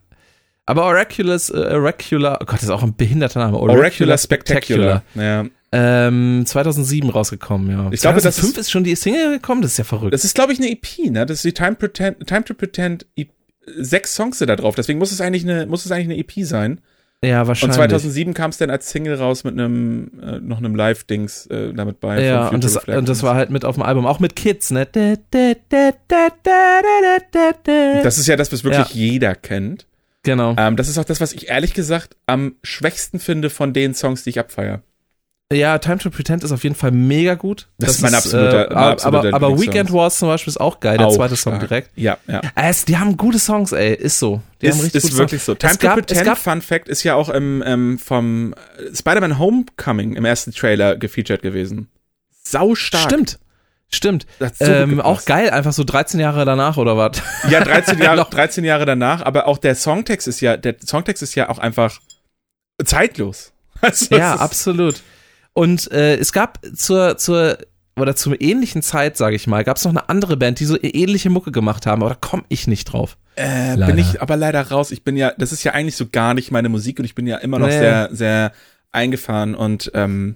Speaker 1: Aber Oraculous, äh, Oracular, oh Gott, das ist auch ein behinderter Name.
Speaker 2: Oracular Spectacular. Ja.
Speaker 1: Ähm, 2007 rausgekommen, ja.
Speaker 2: Ich glaube, das
Speaker 1: 2005 ist, schon die Single gekommen, das ist ja verrückt.
Speaker 2: Das ist, glaube ich, eine EP, ne? Das ist die Time, Pretend, Time to Pretend EP. Sechs Songs sind da drauf, deswegen muss es eigentlich eine, muss es eigentlich eine EP sein.
Speaker 1: Ja,
Speaker 2: Und
Speaker 1: wahrscheinlich.
Speaker 2: 2007 kam es dann als Single raus mit einem, äh, noch einem Live-Dings äh, damit bei.
Speaker 1: ja, und das, und das war halt mit auf dem Album, auch mit Kids, ne? Da, da, da, da, da, da, da, da.
Speaker 2: Das ist ja das, was wirklich jeder kennt.
Speaker 1: genau.
Speaker 2: Ähm, das ist auch das, was ich ehrlich gesagt am schwächsten finde von den Songs, die ich abfeier.
Speaker 1: Ja, Time to Pretend ist auf jeden Fall mega gut.
Speaker 2: Das ist mein absoluter-
Speaker 1: äh,
Speaker 2: mein absoluter
Speaker 1: aber, aber. Weekend Wars zum Beispiel ist auch geil, der
Speaker 2: Auch
Speaker 1: zweite Song
Speaker 2: stark.
Speaker 1: direkt.
Speaker 2: Ja, ja.
Speaker 1: Es, die haben gute Songs, ey, ist so. Die haben
Speaker 2: Ist,
Speaker 1: richtig
Speaker 2: ist wirklich so.
Speaker 1: Songs.
Speaker 2: Time
Speaker 1: es
Speaker 2: to
Speaker 1: gab,
Speaker 2: Pretend,
Speaker 1: gab,
Speaker 2: Fun Fact, ist ja auch im, ähm, vom äh, Spider-Man Homecoming im ersten Trailer gefeatured gewesen. Sau stark.
Speaker 1: Stimmt. Stimmt.
Speaker 2: Das so
Speaker 1: ähm, auch geil, einfach so 13 Jahre danach oder was?
Speaker 2: Ja, 13 [laughs] Jahre,
Speaker 1: Noch.
Speaker 2: 13 Jahre danach, aber auch der Songtext ist ja, der Songtext ist ja auch einfach zeitlos. [laughs] Also,
Speaker 1: ja, absolut. Und äh, es gab zur, zur, oder zur ähnlichen Zeit, sage ich mal, gab es noch eine andere Band, die so ähnliche Mucke gemacht haben, aber da komme ich nicht drauf.
Speaker 2: Äh,
Speaker 1: Leider.
Speaker 2: bin ich aber leider raus. Ich bin ja, das ist ja eigentlich so gar nicht meine Musik und ich bin ja immer noch
Speaker 1: Nee.
Speaker 2: sehr, sehr eingefahren und ähm,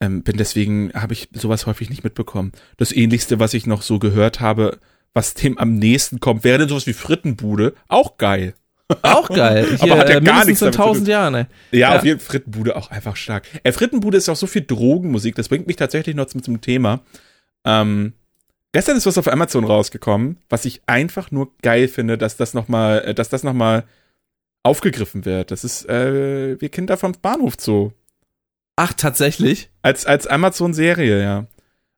Speaker 2: ähm, bin deswegen, habe ich sowas häufig nicht mitbekommen. Das ähnlichste, was ich noch so gehört habe, was dem am nächsten kommt, wäre denn sowas wie Frittenbude. Auch geil.
Speaker 1: Auch geil. [laughs] Hier,
Speaker 2: Aber hat ja
Speaker 1: äh,
Speaker 2: gar nichts
Speaker 1: in tausend Jahren, ey.
Speaker 2: Ja,
Speaker 1: Ja.
Speaker 2: auf jeden Fall Frittenbude auch einfach stark. Äh, Frittenbude ist auch so viel Drogenmusik, das bringt mich tatsächlich noch zum, zum Thema. Ähm, gestern ist was auf Amazon rausgekommen, was ich einfach nur geil finde, dass das nochmal, dass das nochmal aufgegriffen wird. Das ist, äh, wir Kinder vom Bahnhof Zoo.
Speaker 1: Ach, tatsächlich?
Speaker 2: Als, als Amazon-Serie, ja.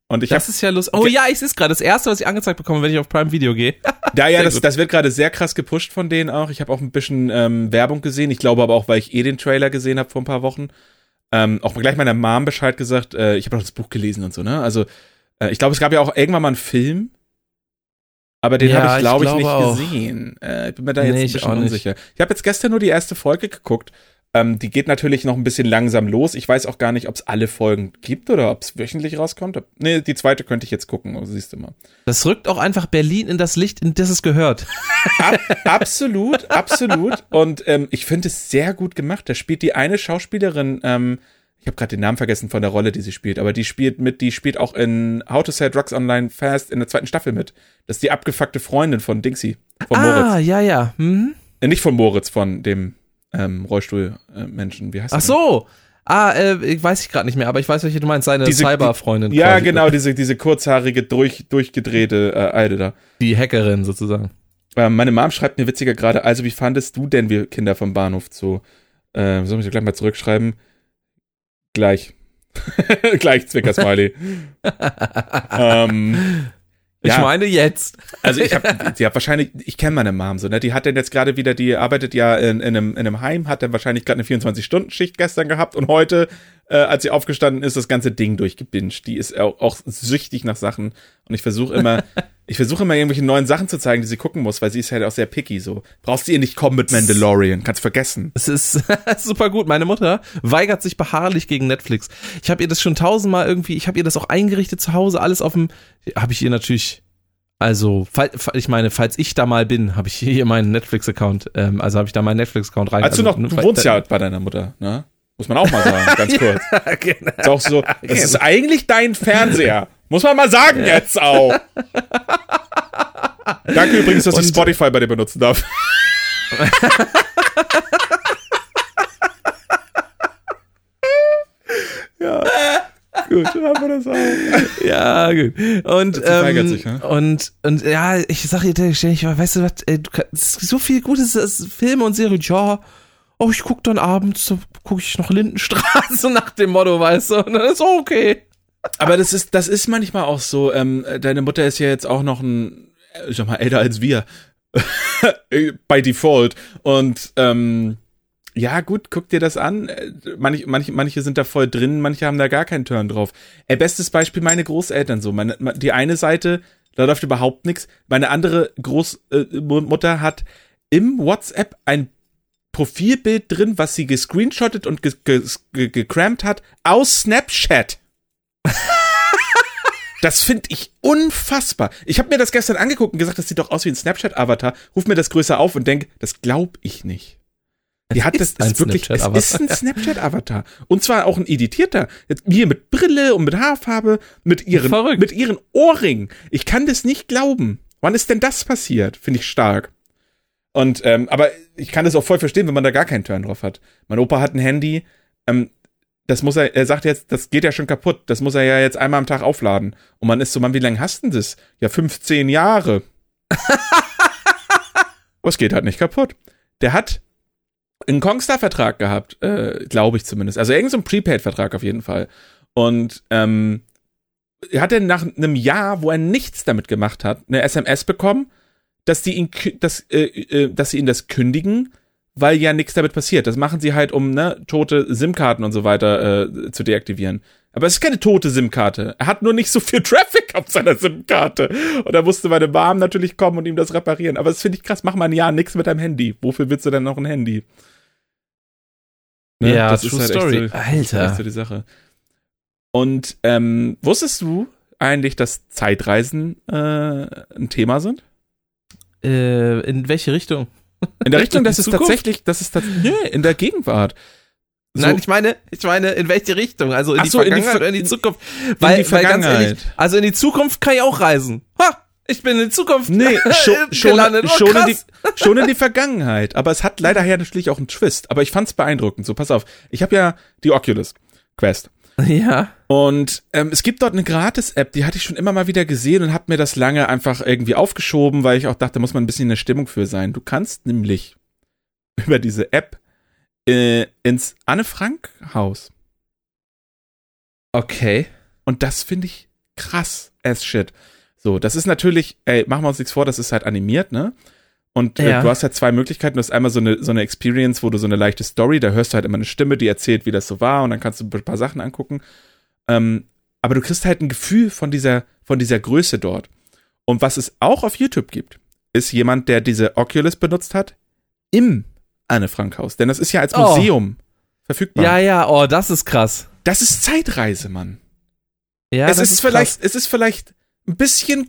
Speaker 2: Und ich
Speaker 1: Das ist ja lustig. Oh ja, ich sehe es gerade. Das erste, was ich angezeigt bekomme, wenn ich auf Prime Video gehe. [laughs]
Speaker 2: Ja, ja, das, das wird gerade sehr krass gepusht von denen auch. Ich habe auch ein bisschen ähm, Werbung gesehen. Ich glaube aber auch, weil ich eh den Trailer gesehen habe vor ein paar Wochen. Ähm, auch gleich meiner Mom Bescheid gesagt. Äh, ich habe auch das Buch gelesen und so, ne? Also, äh, ich glaube, es gab ja auch irgendwann mal einen Film. Aber den
Speaker 1: Ja,
Speaker 2: habe ich,
Speaker 1: ich
Speaker 2: glaube ich, nicht
Speaker 1: auch.
Speaker 2: gesehen. Äh, ich bin mir da
Speaker 1: Nee,
Speaker 2: jetzt ein
Speaker 1: ich
Speaker 2: bisschen unsicher. Ich habe jetzt gestern nur die erste Folge geguckt. Ähm, die geht natürlich noch ein bisschen langsam los. Ich weiß auch gar nicht, ob es alle Folgen gibt oder ob es wöchentlich rauskommt. Nee, die zweite könnte ich jetzt gucken, also siehst du mal.
Speaker 1: Das rückt auch einfach Berlin in das Licht, in das es gehört.
Speaker 2: Ab, absolut, absolut. Und ähm, ich finde es sehr gut gemacht. Da spielt die eine Schauspielerin, ähm, ich habe gerade den Namen vergessen von der Rolle, die sie spielt, aber die spielt mit, die spielt auch in How to Sell Drugs Online Fast in der zweiten Staffel mit. Das ist die abgefuckte Freundin von Dingsy, von
Speaker 1: ah,
Speaker 2: Moritz.
Speaker 1: ja, ja. Hm?
Speaker 2: Nicht von Moritz, von dem ähm, Rollstuhlmenschen. Wie heißt
Speaker 1: Ach so. Ah, äh, ich weiß ich gerade nicht mehr, aber ich weiß, welche du meinst. Seine Cyberfreundin.
Speaker 2: denn? Ja, genau, diese, diese kurzhaarige, durch, durchgedrehte äh, Alte da.
Speaker 1: Die Hackerin sozusagen.
Speaker 2: Äh, meine Mom schreibt mir witziger gerade, also wie fandest du denn wir Kinder vom Bahnhof Zoo? Äh, soll ich gleich mal zurückschreiben? Gleich. [laughs] gleich, Zwicker-Smiley. [laughs] ähm,
Speaker 1: Ich
Speaker 2: Ja.
Speaker 1: meine jetzt.
Speaker 2: also ich habe, [laughs] die hat wahrscheinlich, ich kenne meine Mom so, ne? Die hat dann jetzt gerade wieder, die arbeitet ja in, in, einem, in einem Heim, hat dann wahrscheinlich gerade eine 24-Stunden-Schicht gestern gehabt und heute, äh, als sie aufgestanden ist, das ganze Ding durchgebinged. Die ist auch, auch süchtig nach Sachen und ich versuche immer, [laughs] ich versuche immer irgendwelche neuen Sachen zu zeigen, die sie gucken muss, weil sie ist halt auch sehr picky so. Brauchst du ihr nicht kommen mit Mandalorian, kannst vergessen.
Speaker 1: Es ist [laughs] super gut. Meine Mutter weigert sich beharrlich gegen Netflix. Ich habe ihr das schon tausendmal irgendwie, ich habe ihr das auch eingerichtet zu Hause, alles auf dem, habe ich ihr natürlich, also, ich meine, falls ich da mal bin, habe ich hier meinen Netflix-Account, ähm, also habe ich da meinen Netflix-Account rein.
Speaker 2: Als du
Speaker 1: also,
Speaker 2: noch,
Speaker 1: ne,
Speaker 2: du wohnst ja bei deiner Mutter, ne? Muss man auch mal sagen, ganz [laughs] kurz.
Speaker 1: genau.
Speaker 2: Ist auch so, das ist eigentlich dein Fernseher. Muss man mal sagen jetzt auch. Danke übrigens, dass ich
Speaker 1: Und-
Speaker 2: Spotify bei dir benutzen darf. [laughs] ja. Gut, dann haben wir das auch.
Speaker 1: Ja, gut. Und, ähm,
Speaker 2: sich, ne?
Speaker 1: und, und ja, ich sag ihr ständig, weißt du was, ey, du so viel Gutes, das Filme und Serien, ja, oh, ich guck dann abends, gucke ich noch Lindenstraße [laughs] nach dem Motto, weißt du, und dann ist okay.
Speaker 2: Aber das ist, das ist manchmal auch so. Ähm, deine Mutter ist ja jetzt auch noch ein, äh, ich sag mal, älter als wir. [laughs] Bei Default. Und ähm, ja, gut, guck dir das an. Äh, Manche, manche, manche sind da voll drin, manche haben da gar keinen Turn drauf. Äh, bestes Beispiel meine Großeltern so. Meine, die eine Seite, da läuft überhaupt nichts. Meine andere Großmutter hat im WhatsApp ein Profilbild drin, was sie gescreenshottet und ge ge ge gecrampt hat aus Snapchat. [laughs] Das finde ich unfassbar. Ich habe mir das gestern angeguckt und gesagt, das sieht doch aus wie ein Snapchat-Avatar. Ruf mir das größer auf und denk, das glaub ich nicht. Die hat das
Speaker 1: ist
Speaker 2: wirklich, es
Speaker 1: Snapchat-Avatar.
Speaker 2: ist ein [laughs] Snapchat-Avatar. Und zwar auch ein editierter. Hier mit Brille und mit Haarfarbe, mit ihren,
Speaker 1: Verrückt.
Speaker 2: mit ihren Ohrringen. Ich kann das nicht glauben. Wann ist denn das passiert? Finde ich stark. Und, ähm, aber ich kann das auch voll verstehen, wenn man da gar keinen Turn drauf hat. Mein Opa hat ein Handy, ähm, das muss er, er sagt jetzt, das geht ja schon kaputt. Das muss er ja jetzt einmal am Tag aufladen. Und man ist so, Mann, wie lange hast du denn das? Ja, 15 Jahre. [laughs] Es geht halt nicht kaputt. Der hat einen Kongstar-Vertrag gehabt, äh, glaube ich zumindest. Also irgendein so Prepaid-Vertrag auf jeden Fall. Und ähm, er hat dann nach einem Jahr, wo er nichts damit gemacht hat, eine SMS bekommen, dass die ihn, dass, äh, äh, dass sie ihn das kündigen, weil ja nichts damit passiert. Das machen sie halt, um ne, tote SIM-Karten und so weiter äh, zu deaktivieren. Aber es ist keine tote SIM-Karte. Er hat nur nicht so viel [laughs] Traffic auf seiner SIM-Karte. Und da musste meine Mom natürlich kommen und ihm das reparieren. Aber das finde ich krass. Mach mal ein Jahr nichts mit deinem Handy. Wofür willst du denn noch ein Handy? Ne?
Speaker 1: Ja,
Speaker 2: das
Speaker 1: true
Speaker 2: ist halt
Speaker 1: story.
Speaker 2: Echt so,
Speaker 1: Alter.
Speaker 2: Das ist echt so die Sache. Und ähm, wusstest du eigentlich, dass Zeitreisen äh, ein Thema sind?
Speaker 1: Äh, in welche Richtung?
Speaker 2: In der Richtung,
Speaker 1: die
Speaker 2: dass es tatsächlich, dass es tatsächlich in der Gegenwart. So,
Speaker 1: Nein, ich meine, ich meine, in welche Richtung? Also in
Speaker 2: Ach
Speaker 1: die
Speaker 2: so, in die
Speaker 1: Vergangenheit oder in die Zukunft?
Speaker 2: die
Speaker 1: Weil, weil ganz
Speaker 2: Vergangenheit.
Speaker 1: ehrlich, also in die Zukunft kann ich auch reisen. Ha! Ich bin in Zukunft
Speaker 2: Nee, [laughs] schon, schon.
Speaker 1: Oh,
Speaker 2: schon, in die, die, die, schon in die Vergangenheit. Aber es hat leider her natürlich auch einen Twist. Aber ich fand's beeindruckend. So, pass auf. Ich habe ja die Oculus Quest. [laughs]
Speaker 1: Ja.
Speaker 2: Und ähm, es gibt dort eine Gratis-App, die hatte ich schon immer mal wieder gesehen und habe mir das lange einfach irgendwie aufgeschoben, weil ich auch dachte, da muss man ein bisschen in der Stimmung für sein. Du kannst nämlich [laughs] über diese App äh, ins Anne-Frank-Haus.
Speaker 1: Okay.
Speaker 2: Und das finde ich krass as shit. So, das ist natürlich, ey, machen wir uns nichts vor, das ist halt animiert, ne? Und äh,
Speaker 1: Ja.
Speaker 2: du hast halt zwei Möglichkeiten. Du hast einmal so eine, so eine Experience, wo du so eine leichte Story, da hörst du halt immer eine Stimme, die erzählt, wie das so war, und dann kannst du ein paar Sachen angucken. Ähm, aber du kriegst halt ein Gefühl von dieser, von dieser Größe dort. Und was es auch auf YouTube gibt, ist jemand, der diese Oculus benutzt hat im Anne-Frank-Haus. Denn das ist ja als
Speaker 1: Oh.
Speaker 2: Museum verfügbar.
Speaker 1: Ja, ja, oh, das ist krass.
Speaker 2: Das ist Zeitreise, Mann
Speaker 1: Ja,
Speaker 2: es
Speaker 1: das
Speaker 2: ist, vielleicht, es ist vielleicht ein bisschen,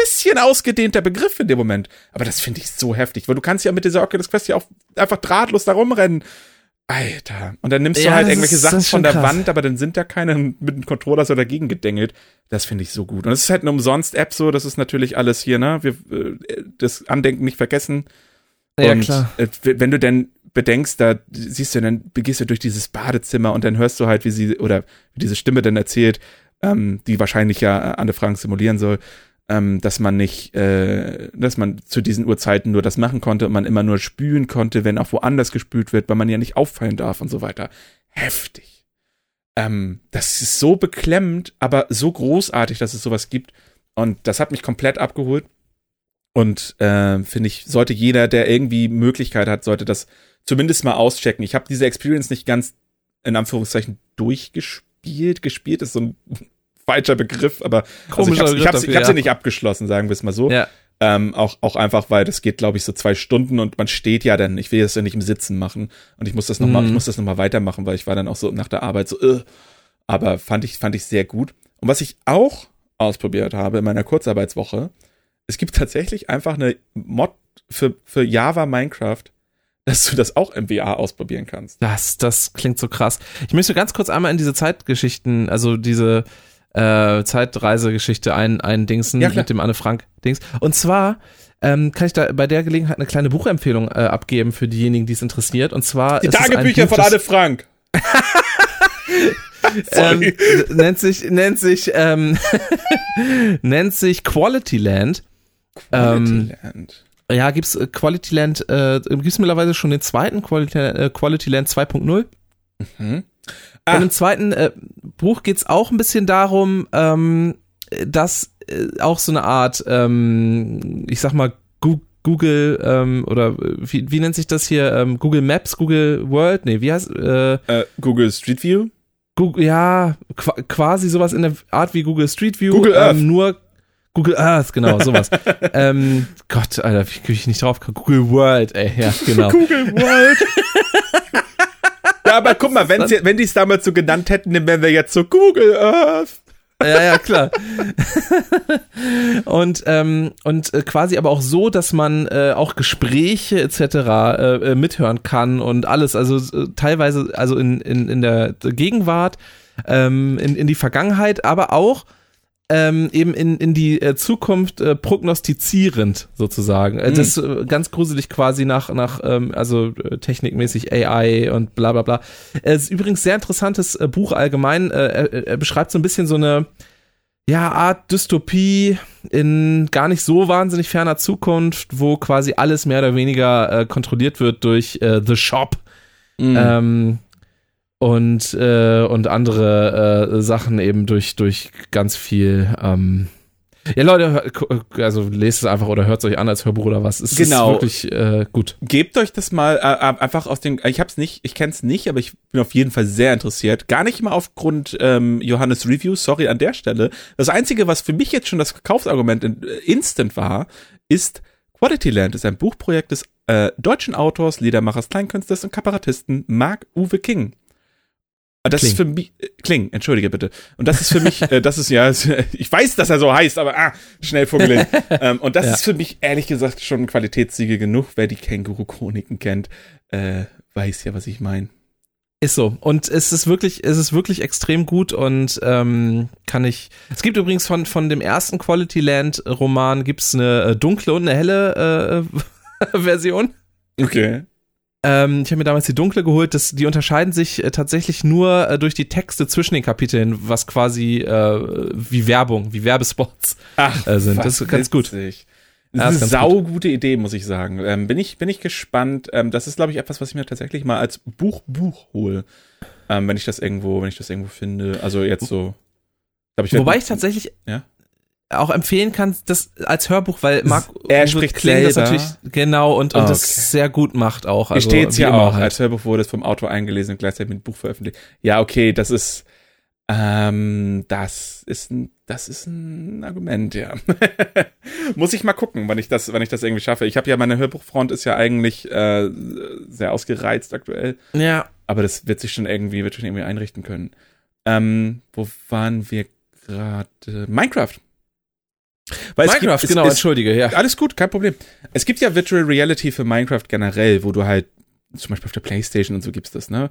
Speaker 2: bisschen ausgedehnter Begriff in dem Moment. Aber das finde ich so heftig, weil du kannst ja mit dieser Oculus Quest ja auch einfach drahtlos da rumrennen. Alter. Und dann nimmst du
Speaker 1: Ja,
Speaker 2: halt irgendwelche
Speaker 1: ist-
Speaker 2: Sachen von der
Speaker 1: krass.
Speaker 2: Wand, aber dann sind da keine mit dem Controller so dagegen gedengelt. Das finde ich so gut. Und es ist halt eine Umsonst-App so, das ist natürlich alles hier, ne? Wir, äh, das Andenken nicht vergessen.
Speaker 1: Ja,
Speaker 2: und
Speaker 1: klar.
Speaker 2: äh, wenn du denn bedenkst, da siehst du, dann gehst du durch dieses Badezimmer und dann hörst du halt, wie sie, oder wie diese Stimme dann erzählt, ähm, die wahrscheinlich ja äh, Anne Frank simulieren soll, ähm, dass man nicht, äh, dass man zu diesen Uhrzeiten nur das machen konnte und man immer nur spülen konnte, wenn auch woanders gespült wird, weil man ja nicht auffallen darf und so weiter. Heftig. Ähm, das ist so beklemmend, aber so großartig, dass es sowas gibt. Und das hat mich komplett abgeholt. Und äh, finde ich, sollte jeder, der irgendwie Möglichkeit hat, sollte das zumindest mal auschecken. Ich habe diese Experience nicht ganz in Anführungszeichen durchgespielt. Gespielt ist so ein falscher Begriff, aber also ich habe ich
Speaker 1: Begriff
Speaker 2: hab's, ich
Speaker 1: dafür,
Speaker 2: hab's ja
Speaker 1: ja.
Speaker 2: nicht abgeschlossen, sagen wir es mal so.
Speaker 1: Ja.
Speaker 2: Ähm, auch, auch einfach, weil das geht, glaube ich, so zwei Stunden und man steht ja dann, ich will das ja nicht im Sitzen machen und ich muss das nochmal,
Speaker 1: Mhm.
Speaker 2: ich muss das nochmal weitermachen, weil ich war dann auch so nach der Arbeit so, äh, aber fand ich, fand ich sehr gut. Und was ich auch ausprobiert habe in meiner Kurzarbeitswoche, es gibt tatsächlich einfach eine Mod für, für Java Minecraft, dass du das auch im VR ausprobieren kannst.
Speaker 1: Das, das klingt so krass. Ich möchte ganz kurz einmal in diese Zeitgeschichten, also diese äh, Zeitreisegeschichte ein, eindingsen
Speaker 2: Ja, klar.
Speaker 1: mit dem Anne Frank-Dings. Und zwar ähm, kann ich da bei der Gelegenheit eine kleine Buchempfehlung äh, abgeben für diejenigen, die es interessiert. Und zwar
Speaker 2: Die
Speaker 1: ein
Speaker 2: Tagebücher
Speaker 1: Buch,
Speaker 2: von Anne Frank. [laughs] [laughs]
Speaker 1: ähm, nennt sich nennt sich ähm, [laughs] nennt sich Quality Land. Ähm,
Speaker 2: Qualityland.
Speaker 1: Ja, gibt's äh, Quality Land, äh, gibt's mittlerweile schon den zweiten Quality, äh, Quality Land 2.0.
Speaker 2: Hm? Ah.
Speaker 1: im zweiten äh, Buch geht's auch ein bisschen darum, ähm, dass äh, auch so eine Art, ähm, ich sag mal, Google ähm, oder äh, wie, wie nennt sich das hier? Ähm, Google Maps, Google World? Nee, wie heißt äh,
Speaker 2: Äh, Google Street View.
Speaker 1: Google, ja, qu quasi sowas in der Art wie Google Street View.
Speaker 2: Google Earth.
Speaker 1: Ähm, nur Google Earth, genau, sowas. [laughs] ähm, Gott, Alter, wie krieg ich nicht drauf? Google World, ey, ja, genau. [laughs]
Speaker 2: Google World. [laughs] ja, aber guck mal, wenn, sie, wenn die es damals so genannt hätten, dann wären wir jetzt so Google Earth.
Speaker 1: Ja, ja, klar. und ähm, und äh, quasi aber auch so, dass man äh, auch Gespräche etc. Äh, äh, mithören kann und alles. Also äh, teilweise, also in, in, in der Gegenwart, ähm, in, in die Vergangenheit, aber auch ähm, eben in, in die äh, Zukunft äh, prognostizierend sozusagen. Äh, Das äh, ganz gruselig quasi nach, nach ähm, also technikmäßig AI und bla bla bla. Es ist übrigens sehr interessantes Buch allgemein. Er, er beschreibt so ein bisschen so eine ja, Art Dystopie in gar nicht so wahnsinnig ferner Zukunft, wo quasi alles mehr oder weniger kontrolliert wird durch The Shop
Speaker 2: Mhm.
Speaker 1: ähm, und, äh, und andere äh, Sachen eben durch, durch ganz viel. Ähm, ja, Leute, gu- also lest es einfach oder hört es euch an als Hörbuch oder was. Es
Speaker 2: Genau.
Speaker 1: ist wirklich äh, gut.
Speaker 2: Gebt euch das mal äh, äh, einfach aus den. Ich hab's nicht, ich kenn's nicht, aber ich bin auf jeden Fall sehr interessiert. Gar nicht mal aufgrund ähm, Johannes Review, sorry an der Stelle. Das Einzige, was für mich jetzt schon das Verkaufsargument in, äh, instant war, ist Quality Land ist ein Buchprojekt des äh, deutschen Autors, Liedermachers, Kleinkünstlers und Kabarettisten Mark Uwe King. Und Das
Speaker 1: Kling.
Speaker 2: ist für mich, äh, Kling, entschuldige bitte. Und das ist für mich, äh, das ist ja, [laughs] ich weiß, dass er so heißt, aber ah, schnell vorgelegt. [laughs] ähm, und das
Speaker 1: Ja.
Speaker 2: ist für mich ehrlich gesagt schon ein Qualitätssiegel genug. Wer die Känguru-Chroniken kennt, äh, weiß ja, was ich meine.
Speaker 1: Ist so. Und es ist wirklich, es ist wirklich extrem gut und ähm, kann ich. Es gibt übrigens von, von dem ersten Quality Land Roman gibt's eine äh, dunkle und eine helle äh, [laughs] Version.
Speaker 2: Okay.
Speaker 1: Ähm, ich habe mir damals die dunkle geholt. Das, die unterscheiden sich äh, tatsächlich nur äh, durch die Texte zwischen den Kapiteln, was quasi äh, wie Werbung, wie Werbespots
Speaker 2: Ach,
Speaker 1: äh, sind. Das ist ganz gut. Ja,
Speaker 2: Das
Speaker 1: ist
Speaker 2: eine saugute Idee, muss ich sagen. Ähm, bin, ich, bin ich gespannt. Ähm, das ist, glaube ich, etwas, was ich mir tatsächlich mal als Buch Buch hole. Ähm, wenn ich das irgendwo, wenn ich das irgendwo finde. Also jetzt so. Glaub, ich
Speaker 1: Wobei ich tatsächlich
Speaker 2: Ja?
Speaker 1: Auch empfehlen kann, das als Hörbuch, weil Marc
Speaker 2: Er spricht
Speaker 1: Kling das natürlich genau und, und
Speaker 2: Ah,
Speaker 1: das
Speaker 2: okay.
Speaker 1: sehr gut macht auch.
Speaker 2: Hier
Speaker 1: Also,
Speaker 2: steht's
Speaker 1: wie
Speaker 2: ja auch.
Speaker 1: halt.
Speaker 2: Als Hörbuch wurde es vom Autor eingelesen und gleichzeitig mit dem Buch veröffentlicht. Ja, okay, das ist, ähm, das ist ein, das ist ein Argument, ja. [laughs] Muss ich mal gucken, wann ich das, wann ich das irgendwie schaffe. Ich habe ja, meine Hörbuchfront ist ja eigentlich äh, sehr ausgereizt aktuell.
Speaker 1: Ja,
Speaker 2: Aber das wird sich schon irgendwie, wird schon irgendwie einrichten können. Ähm, wo waren wir gerade? Minecraft. Weil
Speaker 1: Minecraft,
Speaker 2: gibt,
Speaker 1: genau,
Speaker 2: es, es,
Speaker 1: entschuldige, ja.
Speaker 2: alles gut, kein Problem. Es gibt ja Virtual Reality für Minecraft generell, wo du halt, zum Beispiel auf der Playstation und so gibt's das, ne?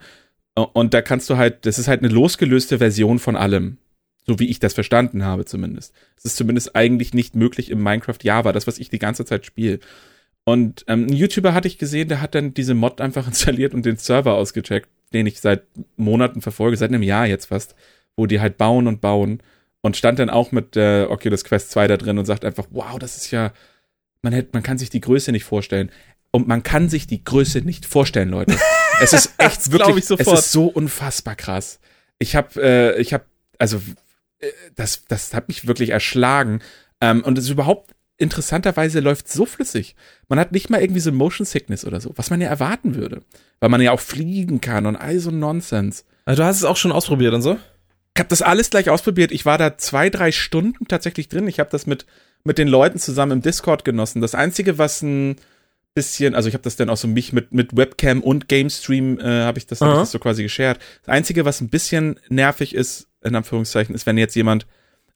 Speaker 2: Und da kannst du halt, das ist halt eine losgelöste Version von allem. So wie ich das verstanden habe zumindest. Es ist zumindest eigentlich nicht möglich im Minecraft Java, das, was ich die ganze Zeit spiele. Und ähm, ein YouTuber hatte ich gesehen, der hat dann diese Mod einfach [laughs] installiert und den Server ausgecheckt, den ich seit Monaten verfolge, seit einem Jahr jetzt fast, wo die halt bauen und bauen und stand dann auch mit der Oculus Quest 2 da drin und sagt einfach, wow, das ist ja, man hätte, man kann sich die Größe nicht vorstellen. Und man kann sich die Größe nicht vorstellen, Leute. [laughs] Es ist echt wirklich,
Speaker 1: ich sofort.
Speaker 2: es ist so unfassbar krass. Ich habe, äh, ich habe, also äh, das, das hat mich wirklich erschlagen. Ähm, und es ist überhaupt interessanterweise läuft so flüssig. Man hat nicht mal irgendwie so Motion Sickness oder so, was man ja erwarten würde, weil man ja auch fliegen kann und all so Nonsense.
Speaker 1: Also du hast es auch schon ausprobiert und so?
Speaker 2: Ich habe das alles gleich ausprobiert. Ich war da zwei, drei Stunden tatsächlich drin. Ich habe das mit, mit den Leuten zusammen im Discord genossen. Das Einzige, was ein bisschen, also ich habe das dann auch so mich mit, mit Webcam und Game Stream, äh, habe ich, das, hab ich das so quasi geshared. Das Einzige, was ein bisschen nervig ist, in Anführungszeichen, ist, wenn jetzt jemand,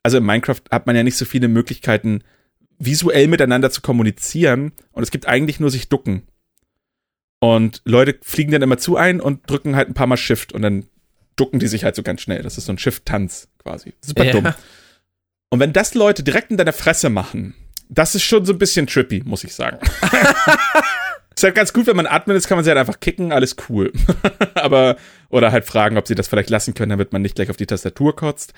Speaker 2: also in Minecraft hat man ja nicht so viele Möglichkeiten, visuell miteinander zu kommunizieren und es gibt eigentlich nur sich ducken. Und Leute fliegen dann immer zu ein und drücken halt ein paar Mal Shift und dann ducken die sich halt so ganz schnell. Das ist so ein Shift-Tanz quasi. Super
Speaker 1: Ja.
Speaker 2: dumm. Und wenn das Leute direkt in deiner Fresse machen, das ist schon so ein bisschen trippy, muss ich sagen. [laughs] ist halt ganz gut, wenn man Admin ist, kann man sie halt einfach kicken, alles cool. [laughs] Aber, oder halt fragen, ob sie das vielleicht lassen können, damit man nicht gleich auf die Tastatur kotzt.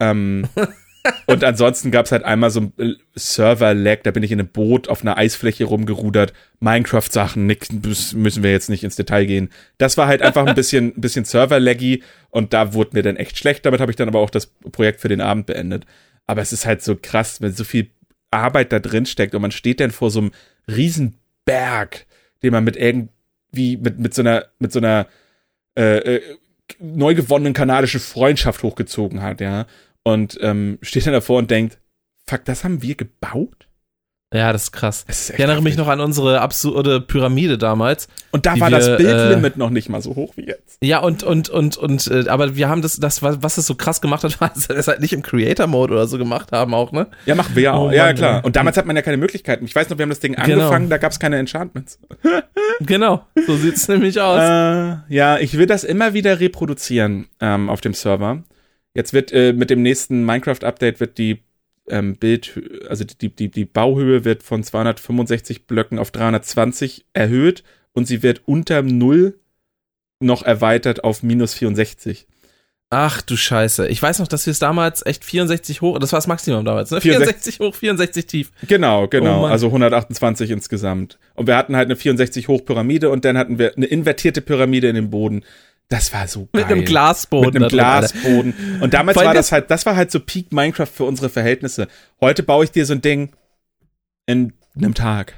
Speaker 2: Ähm, [laughs] und ansonsten gab es halt einmal so ein äh, Server-Lag, da bin ich in einem Boot auf einer Eisfläche rumgerudert. Minecraft-Sachen, nix, müssen wir jetzt nicht ins Detail gehen. Das war halt einfach ein bisschen, ein bisschen Server-Laggy und da wurde mir dann echt schlecht. Damit habe ich dann aber auch das Projekt für den Abend beendet. Aber es ist halt so krass, wenn so viel Arbeit da drin steckt und man steht dann vor so einem riesen Berg, den man mit irgendwie, mit, mit so einer, mit so einer äh, äh, neu gewonnenen kanadischen Freundschaft hochgezogen hat, ja. Und ähm, steht dann davor und denkt, fuck, das haben wir gebaut?
Speaker 1: Ja, das ist krass.
Speaker 2: Das ist
Speaker 1: Ich erinnere mich noch an unsere absurde Pyramide damals.
Speaker 2: Und da war
Speaker 1: wir,
Speaker 2: das Bildlimit noch nicht mal so hoch wie jetzt.
Speaker 1: Ja, und, und, und, und, äh, aber wir haben das, das, was was es so krass gemacht hat, [laughs] war, dass wir das halt nicht im Creator-Mode oder so gemacht haben auch, ne?
Speaker 2: Ja, machen wir ja auch.
Speaker 1: Oh
Speaker 2: ja,
Speaker 1: Mann,
Speaker 2: klar. Und damals hat man ja keine Möglichkeiten. Ich weiß noch, wir haben das Ding
Speaker 1: Genau.
Speaker 2: angefangen, da gab es keine Enchantments. [laughs]
Speaker 1: Genau, so sieht's nämlich aus.
Speaker 2: Äh, ja, ich will das immer wieder reproduzieren ähm, auf dem Server. Jetzt wird äh, mit dem nächsten Minecraft-Update wird die ähm, Bild, also die, die, die Bauhöhe wird von 265 Blöcken auf 320 erhöht und sie wird unter Null noch erweitert auf minus 64.
Speaker 1: Ach du Scheiße. Ich weiß noch, dass wir es damals echt 64 hoch, das war das Maximum damals, ne?
Speaker 2: 64
Speaker 1: 64 hoch, 64 tief.
Speaker 2: Genau,
Speaker 1: Oh
Speaker 2: genau.
Speaker 1: Mann.
Speaker 2: also 128 insgesamt. Und wir hatten halt eine 64 hoch Pyramide und dann hatten wir eine invertierte Pyramide in dem Boden. Das war so geil.
Speaker 1: Mit einem Glasboden.
Speaker 2: mit einem
Speaker 1: drin.
Speaker 2: Glasboden. Und damals war
Speaker 1: das-
Speaker 2: halt, das war halt so Peak Minecraft für unsere Verhältnisse. Heute baue ich dir so ein Ding in einem Tag.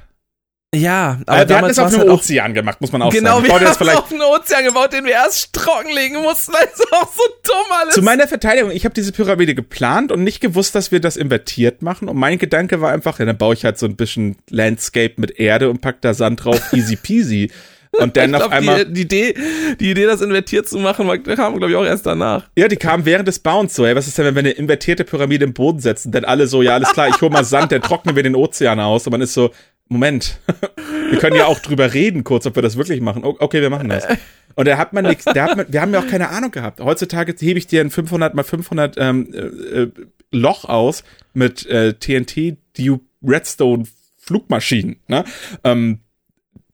Speaker 1: Ja,
Speaker 2: Aber
Speaker 1: aber
Speaker 2: wir hatten es auf einem
Speaker 1: halt
Speaker 2: Ozean gemacht, muss man auch
Speaker 1: Genau,
Speaker 2: sagen. Ich
Speaker 1: wir haben
Speaker 2: das vielleicht
Speaker 1: auf einen Ozean gebaut, den wir erst trockenlegen mussten. Das ist auch so dumm alles.
Speaker 2: Zu meiner Verteidigung, ich habe diese Pyramide geplant und nicht gewusst, dass wir das invertiert machen. Und mein Gedanke war einfach, ja, dann baue ich halt so ein bisschen Landscape mit Erde und pack da Sand drauf, [laughs] easy peasy. [laughs] Und dann
Speaker 1: ich
Speaker 2: auf
Speaker 1: glaub,
Speaker 2: einmal,
Speaker 1: die, die, Idee, die Idee, das invertiert zu machen, war- kam, glaube ich, auch erst danach.
Speaker 2: ja, die kam während des Bauens so, ey, was ist denn, wenn wir eine invertierte Pyramide im Boden setzen? Dann alle so, ja, alles klar, ich hol mal Sand, dann trocknen wir den Ozean aus. Und man ist so, Moment, [laughs] wir können ja auch drüber reden kurz, ob wir das wirklich machen. Okay, wir machen das. Und da hat man nichts, da hat man, wir haben ja auch keine Ahnung gehabt. Heutzutage hebe ich dir ein 500 mal 500 ähm, äh, äh, Loch aus mit äh, TNT, die Redstone Flugmaschinen. Ne? Ähm,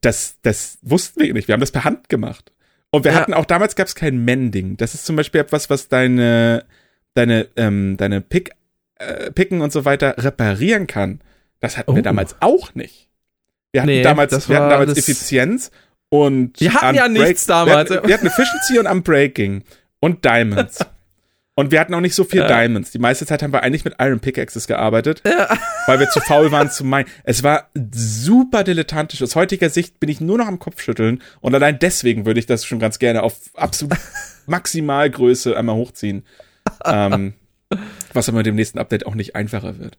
Speaker 2: das, das wussten wir nicht. Wir haben das per Hand gemacht. Und wir
Speaker 1: Ja.
Speaker 2: hatten auch damals gab es kein Mending. Das ist zum Beispiel etwas, was deine, deine, ähm, deine Pick, äh, Picken und so weiter reparieren kann. Das hatten wir
Speaker 1: Oh.
Speaker 2: damals auch nicht. Wir hatten
Speaker 1: Nee,
Speaker 2: damals, wir hatten damals Effizienz und
Speaker 1: Wir hatten ja nichts damals.
Speaker 2: Wir hatten, wir hatten Efficiency und Unbreaking und Diamonds. [laughs] Und wir hatten auch nicht so viel
Speaker 1: Ja.
Speaker 2: Diamonds. Die meiste Zeit haben wir eigentlich mit Iron Pickaxes gearbeitet,
Speaker 1: Ja.
Speaker 2: weil wir zu faul waren zu meinen. Es war super dilettantisch. Aus heutiger Sicht bin ich nur noch am Kopfschütteln und allein deswegen würde ich das schon ganz gerne auf absolut [laughs] Maximalgröße einmal hochziehen. ähm, was aber mit dem nächsten Update auch nicht einfacher wird.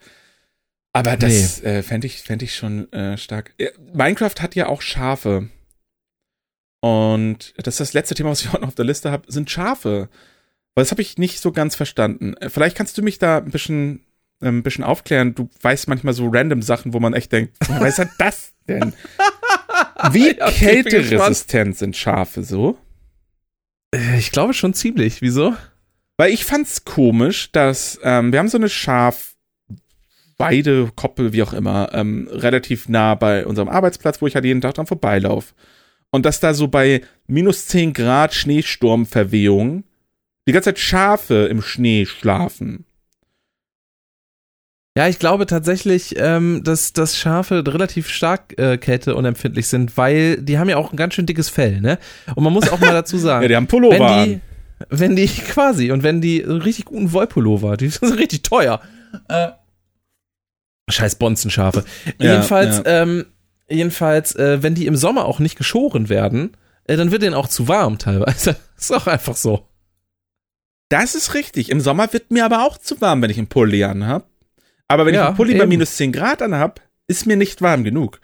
Speaker 2: Aber das äh, fände ich, fänd ich schon äh, stark. Ja, Minecraft hat ja auch Schafe. Und das ist das letzte Thema, was ich auch noch auf der Liste habe, sind Schafe. Weil das habe ich nicht so ganz verstanden. Äh, Vielleicht kannst du mich da ein bisschen, ein bisschen aufklären. Du weißt manchmal so random Sachen, wo man echt denkt, woher weiß er das denn? [laughs] Wie kälteresistent sind Schafe so?
Speaker 1: Äh, Ich glaube schon ziemlich. Wieso?
Speaker 2: Weil ich fand's komisch, dass ähm, wir haben so eine Schafweide, Koppel, wie auch immer, ähm, relativ nah bei unserem Arbeitsplatz, wo ich halt jeden Tag dran vorbeilaufe. Und dass da so bei minus 10 Grad Schneesturmverwehung die ganze Zeit Schafe im Schnee schlafen.
Speaker 1: Ja, ich glaube tatsächlich, ähm, dass, dass Schafe relativ stark äh, kälteunempfindlich sind, weil die haben ja auch ein ganz schön dickes Fell, ne? Und man muss auch mal dazu [laughs] sagen,
Speaker 2: Ja, die haben Pullover
Speaker 1: wenn die, wenn die [laughs] quasi und wenn die einen richtig guten Wollpullover, die [laughs] sind richtig teuer. Äh, scheiß Bonzenschafe.
Speaker 2: Ja,
Speaker 1: jedenfalls,
Speaker 2: ja.
Speaker 1: ähm, jedenfalls, äh, wenn die im Sommer auch nicht geschoren werden, äh, dann wird denen auch zu warm teilweise. ist auch einfach so.
Speaker 2: Das ist richtig. Im Sommer wird mir aber auch zu warm, wenn ich einen Pulli an habe. Aber wenn ich
Speaker 1: Ja,
Speaker 2: einen Pulli bei
Speaker 1: eben.
Speaker 2: minus 10 Grad an habe, ist mir nicht warm genug.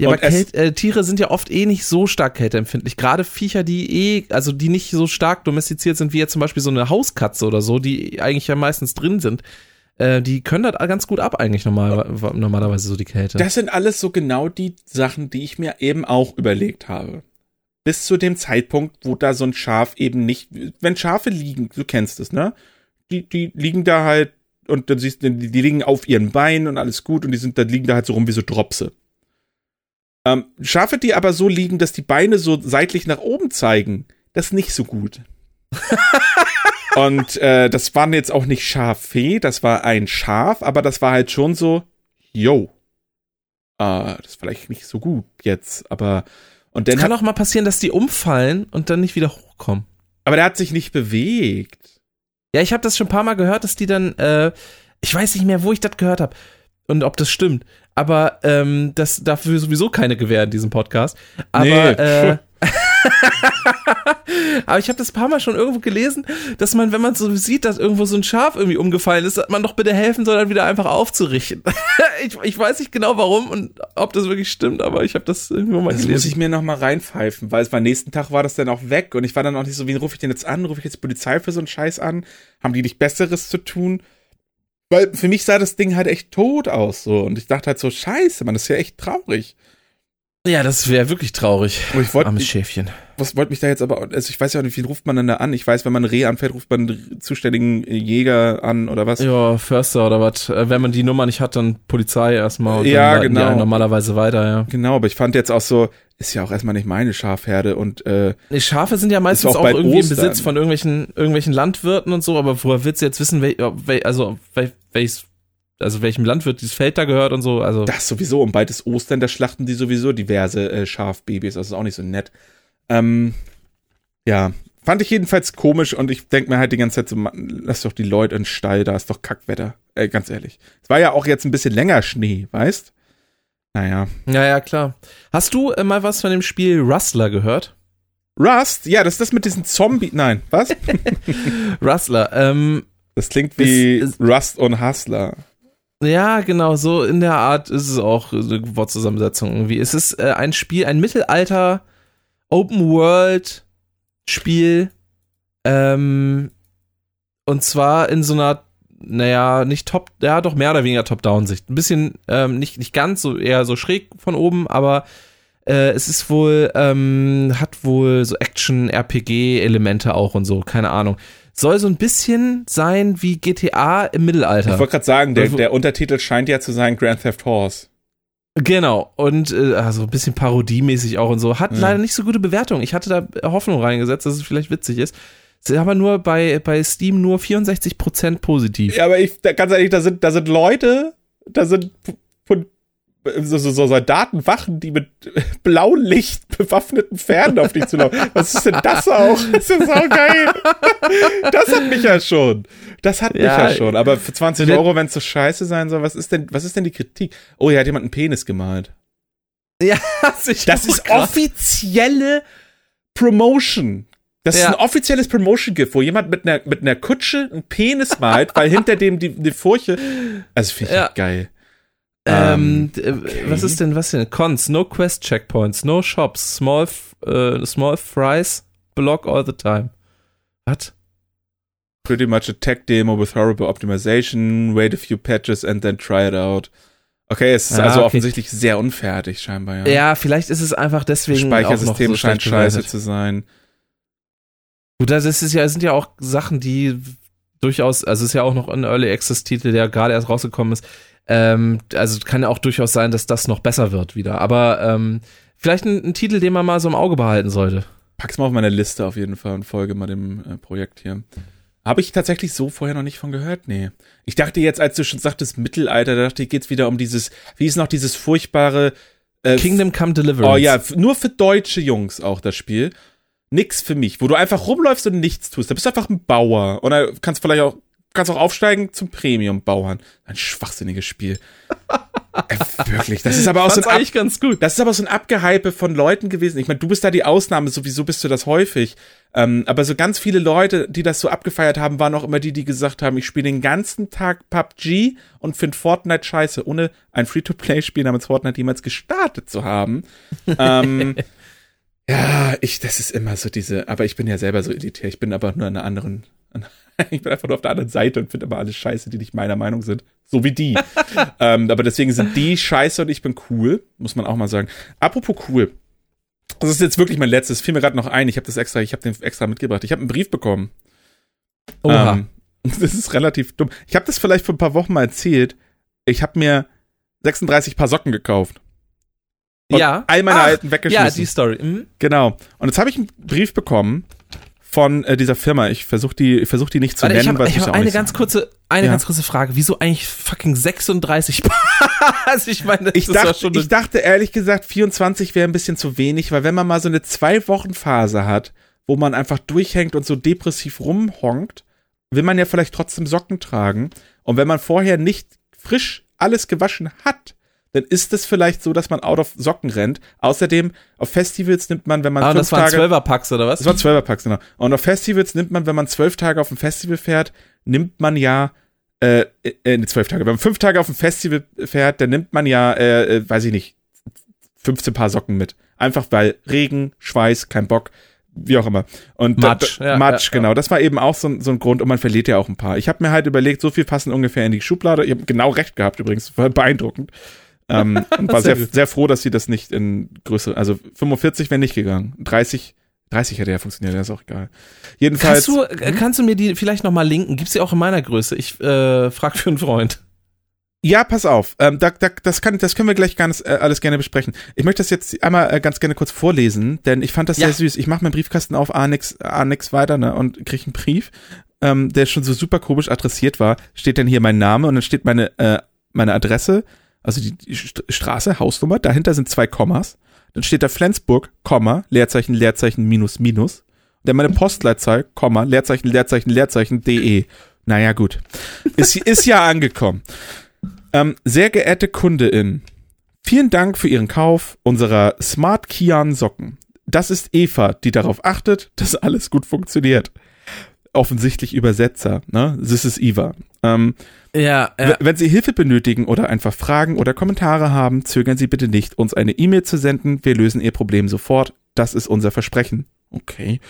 Speaker 1: Ja,
Speaker 2: Und
Speaker 1: aber
Speaker 2: es-
Speaker 1: Kält, äh, Tiere sind ja oft eh nicht so stark kälteempfindlich. Gerade Viecher, die eh, also die nicht so stark domestiziert sind, wie jetzt zum Beispiel so eine Hauskatze oder so, die eigentlich ja meistens drin sind, äh, die können das ganz gut ab eigentlich normal, normalerweise so die Kälte.
Speaker 2: Das sind alles so genau die Sachen, die ich mir eben auch überlegt habe. Bis zu dem Zeitpunkt, wo da so ein Schaf eben nicht, wenn Schafe liegen, du kennst es, ne? Die, die liegen da halt und dann siehst du, die, die liegen auf ihren Beinen und alles gut und die sind, da liegen da halt so rum wie so Dropse. Ähm, Schafe, die aber so liegen, dass die Beine so seitlich nach oben zeigen, das ist nicht so gut. [laughs] und äh, das waren jetzt auch nicht Schaffee, das war ein Schaf, aber das war halt schon so, yo, äh, das ist vielleicht nicht so gut jetzt, aber und dann
Speaker 1: Kann
Speaker 2: hat,
Speaker 1: auch mal passieren, dass die umfallen und dann nicht wieder hochkommen.
Speaker 2: aber der hat sich nicht bewegt.
Speaker 1: Ja, ich habe das schon ein paar Mal gehört, dass die dann, äh, ich weiß nicht mehr, wo ich das gehört habe und ob das stimmt, aber ähm, das dafür sowieso keine Gewähr in diesem Podcast. Aber,
Speaker 2: Nee.
Speaker 1: äh, [laughs] [laughs] aber ich habe das ein paar Mal schon irgendwo gelesen, dass man, wenn man so sieht, dass irgendwo so ein Schaf irgendwie umgefallen ist, dass man doch bitte helfen soll, dann wieder einfach aufzurichten. [laughs] ich, ich weiß nicht genau warum und ob das wirklich stimmt, aber ich habe das irgendwo mal
Speaker 2: Das muss
Speaker 1: gelesen.
Speaker 2: ich mir noch mal reinpfeifen, weil es beim nächsten Tag war das dann auch weg und ich war dann auch nicht so, wie rufe ich den jetzt an? Rufe ich jetzt Polizei für so einen Scheiß an? Haben die nicht Besseres zu tun? Weil für mich sah das Ding halt echt tot aus so und ich dachte halt so, scheiße, man, das ist ja echt traurig.
Speaker 1: Ja, das wäre wirklich traurig.
Speaker 2: Und ich wollte,
Speaker 1: Armes Schäfchen.
Speaker 2: was wollte mich da jetzt aber, also ich weiß ja auch nicht, wie ruft man denn da an? Ich weiß, wenn man ein Reh anfällt, ruft man einen zuständigen Jäger an oder was?
Speaker 1: Ja, Förster oder was. Äh, Wenn man die Nummer nicht hat, dann Polizei erstmal. Und
Speaker 2: Ja,
Speaker 1: dann die
Speaker 2: genau.
Speaker 1: einen normalerweise weiter, ja.
Speaker 2: Genau, aber ich fand jetzt auch so, ist ja auch erstmal nicht meine Schafherde und äh,
Speaker 1: Nee, Schafe sind ja meistens
Speaker 2: auch
Speaker 1: auch, irgendwie
Speaker 2: Ostern.
Speaker 1: im Besitz von irgendwelchen, irgendwelchen Landwirten und so, aber woher willst du jetzt wissen, wel, wel, also wel, welches, also welchem Landwirt dieses Feld da gehört und so, also.
Speaker 2: Das sowieso. Und bald ist Ostern, da schlachten die sowieso diverse äh, Schafbabys. Das ist auch nicht so nett. Ähm, ja, fand ich jedenfalls komisch und ich denke mir halt die ganze Zeit so, Mann, lass doch die Leute in den Stall, da ist doch Kackwetter. Äh, ganz ehrlich. Es war ja auch jetzt ein bisschen länger Schnee, weißt? Naja.
Speaker 1: Ja, ja, klar. Hast du äh, mal was von dem Spiel Rustler gehört?
Speaker 2: Rust? Ja, das ist das mit diesen Zombie. Nein, was? [laughs]
Speaker 1: Rustler, ähm,
Speaker 2: Das klingt wie
Speaker 1: Es- es-
Speaker 2: Rust und Hustler.
Speaker 1: Ja, genau, so in der Art ist es auch eine Wortzusammensetzung irgendwie. Es ist äh, ein Spiel, ein Mittelalter Open World Spiel, ähm, und zwar in so einer, naja, nicht top, ja, doch mehr oder weniger Top-Down-Sicht. Ein bisschen, ähm, nicht, nicht ganz, so eher so schräg von oben, aber Äh, es ist wohl, ähm, hat wohl so Action-RPG-Elemente auch und so, keine Ahnung. Soll so ein bisschen sein wie GTA im Mittelalter.
Speaker 2: Ich wollte gerade sagen, der, der Untertitel scheint ja zu sein Grand Theft Horse.
Speaker 1: Genau, und äh, also ein bisschen parodiemäßig auch und so. Hat
Speaker 2: Ja.
Speaker 1: leider nicht so gute Bewertung. Ich hatte da Hoffnung reingesetzt, dass es vielleicht witzig ist. Es ist aber nur bei, bei Steam nur 64% positiv.
Speaker 2: Ja, aber ich, da, ganz ehrlich, da sind, da sind Leute, da sind von so, so, so Soldaten, Wachen, die mit [laughs] blauem Licht bewaffneten Pferden auf dich zulaufen. Was ist denn das auch? [laughs] Das ist auch geil. Das hat mich ja schon. Das hat mich
Speaker 1: Ja,
Speaker 2: ja schon. Aber für 20
Speaker 1: der-
Speaker 2: Euro, wenn es so scheiße sein soll, was ist denn, was ist denn die Kritik? Oh, hier hat jemand einen Penis gemalt.
Speaker 1: Ja, [laughs]
Speaker 2: Das ist
Speaker 1: grad.
Speaker 2: offizielle Promotion. Das ist
Speaker 1: Ja.
Speaker 2: ein offizielles Promotion-Gift, wo jemand mit einer, mit einer Kutsche einen Penis malt, weil hinter dem die, die Furche. Also finde ich
Speaker 1: Ja.
Speaker 2: geil.
Speaker 1: Ähm, d- äh,
Speaker 2: okay.
Speaker 1: was ist denn, was denn? Cons, no quest checkpoints, no shops, small, äh, small fries, block all the time. Was?
Speaker 2: Pretty much a tech demo with horrible optimization, wait a few patches and then try it out. Okay, es ist
Speaker 1: Ja,
Speaker 2: also
Speaker 1: okay.
Speaker 2: offensichtlich sehr unfertig scheinbar, ja.
Speaker 1: Ja, vielleicht ist es einfach
Speaker 2: das
Speaker 1: deswegen auch noch
Speaker 2: Speichersystem
Speaker 1: so
Speaker 2: scheint scheiße
Speaker 1: bewertet.
Speaker 2: zu sein.
Speaker 1: Gut, das ist ja, sind ja auch Sachen, die durchaus, also es ist ja auch noch ein Early Access Titel, der gerade erst rausgekommen ist. Ähm, also kann ja auch durchaus sein, dass das noch besser wird wieder. Aber ähm, vielleicht ein, ein Titel, den man mal so im Auge behalten sollte.
Speaker 2: Pack's mal auf meine Liste auf jeden Fall und folge mal dem äh, Projekt hier. Habe ich tatsächlich so vorher noch nicht von gehört? Nee. Ich dachte jetzt, als du schon sagtest Mittelalter, da dachte ich, geht's wieder um dieses, wie ist noch dieses furchtbare äh,
Speaker 1: Kingdom Come Deliverance.
Speaker 2: Oh ja, nur für deutsche Jungs auch das Spiel. Nix für mich, wo du einfach rumläufst und nichts tust. Da bist du einfach ein Bauer. Und da kannst vielleicht auch, kannst auch aufsteigen zum Premium-Bauern. Ein schwachsinniges Spiel. äh, wirklich. Das ist aber auch so ein Ab
Speaker 1: eigentlich ganz gut.
Speaker 2: das ist aber so ein Abgehype von Leuten gewesen. Ich meine, du bist da die Ausnahme, sowieso bist du das häufig. Ähm, aber so ganz viele Leute, die das so abgefeiert haben, waren auch immer die, die gesagt haben, ich spiele den ganzen Tag PUBG und finde Fortnite scheiße, ohne ein Free-to-Play-Spiel namens Fortnite jemals gestartet zu haben. [laughs] ähm, ja, ich, das ist immer so diese, aber ich bin ja selber so elitär, ich bin aber nur an einer anderen, [laughs] ich bin einfach nur auf der anderen Seite und finde immer alles scheiße, die nicht meiner Meinung sind. So wie die. [laughs] ähm, aber deswegen sind die scheiße und ich bin cool, muss man auch mal sagen. Apropos cool. Das ist jetzt wirklich mein letztes, fiel mir gerade noch ein, ich habe das extra, ich habe den extra mitgebracht. Ich habe einen Brief bekommen.
Speaker 1: Oha.
Speaker 2: Ähm, [laughs] das ist relativ dumm. Ich habe das vielleicht vor ein paar Wochen mal erzählt. Ich habe mir 36 Paar Socken gekauft. Und
Speaker 1: ja.
Speaker 2: All meine
Speaker 1: Ach,
Speaker 2: alten weggeschmissen.
Speaker 1: Ja, die Story. Mhm.
Speaker 2: Genau. Und jetzt habe ich einen Brief bekommen von äh, dieser Firma. Ich versuche die, ich versuch die nicht zu
Speaker 1: Warte, ich
Speaker 2: nennen,
Speaker 1: habe
Speaker 2: weil
Speaker 1: hab
Speaker 2: auch
Speaker 1: eine ganz
Speaker 2: sagen.
Speaker 1: kurze, eine
Speaker 2: Ja.
Speaker 1: ganz kurze Frage. Wieso eigentlich fucking 36 also [laughs] ich meine, das
Speaker 2: Ich dachte, ich dachte ehrlich gesagt, 24 wäre ein bisschen zu wenig, weil wenn man mal so eine Zwei-Wochen-Phase hat, wo man einfach durchhängt und so depressiv rumhonkt, will man ja vielleicht trotzdem Socken tragen. Und wenn man vorher nicht frisch alles gewaschen hat, dann ist es vielleicht so, dass man out of Socken rennt. Außerdem, auf Festivals nimmt man, wenn man
Speaker 1: Ah,
Speaker 2: fünf
Speaker 1: das waren
Speaker 2: Tage...
Speaker 1: Zwölferpacks oder was?
Speaker 2: Das waren Zwölferpacks, genau. Und auf Festivals nimmt man, wenn man zwölf Tage auf ein Festival fährt, nimmt man ja, äh, äh, ne, zwölf Tage. Wenn man fünf Tage auf ein Festival fährt, dann nimmt man ja, äh, äh, weiß ich nicht, 15 Paar Socken mit. Einfach weil Regen, Schweiß, kein Bock, wie auch immer. Und
Speaker 1: Matsch,
Speaker 2: da,
Speaker 1: ja,
Speaker 2: Matsch,
Speaker 1: ja,
Speaker 2: genau. Das war eben auch so, ein- so ein Grund und man verliert ja auch ein paar. Ich habe mir halt überlegt, so viel passen ungefähr in die Schublade. Ich habe genau recht gehabt übrigens, war beeindruckend. Ähm, [laughs] und war
Speaker 1: Sehr
Speaker 2: sehr, froh, dass sie das nicht in größere, also 45 wäre nicht gegangen. 30, 30 hätte ja funktioniert, das ist auch egal. Jedenfalls.
Speaker 1: Kannst du, äh, kannst du mir die vielleicht nochmal linken? Gibt's die auch in meiner Größe? Ich äh, frag für einen Freund.
Speaker 2: Ja, pass auf. Ähm, da, da, das, kann, das können wir gleich ganz, äh, alles gerne besprechen. Ich möchte das jetzt einmal äh, ganz gerne kurz vorlesen, denn ich fand das
Speaker 1: Ja.
Speaker 2: sehr süß. Ich mache meinen Briefkasten auf, A nix, A nix weiter ne, und kriege einen Brief, ähm, der schon so super komisch adressiert war. Steht dann hier mein Name und dann steht meine, äh, meine Adresse, also die, die St Straße, Hausnummer. Dahinter sind zwei Kommas. Dann steht da Flensburg, Komma, Leerzeichen, Leerzeichen, Minus, Minus. Dann meine Postleitzahl, Komma, Leerzeichen, Leerzeichen, Leerzeichen, DE. Naja, gut. Ist, ist ja angekommen. Ähm, sehr geehrte Kundin, vielen Dank für Ihren Kauf unserer Smart Kian Socken. Das ist Eva, die darauf achtet, dass alles gut funktioniert. Offensichtlich Übersetzer, ne? This is Eva. Ähm,
Speaker 1: Ja,
Speaker 2: w- Wenn Sie Hilfe benötigen oder einfach Fragen oder Kommentare haben, zögern Sie bitte nicht, uns eine E-Mail zu senden. Wir lösen Ihr Problem sofort. Das ist unser Versprechen. Okay.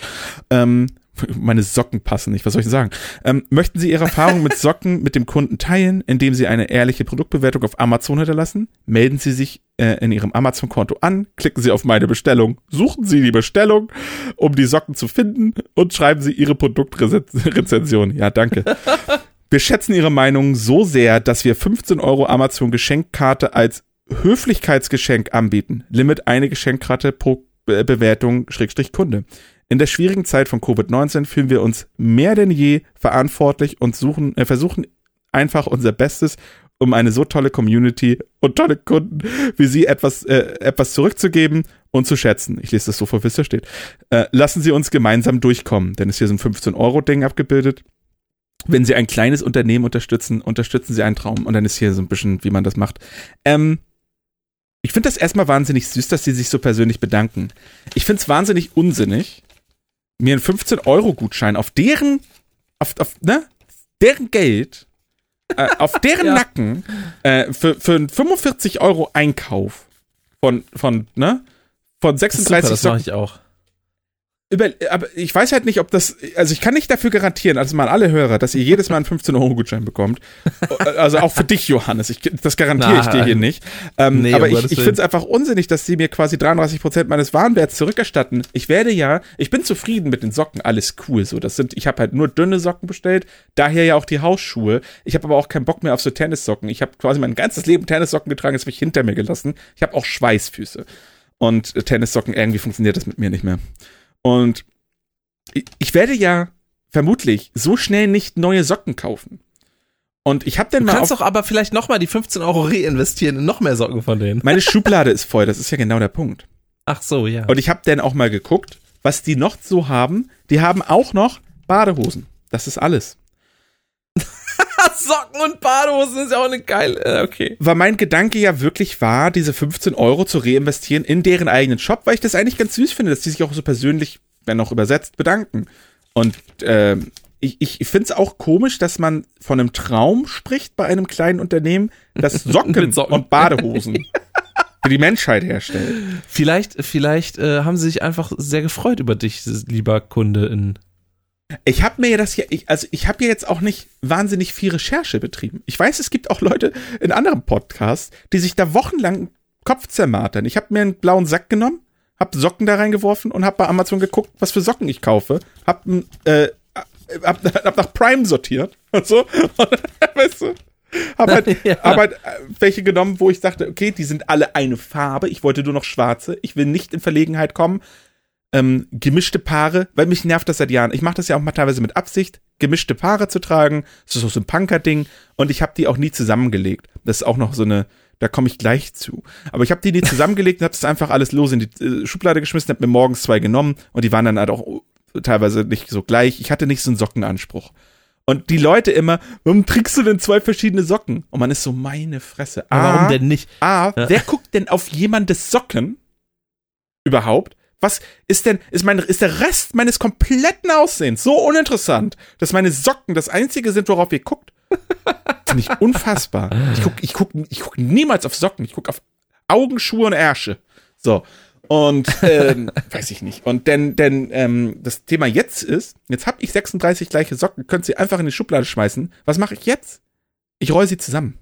Speaker 2: Ähm, Meine Socken passen nicht, was soll ich sagen? Ähm, möchten Sie Ihre Erfahrungen mit [laughs] Socken mit dem Kunden teilen, indem Sie eine ehrliche Produktbewertung auf Amazon hinterlassen? Melden Sie sich äh, in Ihrem Amazon-Konto an, klicken Sie auf meine Bestellung, suchen Sie die Bestellung, um die Socken zu finden und schreiben Sie Ihre Produktrezension. Ja, danke. [laughs] Wir schätzen Ihre Meinung so sehr, dass wir 15 Euro Amazon Geschenkkarte als Höflichkeitsgeschenk anbieten. Limit eine Geschenkkarte pro Be Bewertung Schrägstrich Kunde. In der schwierigen Zeit von Covid-19 fühlen wir uns mehr denn je verantwortlich und suchen, äh, versuchen einfach unser Bestes, um eine so tolle Community und tolle Kunden wie Sie etwas, äh, etwas zurückzugeben und zu schätzen. Ich lese das so vor, wie es da steht. Äh, lassen Sie uns gemeinsam durchkommen, denn es hier so ein 15-Euro-Ding abgebildet. Wenn Sie ein kleines Unternehmen unterstützen, unterstützen Sie einen Traum. Und dann ist hier so ein bisschen, wie man das macht. Ähm, ich finde das erstmal wahnsinnig süß, dass Sie sich so persönlich bedanken. Ich finde es wahnsinnig unsinnig, mir einen 15-Euro-Gutschein auf deren, auf, auf, ne, deren Geld, äh, auf [laughs] deren ja. Nacken äh, für, für einen 45 Euro Einkauf von, von, ne, von 36
Speaker 1: das, super, das mache ich auch
Speaker 2: über, aber ich weiß halt nicht, ob das, also ich kann nicht dafür garantieren, also mal alle Hörer, dass ihr jedes Mal einen 15-Euro-Gutschein bekommt. Also auch für dich, Johannes. Ich, das garantiere ich dir hier nicht. Ähm, nee, aber ich, ich finde es einfach unsinnig, dass sie mir quasi 33% meines Warenwerts zurückerstatten. Ich werde ja, ich bin zufrieden mit den Socken, alles cool. So, das sind, ich habe halt nur dünne Socken bestellt, daher ja auch die Hausschuhe. Ich habe aber auch keinen Bock mehr auf so Tennissocken. Ich habe quasi mein ganzes Leben Tennissocken getragen, jetzt habe ich hinter mir gelassen. Ich habe auch Schweißfüße. Und Tennissocken, irgendwie funktioniert das mit mir nicht mehr. Und ich werde ja vermutlich so schnell nicht neue Socken kaufen. Und ich habe dann
Speaker 1: mal. Du kannst doch aber vielleicht nochmal die 15 Euro reinvestieren in noch mehr Socken von denen.
Speaker 2: Meine [laughs] Schublade ist voll, das ist ja genau der Punkt.
Speaker 1: Ach so, ja.
Speaker 2: Und ich habe dann auch mal geguckt, was die noch so haben. Die haben auch noch Badehosen. Das ist alles. [laughs]
Speaker 1: Socken und Badehosen ist ja auch eine geile. Äh, okay.
Speaker 2: Weil mein Gedanke ja wirklich war, diese 15 Euro zu reinvestieren in deren eigenen Shop, weil ich das eigentlich ganz süß finde, dass die sich auch so persönlich, wenn auch übersetzt, bedanken. Und äh, ich, ich finde es auch komisch, dass man von einem Traum spricht bei einem kleinen Unternehmen, das [laughs] Socken, Socken. und Badehosen für die Menschheit herstellt.
Speaker 1: Vielleicht, vielleicht äh, haben sie sich einfach sehr gefreut über dich, lieber Kunde in
Speaker 2: ich habe mir ja das hier, ich, also ich habe ja jetzt auch nicht wahnsinnig viel Recherche betrieben. Ich weiß, es gibt auch Leute in anderen Podcasts, die sich da wochenlang Kopf zermartern. Ich habe mir einen blauen Sack genommen, habe Socken da reingeworfen und habe bei Amazon geguckt, was für Socken ich kaufe. Hab, äh, hab, hab nach Prime sortiert [laughs] und so. [laughs] weißt du? Hab halt, [laughs] ja. hab halt äh, welche genommen, wo ich dachte, okay, die sind alle eine Farbe. Ich wollte nur noch schwarze. Ich will nicht in Verlegenheit kommen ähm, gemischte Paare, weil mich nervt das seit Jahren. Ich mache das ja auch mal teilweise mit Absicht, gemischte Paare zu tragen. Das ist so ein Punker-Ding. Und ich habe die auch nie zusammengelegt. Das ist auch noch so eine, da komme ich gleich zu. Aber ich habe die nie zusammengelegt und habe das einfach alles los in die äh, Schublade geschmissen, habe mir morgens zwei genommen und die waren dann halt auch teilweise nicht so gleich. Ich hatte nicht so einen Sockenanspruch. Und die Leute immer, warum trägst du denn zwei verschiedene Socken? Und man ist so, meine Fresse.
Speaker 1: A, warum denn nicht?
Speaker 2: A, ja. wer guckt denn auf jemandes Socken überhaupt? Was ist denn, ist mein, ist der Rest meines kompletten Aussehens so uninteressant, dass meine Socken das einzige sind, worauf ihr guckt? Finde ich unfassbar. Ich guck, ich guck, ich guck niemals auf Socken. Ich guck auf Augen, Schuhe und Ärsche. So. Und, ähm, [laughs] weiß ich nicht. Und denn, denn, ähm, das Thema jetzt ist, jetzt habe ich 36 gleiche Socken, könnt sie einfach in die Schublade schmeißen. Was mache ich jetzt? Ich roll sie zusammen.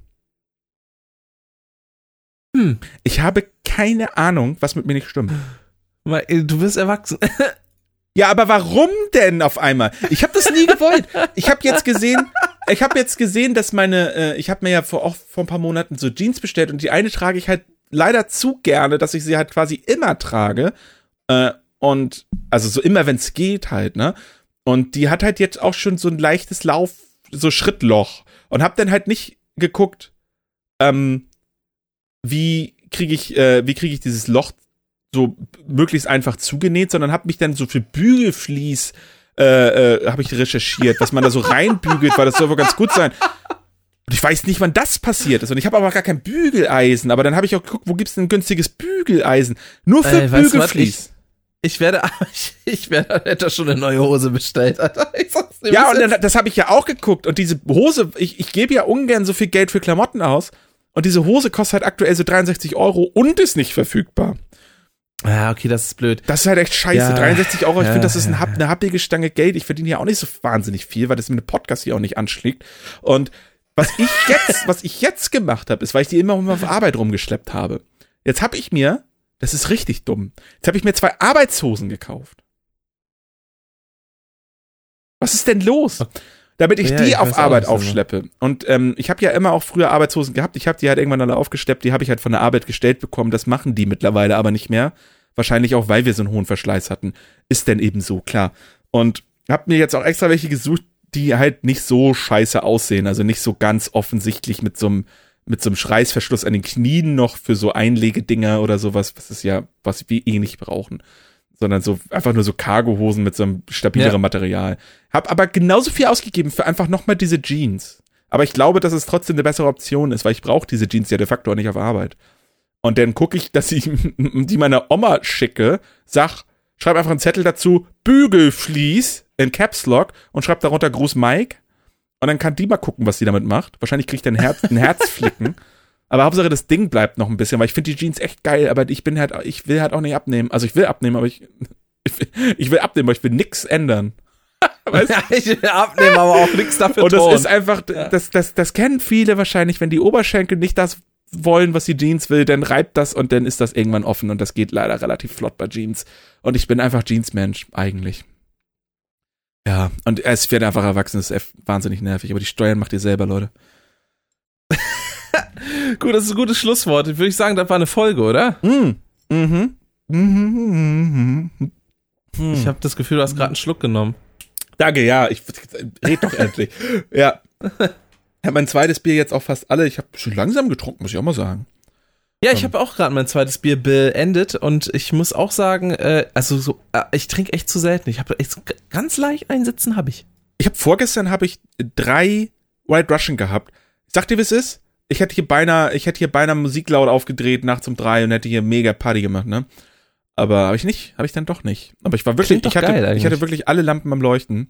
Speaker 2: Hm. Ich habe keine Ahnung, was mit mir nicht stimmt.
Speaker 1: Äh, du bist erwachsen. [laughs]
Speaker 2: Ja, aber warum denn auf einmal? Ich habe das nie gewollt. Ich habe jetzt gesehen, ich habe jetzt gesehen, dass meine, äh, ich habe mir ja vor, auch vor ein paar Monaten so Jeans bestellt und die eine trage ich halt leider zu gerne, dass ich sie halt quasi immer trage. Äh, und also so immer, wenn es geht halt, ne? Und die hat halt jetzt auch schon so ein leichtes Lauf, so Schrittloch. Und hab dann halt nicht geguckt, ähm, wie kriege ich, äh, wie kriege ich dieses Loch so möglichst einfach zugenäht, sondern habe mich dann so für Bügelflies äh, äh, habe ich recherchiert, was man da so [laughs] reinbügelt, weil das soll wohl ganz gut sein. Und ich weiß nicht, wann das passiert ist. Und ich habe aber gar kein Bügeleisen. Aber dann habe ich auch geguckt, wo gibt's denn ein günstiges Bügeleisen? Nur für äh, Bügelflies.
Speaker 1: Ich, werde, ich, ich werde, [laughs] hätte schon eine neue Hose bestellt.
Speaker 2: ja, und dann, das habe ich ja auch geguckt. Und diese Hose, ich, ich gebe ja ungern so viel Geld für Klamotten aus. Und diese Hose kostet halt aktuell so 63 Euro und ist nicht verfügbar.
Speaker 1: Ja, okay, das ist blöd.
Speaker 2: Das ist halt echt scheiße.
Speaker 1: Ja.
Speaker 2: 63 Euro, ich
Speaker 1: Ja,
Speaker 2: finde, das ist ein, eine happige Stange Geld. Ich verdiene ja auch nicht so wahnsinnig viel, weil das mit dem Podcast hier auch nicht anschlägt. Und was ich [laughs] jetzt, was ich jetzt gemacht habe, ist, weil ich die immer auf Arbeit rumgeschleppt habe. Jetzt habe ich mir, das ist richtig dumm, jetzt habe ich mir zwei Arbeitshosen gekauft. Was ist denn los? Damit ich
Speaker 1: Ja,
Speaker 2: die
Speaker 1: ich
Speaker 2: auf Arbeit aufschleppe. Und ähm, ich habe ja immer auch früher Arbeitshosen gehabt. Ich habe die halt irgendwann alle aufgesteppt. Die habe ich halt von der Arbeit gestellt bekommen. Das machen die mittlerweile aber nicht mehr. Wahrscheinlich auch, weil wir so einen hohen Verschleiß hatten. Ist denn eben so, klar. Und habe mir jetzt auch extra welche gesucht, die halt nicht so scheiße aussehen. Also nicht so ganz offensichtlich mit so einem mit so einem Schreißverschluss an den Knien noch für so Einlegedinger oder sowas, was ist ja, was wir eh nicht brauchen. Sondern so einfach nur so Cargohosen mit so einem stabileren
Speaker 1: Ja.
Speaker 2: Material. Hab aber genauso viel ausgegeben für einfach nochmal diese Jeans. Aber ich glaube, dass es trotzdem eine bessere Option ist, weil ich brauche diese Jeans ja de facto auch nicht auf Arbeit. Und dann gucke ich, [laughs] dass ich die meiner Oma schicke, sag, schreib einfach einen Zettel dazu, Bügelflies in Caps Lock und schreib darunter Gruß Mike. Und dann kann die mal gucken, was sie damit macht. Wahrscheinlich kriegt er ein Herz, [laughs] ein Herzflicken. Aber Hauptsache, das Ding bleibt noch ein bisschen, weil ich finde die Jeans echt geil, aber ich bin halt, ich will halt auch nicht abnehmen. Also ich will abnehmen, aber ich, [laughs] ich, will, abnehmen, aber ich will nix ändern. [laughs] Weißt du?
Speaker 1: Ja, [laughs] ich will abnehmen, aber auch nichts dafür
Speaker 2: Und das
Speaker 1: tun.
Speaker 2: ist einfach, das, das, das kennen viele wahrscheinlich, wenn die Oberschenkel nicht das wollen, was die Jeans will, dann reibt das und dann ist das irgendwann offen und das geht leider relativ flott bei Jeans. Und ich bin einfach Jeansmensch, eigentlich. Ja, und es wird einfach erwachsen, das ist wahnsinnig nervig, aber die Steuern macht ihr selber, Leute.
Speaker 1: Gut, das ist ein gutes Schlusswort. Würde ich sagen, das war eine Folge, oder?
Speaker 2: Mhm. Mhm. Mhm. Mhm.
Speaker 1: Ich habe das Gefühl, du hast gerade einen Schluck genommen.
Speaker 2: Danke, ja, ich red doch endlich. Ja. Ich habe mein zweites Bier jetzt auch fast alle. Ich habe schon langsam getrunken, muss ich auch mal sagen.
Speaker 1: Ja, ich habe auch gerade mein zweites Bier beendet und ich muss auch sagen, äh, also so, äh, ich trinke echt zu selten. Ich habe ganz leicht einsitzen habe ich.
Speaker 2: Ich habe vorgestern habe ich drei White Russian gehabt. Sag dir, wie es ist? Ich hätte hier beinahe, ich hätte hier beinahe Musik laut aufgedreht nachts um drei und hätte hier mega Party gemacht, ne? Aber habe ich nicht, habe ich dann doch nicht. Aber ich war wirklich, ich hatte, ich hatte wirklich alle Lampen am Leuchten.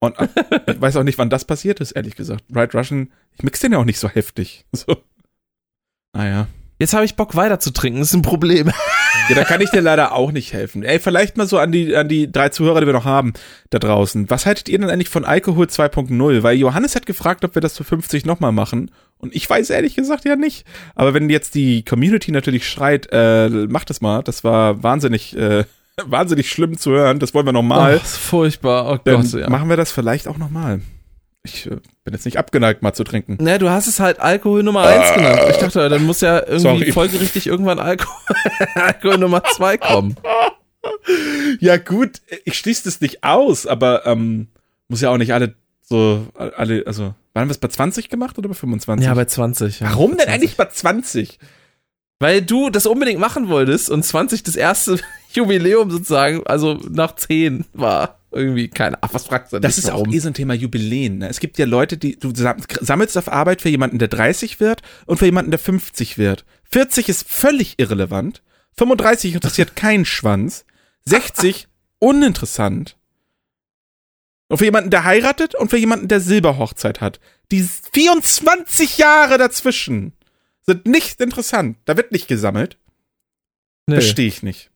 Speaker 2: Und äh, [laughs] ich weiß auch nicht, wann das passiert ist, ehrlich gesagt. White Russian, ich mix den ja auch nicht so heftig. [laughs] So. Naja.
Speaker 1: Jetzt habe ich Bock weiter zu trinken, das ist ein Problem.
Speaker 2: Ja, da kann ich dir leider auch nicht helfen. Ey, vielleicht mal so an die, an die drei Zuhörer, die wir noch haben da draußen. Was haltet ihr denn eigentlich von Alkohol 2.0? Weil Johannes hat gefragt, ob wir das für 50 nochmal machen. Und ich weiß ehrlich gesagt ja nicht. Aber wenn jetzt die Community natürlich schreit, äh, macht das mal. Das war wahnsinnig, äh, [laughs] wahnsinnig schlimm zu hören. Das wollen wir
Speaker 1: Oh,
Speaker 2: nochmal.
Speaker 1: ist furchtbar. Oh Gott, ja.
Speaker 2: machen wir das vielleicht auch nochmal. Ich äh, bin jetzt nicht abgeneigt, mal zu trinken.
Speaker 1: Ne, du hast es halt Alkohol Nummer 1 genannt. Ich dachte, dann muss ja irgendwie
Speaker 2: Sorry.
Speaker 1: folgerichtig irgendwann Alkohol, [laughs] Alkohol Nummer 2 kommen. [laughs]
Speaker 2: Ja, gut, ich schließe das nicht aus, aber ähm, muss ja auch nicht alle so, alle, also, waren wir es bei 20 gemacht oder bei 25?
Speaker 1: Ja, bei 20. Ja,
Speaker 2: Warum
Speaker 1: bei
Speaker 2: denn
Speaker 1: 20.
Speaker 2: eigentlich bei 20?
Speaker 1: Weil du das unbedingt machen wolltest und 20 das erste [laughs] Jubiläum sozusagen, also nach 10 war. Irgendwie, keine Ahnung, was fragst du
Speaker 2: Das ist auch
Speaker 1: warum?
Speaker 2: eh so ein Thema Jubiläen. Ne? Es gibt ja Leute, die du sam- sammelst auf Arbeit für jemanden, der 30 wird und für jemanden, der 50 wird. 40 ist völlig irrelevant. 35 interessiert [laughs] keinen Schwanz. 60 [laughs] uninteressant. Und für jemanden, der heiratet und für jemanden, der Silberhochzeit hat. Die 24 Jahre dazwischen sind nicht interessant. Da wird nicht gesammelt.
Speaker 1: Nö.
Speaker 2: Verstehe ich nicht.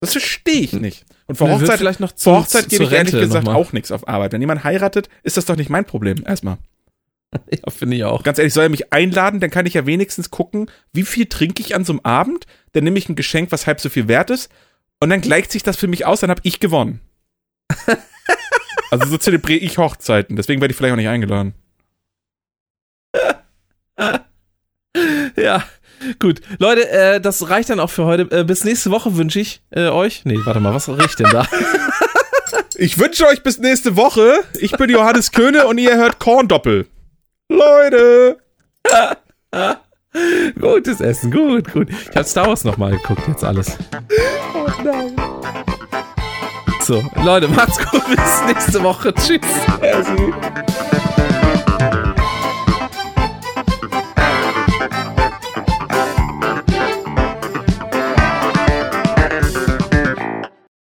Speaker 2: Das verstehe ich nicht. Und vor Hochzeit,
Speaker 1: vielleicht noch
Speaker 2: vor
Speaker 1: zu-
Speaker 2: Hochzeit
Speaker 1: zu-
Speaker 2: gebe ich ehrlich
Speaker 1: Rente
Speaker 2: gesagt auch nichts auf Arbeit. Wenn jemand heiratet, ist das doch nicht mein Problem. Erstmal. [laughs]
Speaker 1: Ja, finde ich auch.
Speaker 2: Ganz ehrlich, soll er mich einladen, dann kann ich ja wenigstens gucken, wie viel trinke ich an so einem Abend. Dann nehme ich ein Geschenk, was halb so viel wert ist. Und dann gleicht sich das für mich aus, dann habe ich gewonnen. [laughs] also so zelebriere ich Hochzeiten. Deswegen werde ich vielleicht auch nicht eingeladen. [laughs]
Speaker 1: Ja, gut. Leute, äh, das reicht dann auch für heute. Äh, bis nächste Woche wünsche ich äh, euch. Nee, warte mal, was riecht denn da? [laughs]
Speaker 2: Ich wünsche euch bis nächste Woche. Ich bin Johannes Köhne und ihr hört Korndoppel. Leute! [laughs]
Speaker 1: Gutes Essen, gut, gut. Ich habe Star Wars nochmal geguckt, jetzt alles.
Speaker 2: Oh nein.
Speaker 1: So, Leute, macht's gut, [laughs] bis nächste Woche. Tschüss.
Speaker 2: Also.